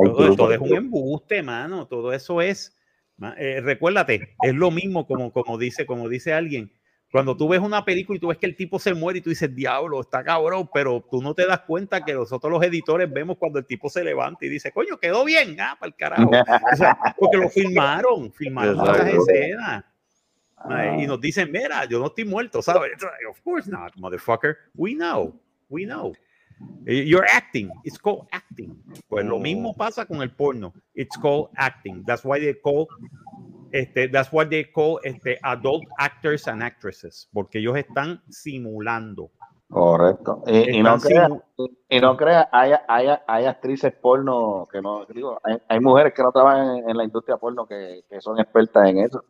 Todo, todo es un embuste, mano. Todo eso es. eh, recuérdate, es lo mismo como, como, dice, como dice alguien. Cuando tú ves una película y tú ves que el tipo se muere y tú dices, diablo, está cabrón, pero tú no te das cuenta que nosotros los editores vemos cuando el tipo se levanta y dice, coño, quedó bien, ah, para el carajo. O sea, porque lo filmaron, filmaron esas escenas. Ay, Y nos dicen, mira, yo no estoy muerto, ¿sabes? Of course not, motherfucker. We know, we know. Eh, You're acting. It's called acting. Pues lo mismo pasa con el porno. It's called acting. That's why they call este, that's why they call este, adult actors and actresses, porque ellos están simulando. Correcto. Y, y no simu- y no creas, hay, hay, hay actrices porno que no, digo, hay, hay mujeres que no trabajan en, en la industria porno que, que son expertas en eso.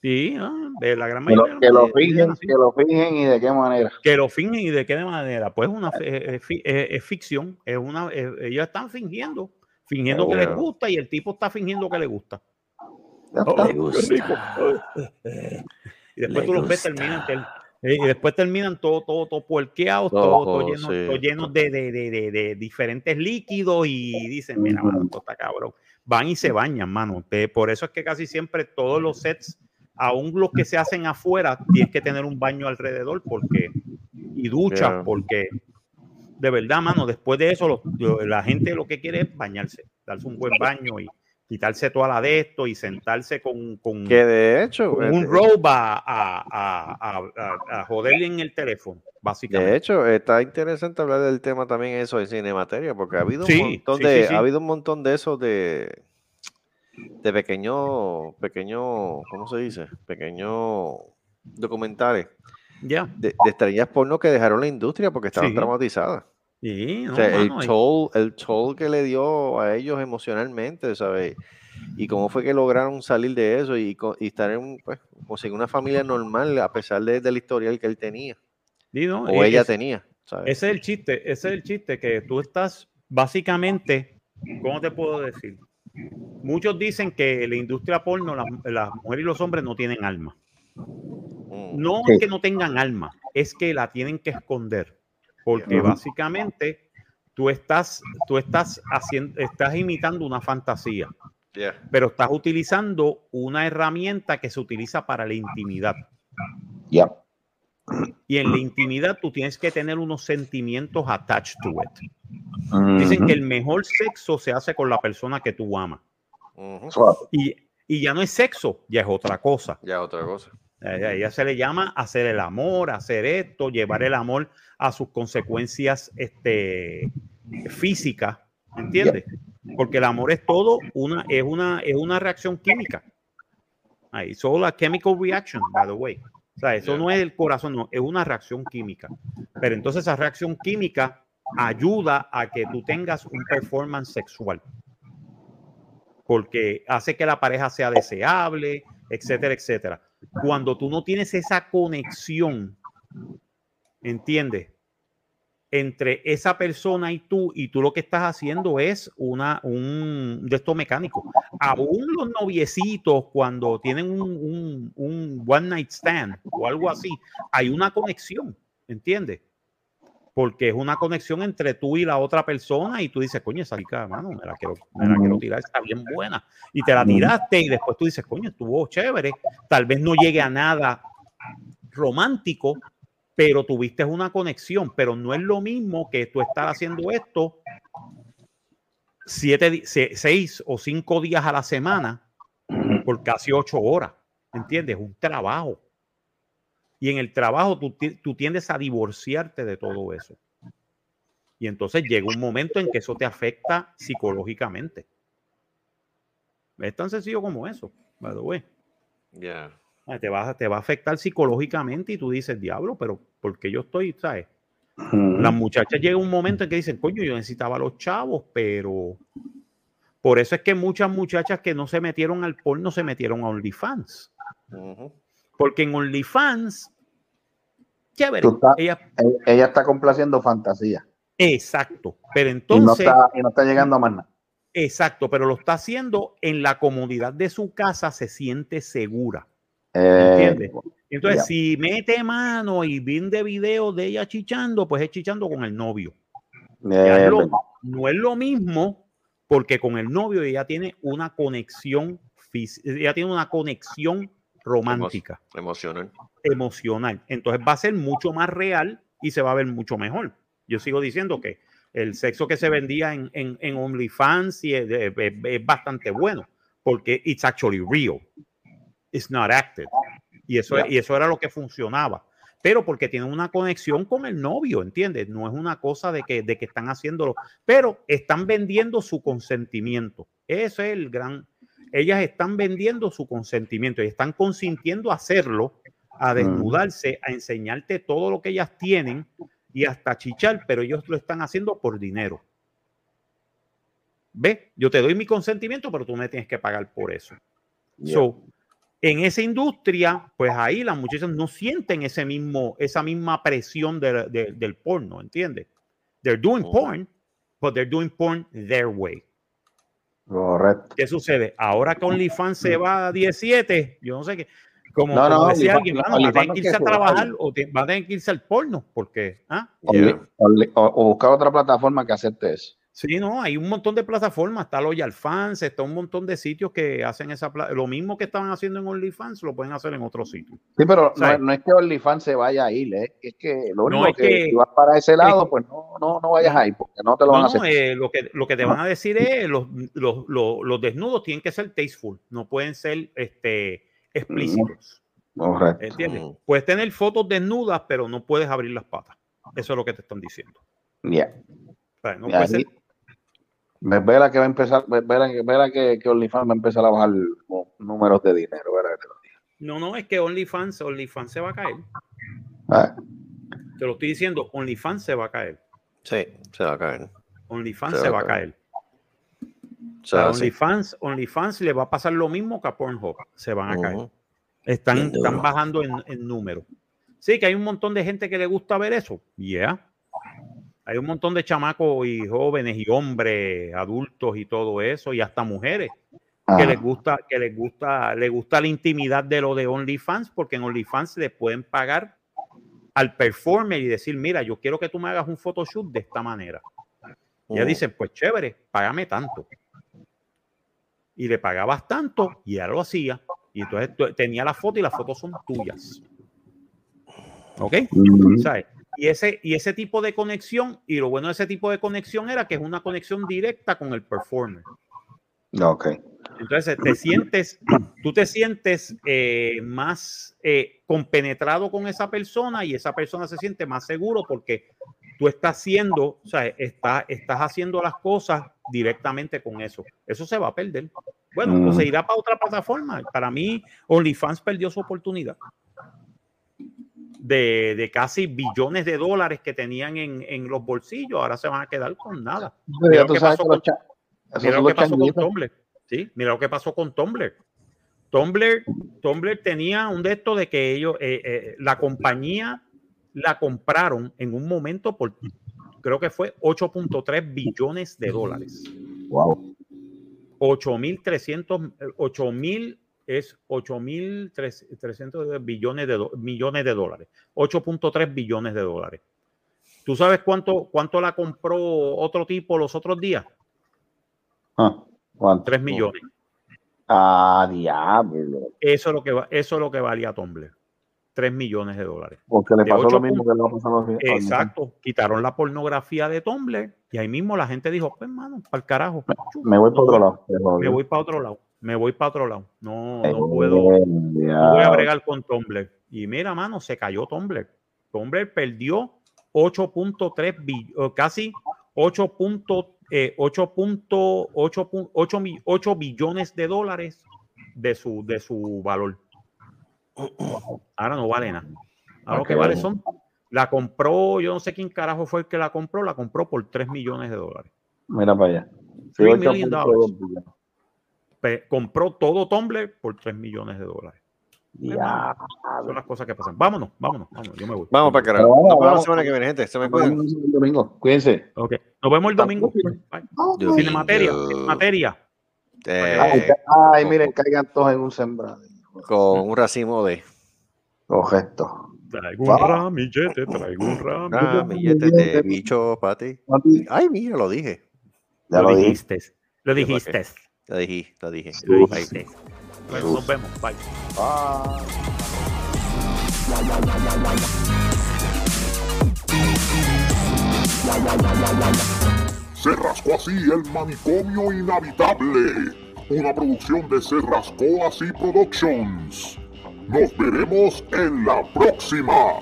Sí, ah, de la gran mayoría. que lo fingen, que lo fingen y de qué manera. que lo fingen y de qué manera. Pues una fi- eh, eh, fi- eh, es ficción, es una, eh, ellos están fingiendo, fingiendo que les gusta y el tipo está fingiendo que le gusta. Oh. Le gusta. Y después Le tú los ves terminan eh, y después terminan todo todo todo puerqueados, Todo, todo, todo llenos, sí. todo llenos de, de, de, de- diferentes líquidos y dicen, mira, mano, esto está cabrón. Van y se bañan, mano. Por eso es que casi siempre todos los sets, aún los que se hacen afuera, tienes que tener un baño alrededor porque y duchas Yeah. porque de verdad, mano, después de eso, la gente lo que quiere es bañarse, darse un buen baño y quitarse toda la de esto y sentarse con, con, Que de hecho, con un eh, robe a, a, a, a- joderle en el teléfono, básicamente. de hecho, está interesante hablar del tema también eso de cinemateria, porque ha habido Sí, un montón sí, de, sí, ha habido un montón de esos de de pequeños, pequeños, ¿cómo se dice? Pequeños documentales Ya. de, de estrellas porno que dejaron la industria porque estaban traumatizadas. Sí, no, O sea, el mano, y- toll, el toll que le dio a ellos emocionalmente, ¿sabes? Y cómo fue que lograron salir de eso y, y estar en, pues, conseguir una familia normal a pesar de- del historial que él tenía sí, no, o e- ella es- tenía, ¿sabes? Ese es el chiste, ese es el chiste que tú estás básicamente, ¿cómo te puedo decir? Muchos dicen que la industria porno, las, las mujeres y los hombres no tienen alma. Mm, No Sí. es que no tengan alma, es que la tienen que esconder. Porque básicamente tú estás, tú estás haciendo, estás imitando una fantasía, yeah. pero estás utilizando una herramienta que se utiliza para la intimidad. Ya. Y en la intimidad tú tienes que tener unos sentimientos attached to it. Dicen que el mejor sexo se hace con la persona que tú amas. Y, y ya no es sexo, ya es otra cosa. Ya otra cosa. A ella se le llama hacer el amor, hacer esto, llevar el amor a sus consecuencias este, físicas, ¿entiendes? Porque el amor es todo una, es una, es una reacción química. Ahí, solo la chemical reaction, by the way. O sea, eso no es el corazón, no, es una reacción química. Pero entonces esa reacción química ayuda a que tú tengas un performance sexual. Porque hace que la pareja sea deseable, etcétera, etcétera. Cuando tú no tienes esa conexión, ¿entiendes? Entre esa persona y tú, y tú lo que estás haciendo es una, un de esto mecánico. Aún los noviecitos, cuando tienen un, un, un one night stand o algo así, hay una conexión, ¿entiendes? porque es una conexión entre tú y la otra persona y tú dices, coño, esa rica, mano, me la quiero, me la quiero tirar, está bien buena. Y te la tiraste y después tú dices, coño, estuvo chévere. Tal vez no llegue a nada romántico, pero tuviste una conexión, pero no es lo mismo que tú estar haciendo esto siete, seis o cinco días a la semana por casi ocho horas, ¿entiendes? Un trabajo. Y en el trabajo tú, tú tiendes a divorciarte de todo eso. Y entonces llega un momento en que eso te afecta psicológicamente. Es tan sencillo como eso, by the way. Ya. Ah, Te va, te va a afectar psicológicamente y tú dices, diablo, pero porque yo estoy, ¿sabes? Las muchachas llega un momento en que dicen, coño, yo necesitaba a los chavos, pero por eso es que muchas muchachas que no se metieron al porno se metieron a OnlyFans. Porque en OnlyFans, chévere, Tú estás- ella, Ella, ella está complaciendo fantasía exacto, pero y no, entonces, está, y no está llegando a más nada. exacto, pero lo está haciendo en la comodidad de su casa, se siente segura. Eh, ¿Entiendes? Entonces, Ya. si mete mano y vende videos de ella chichando, pues es chichando con el novio. Eh, lo- no es lo mismo porque con el novio ella tiene una conexión ella tiene una conexión romántica, Emocional. emocional. Entonces va a ser mucho más real y se va a ver mucho mejor. Yo sigo diciendo que el sexo que se vendía en, en, en OnlyFans es- es- es bastante bueno porque it's actually real. It's not acted. Y eso, y eso era lo que funcionaba. Pero porque tienen una conexión con el novio, ¿entiendes? No es una cosa de que, de que están haciéndolo, pero están vendiendo su consentimiento. Ese es el gran. Ellas están vendiendo su consentimiento y están consintiendo hacerlo, a desnudarse, a enseñarte todo lo que ellas tienen y hasta chichar, pero ellos lo están haciendo por dinero. ¿Ves? Yo te doy mi consentimiento, pero tú me tienes que pagar por eso. So, en esa industria, pues ahí las muchachas no sienten ese mismo, esa misma presión de- de- del porno, ¿entiendes? They're doing Ujú. porn, but they're doing porn their way. Correcto. ¿Qué sucede? Ahora que OnlyFans se va a 17, yo no sé qué. Como, No, como no, decía alguien, mano, va a tener no que irse a trabajar o te- va a tener que irse al porno, porque, ¿ah? Only- only- o, o buscar otra plataforma que acepte eso. Sí, no, hay un montón de plataformas, está Loyal Fans, está un montón de sitios que hacen esa lo mismo que estaban haciendo en OnlyFans, lo pueden hacer en otros sitios. Sí, pero no, es- no es que OnlyFans se vaya a ir, ¿eh? es que lo No, único es que, que- si vas para ese lado, es- pues no, no, no vayas ahí, porque no te lo van a hacer. eh, lo, que, lo que te van a decir es los, los, los, los desnudos tienen que ser tasteful, no pueden ser este, explícitos. Correcto. ¿Entiendes? Puedes tener fotos desnudas, pero no puedes abrir las patas. Eso es lo que te están diciendo. Ya. O sea, no Y puede ahí- ser- Ve- Verá que va a empezar, ve- verá, que- que, OnlyFans va a empezar a bajar los números de dinero, verá que te lo digo. no, no, es que OnlyFans, OnlyFans se va a caer. Ah, Te lo estoy diciendo, OnlyFans se va a caer. Sí, se va a caer. OnlyFans se, va a caer. O O sea. OnlyFans, OnlyFans le va a pasar lo mismo que a Pornhub. Se van a caer. Están, están bajando en, en número. Sí, que hay un montón de gente que le gusta ver eso. Yeah. Hay un montón de chamacos y jóvenes y hombres, adultos y todo eso, y hasta mujeres que les gusta, que les gusta, les gusta la intimidad de lo de OnlyFans, porque en OnlyFans le pueden pagar al performer y decir, mira, yo quiero que tú me hagas un photoshoot de esta manera. Y ella Ujú. dice, pues chévere, págame tanto. Y le pagabas tanto y ella lo hacía. Y entonces tenía la foto y las fotos son tuyas. ¿Ok? ¿Sabes? Y ese, y ese tipo de conexión, y lo bueno de ese tipo de conexión era que es una conexión directa con el performer. Ok. Entonces te sientes, tú te sientes eh, más eh, compenetrado con esa persona y esa persona se siente más seguro porque tú estás haciendo, o sea, está, estás haciendo las cosas directamente con eso. Eso se va a perder. Bueno, pues se irá para otra plataforma. Para mí, OnlyFans perdió su oportunidad. De, de casi billones de dólares que tenían en, en los bolsillos, ahora se van a quedar con nada. Mira lo que pasó con, mira son lo los que pasó con changuitos. Tumblr. Sí, mira lo que pasó con Tumblr. Tumblr, Tumblr tenía un de esto de que ellos, eh, eh, la compañía la compraron en un momento por, creo que fue 8.3 billones de dólares. Wow. 8.300, eh, 8.000 es 8.300 billones de, do- millones de dólares. 8.3 billones de dólares. ¿Tú sabes cuánto, cuánto la compró otro tipo los otros días? Ah, ¿cuánto? 3 millones. Ah, diablo. Eso es lo que, eso es lo que valía Tumblr. 3 millones de dólares. Porque le pasó lo mismo que le va a los Exacto. Quitaron la pornografía de Tumblr y ahí mismo la gente dijo, pues hermano, para el carajo. Me voy para otro lado. Me voy para otro lado. Me voy para otro lado. No, Eh, no puedo. No voy a bregar con Tumblr. Y mira, mano, se cayó Tumblr. Tumblr perdió 8.3 billones, casi 8. punto- eh, 8.8 pu- 8 mi- 8 billones de dólares de su, de su valor. Ahora no vale nada. Ahora lo que vale son. La compró, yo no sé quién carajo fue el que la compró, la compró por 3 millones de dólares. Mira para allá. Sí, Three ocho million punto dollars. dos billones. Pe- compró todo Tumblr por 3 millones de dólares. Diablo. Son las cosas que pasan. Vámonos, vámonos, vámonos. Yo me voy. Vamos para carajo. Nos vemos la semana que viene, gente. Se me Nos cuidan. vemos el domingo. Cuídense. Ok. Nos vemos el domingo. Tiene materia, tiene materia. Eh, Ay, ay, miren, caigan todos en un sembrado. con un racimo de Correcto. Traigo un ramillete, traigo un ramillete. de bicho para ti. Papi, Ay, mira, lo dije. Ya Lo dijiste. Lo dijiste. Lo dije, lo dije. Dijiste. Bueno, nos vemos. Bye. Se rascó así el manicomio inhabitable. Una producción de Se rascó así Productions. Nos veremos en la próxima.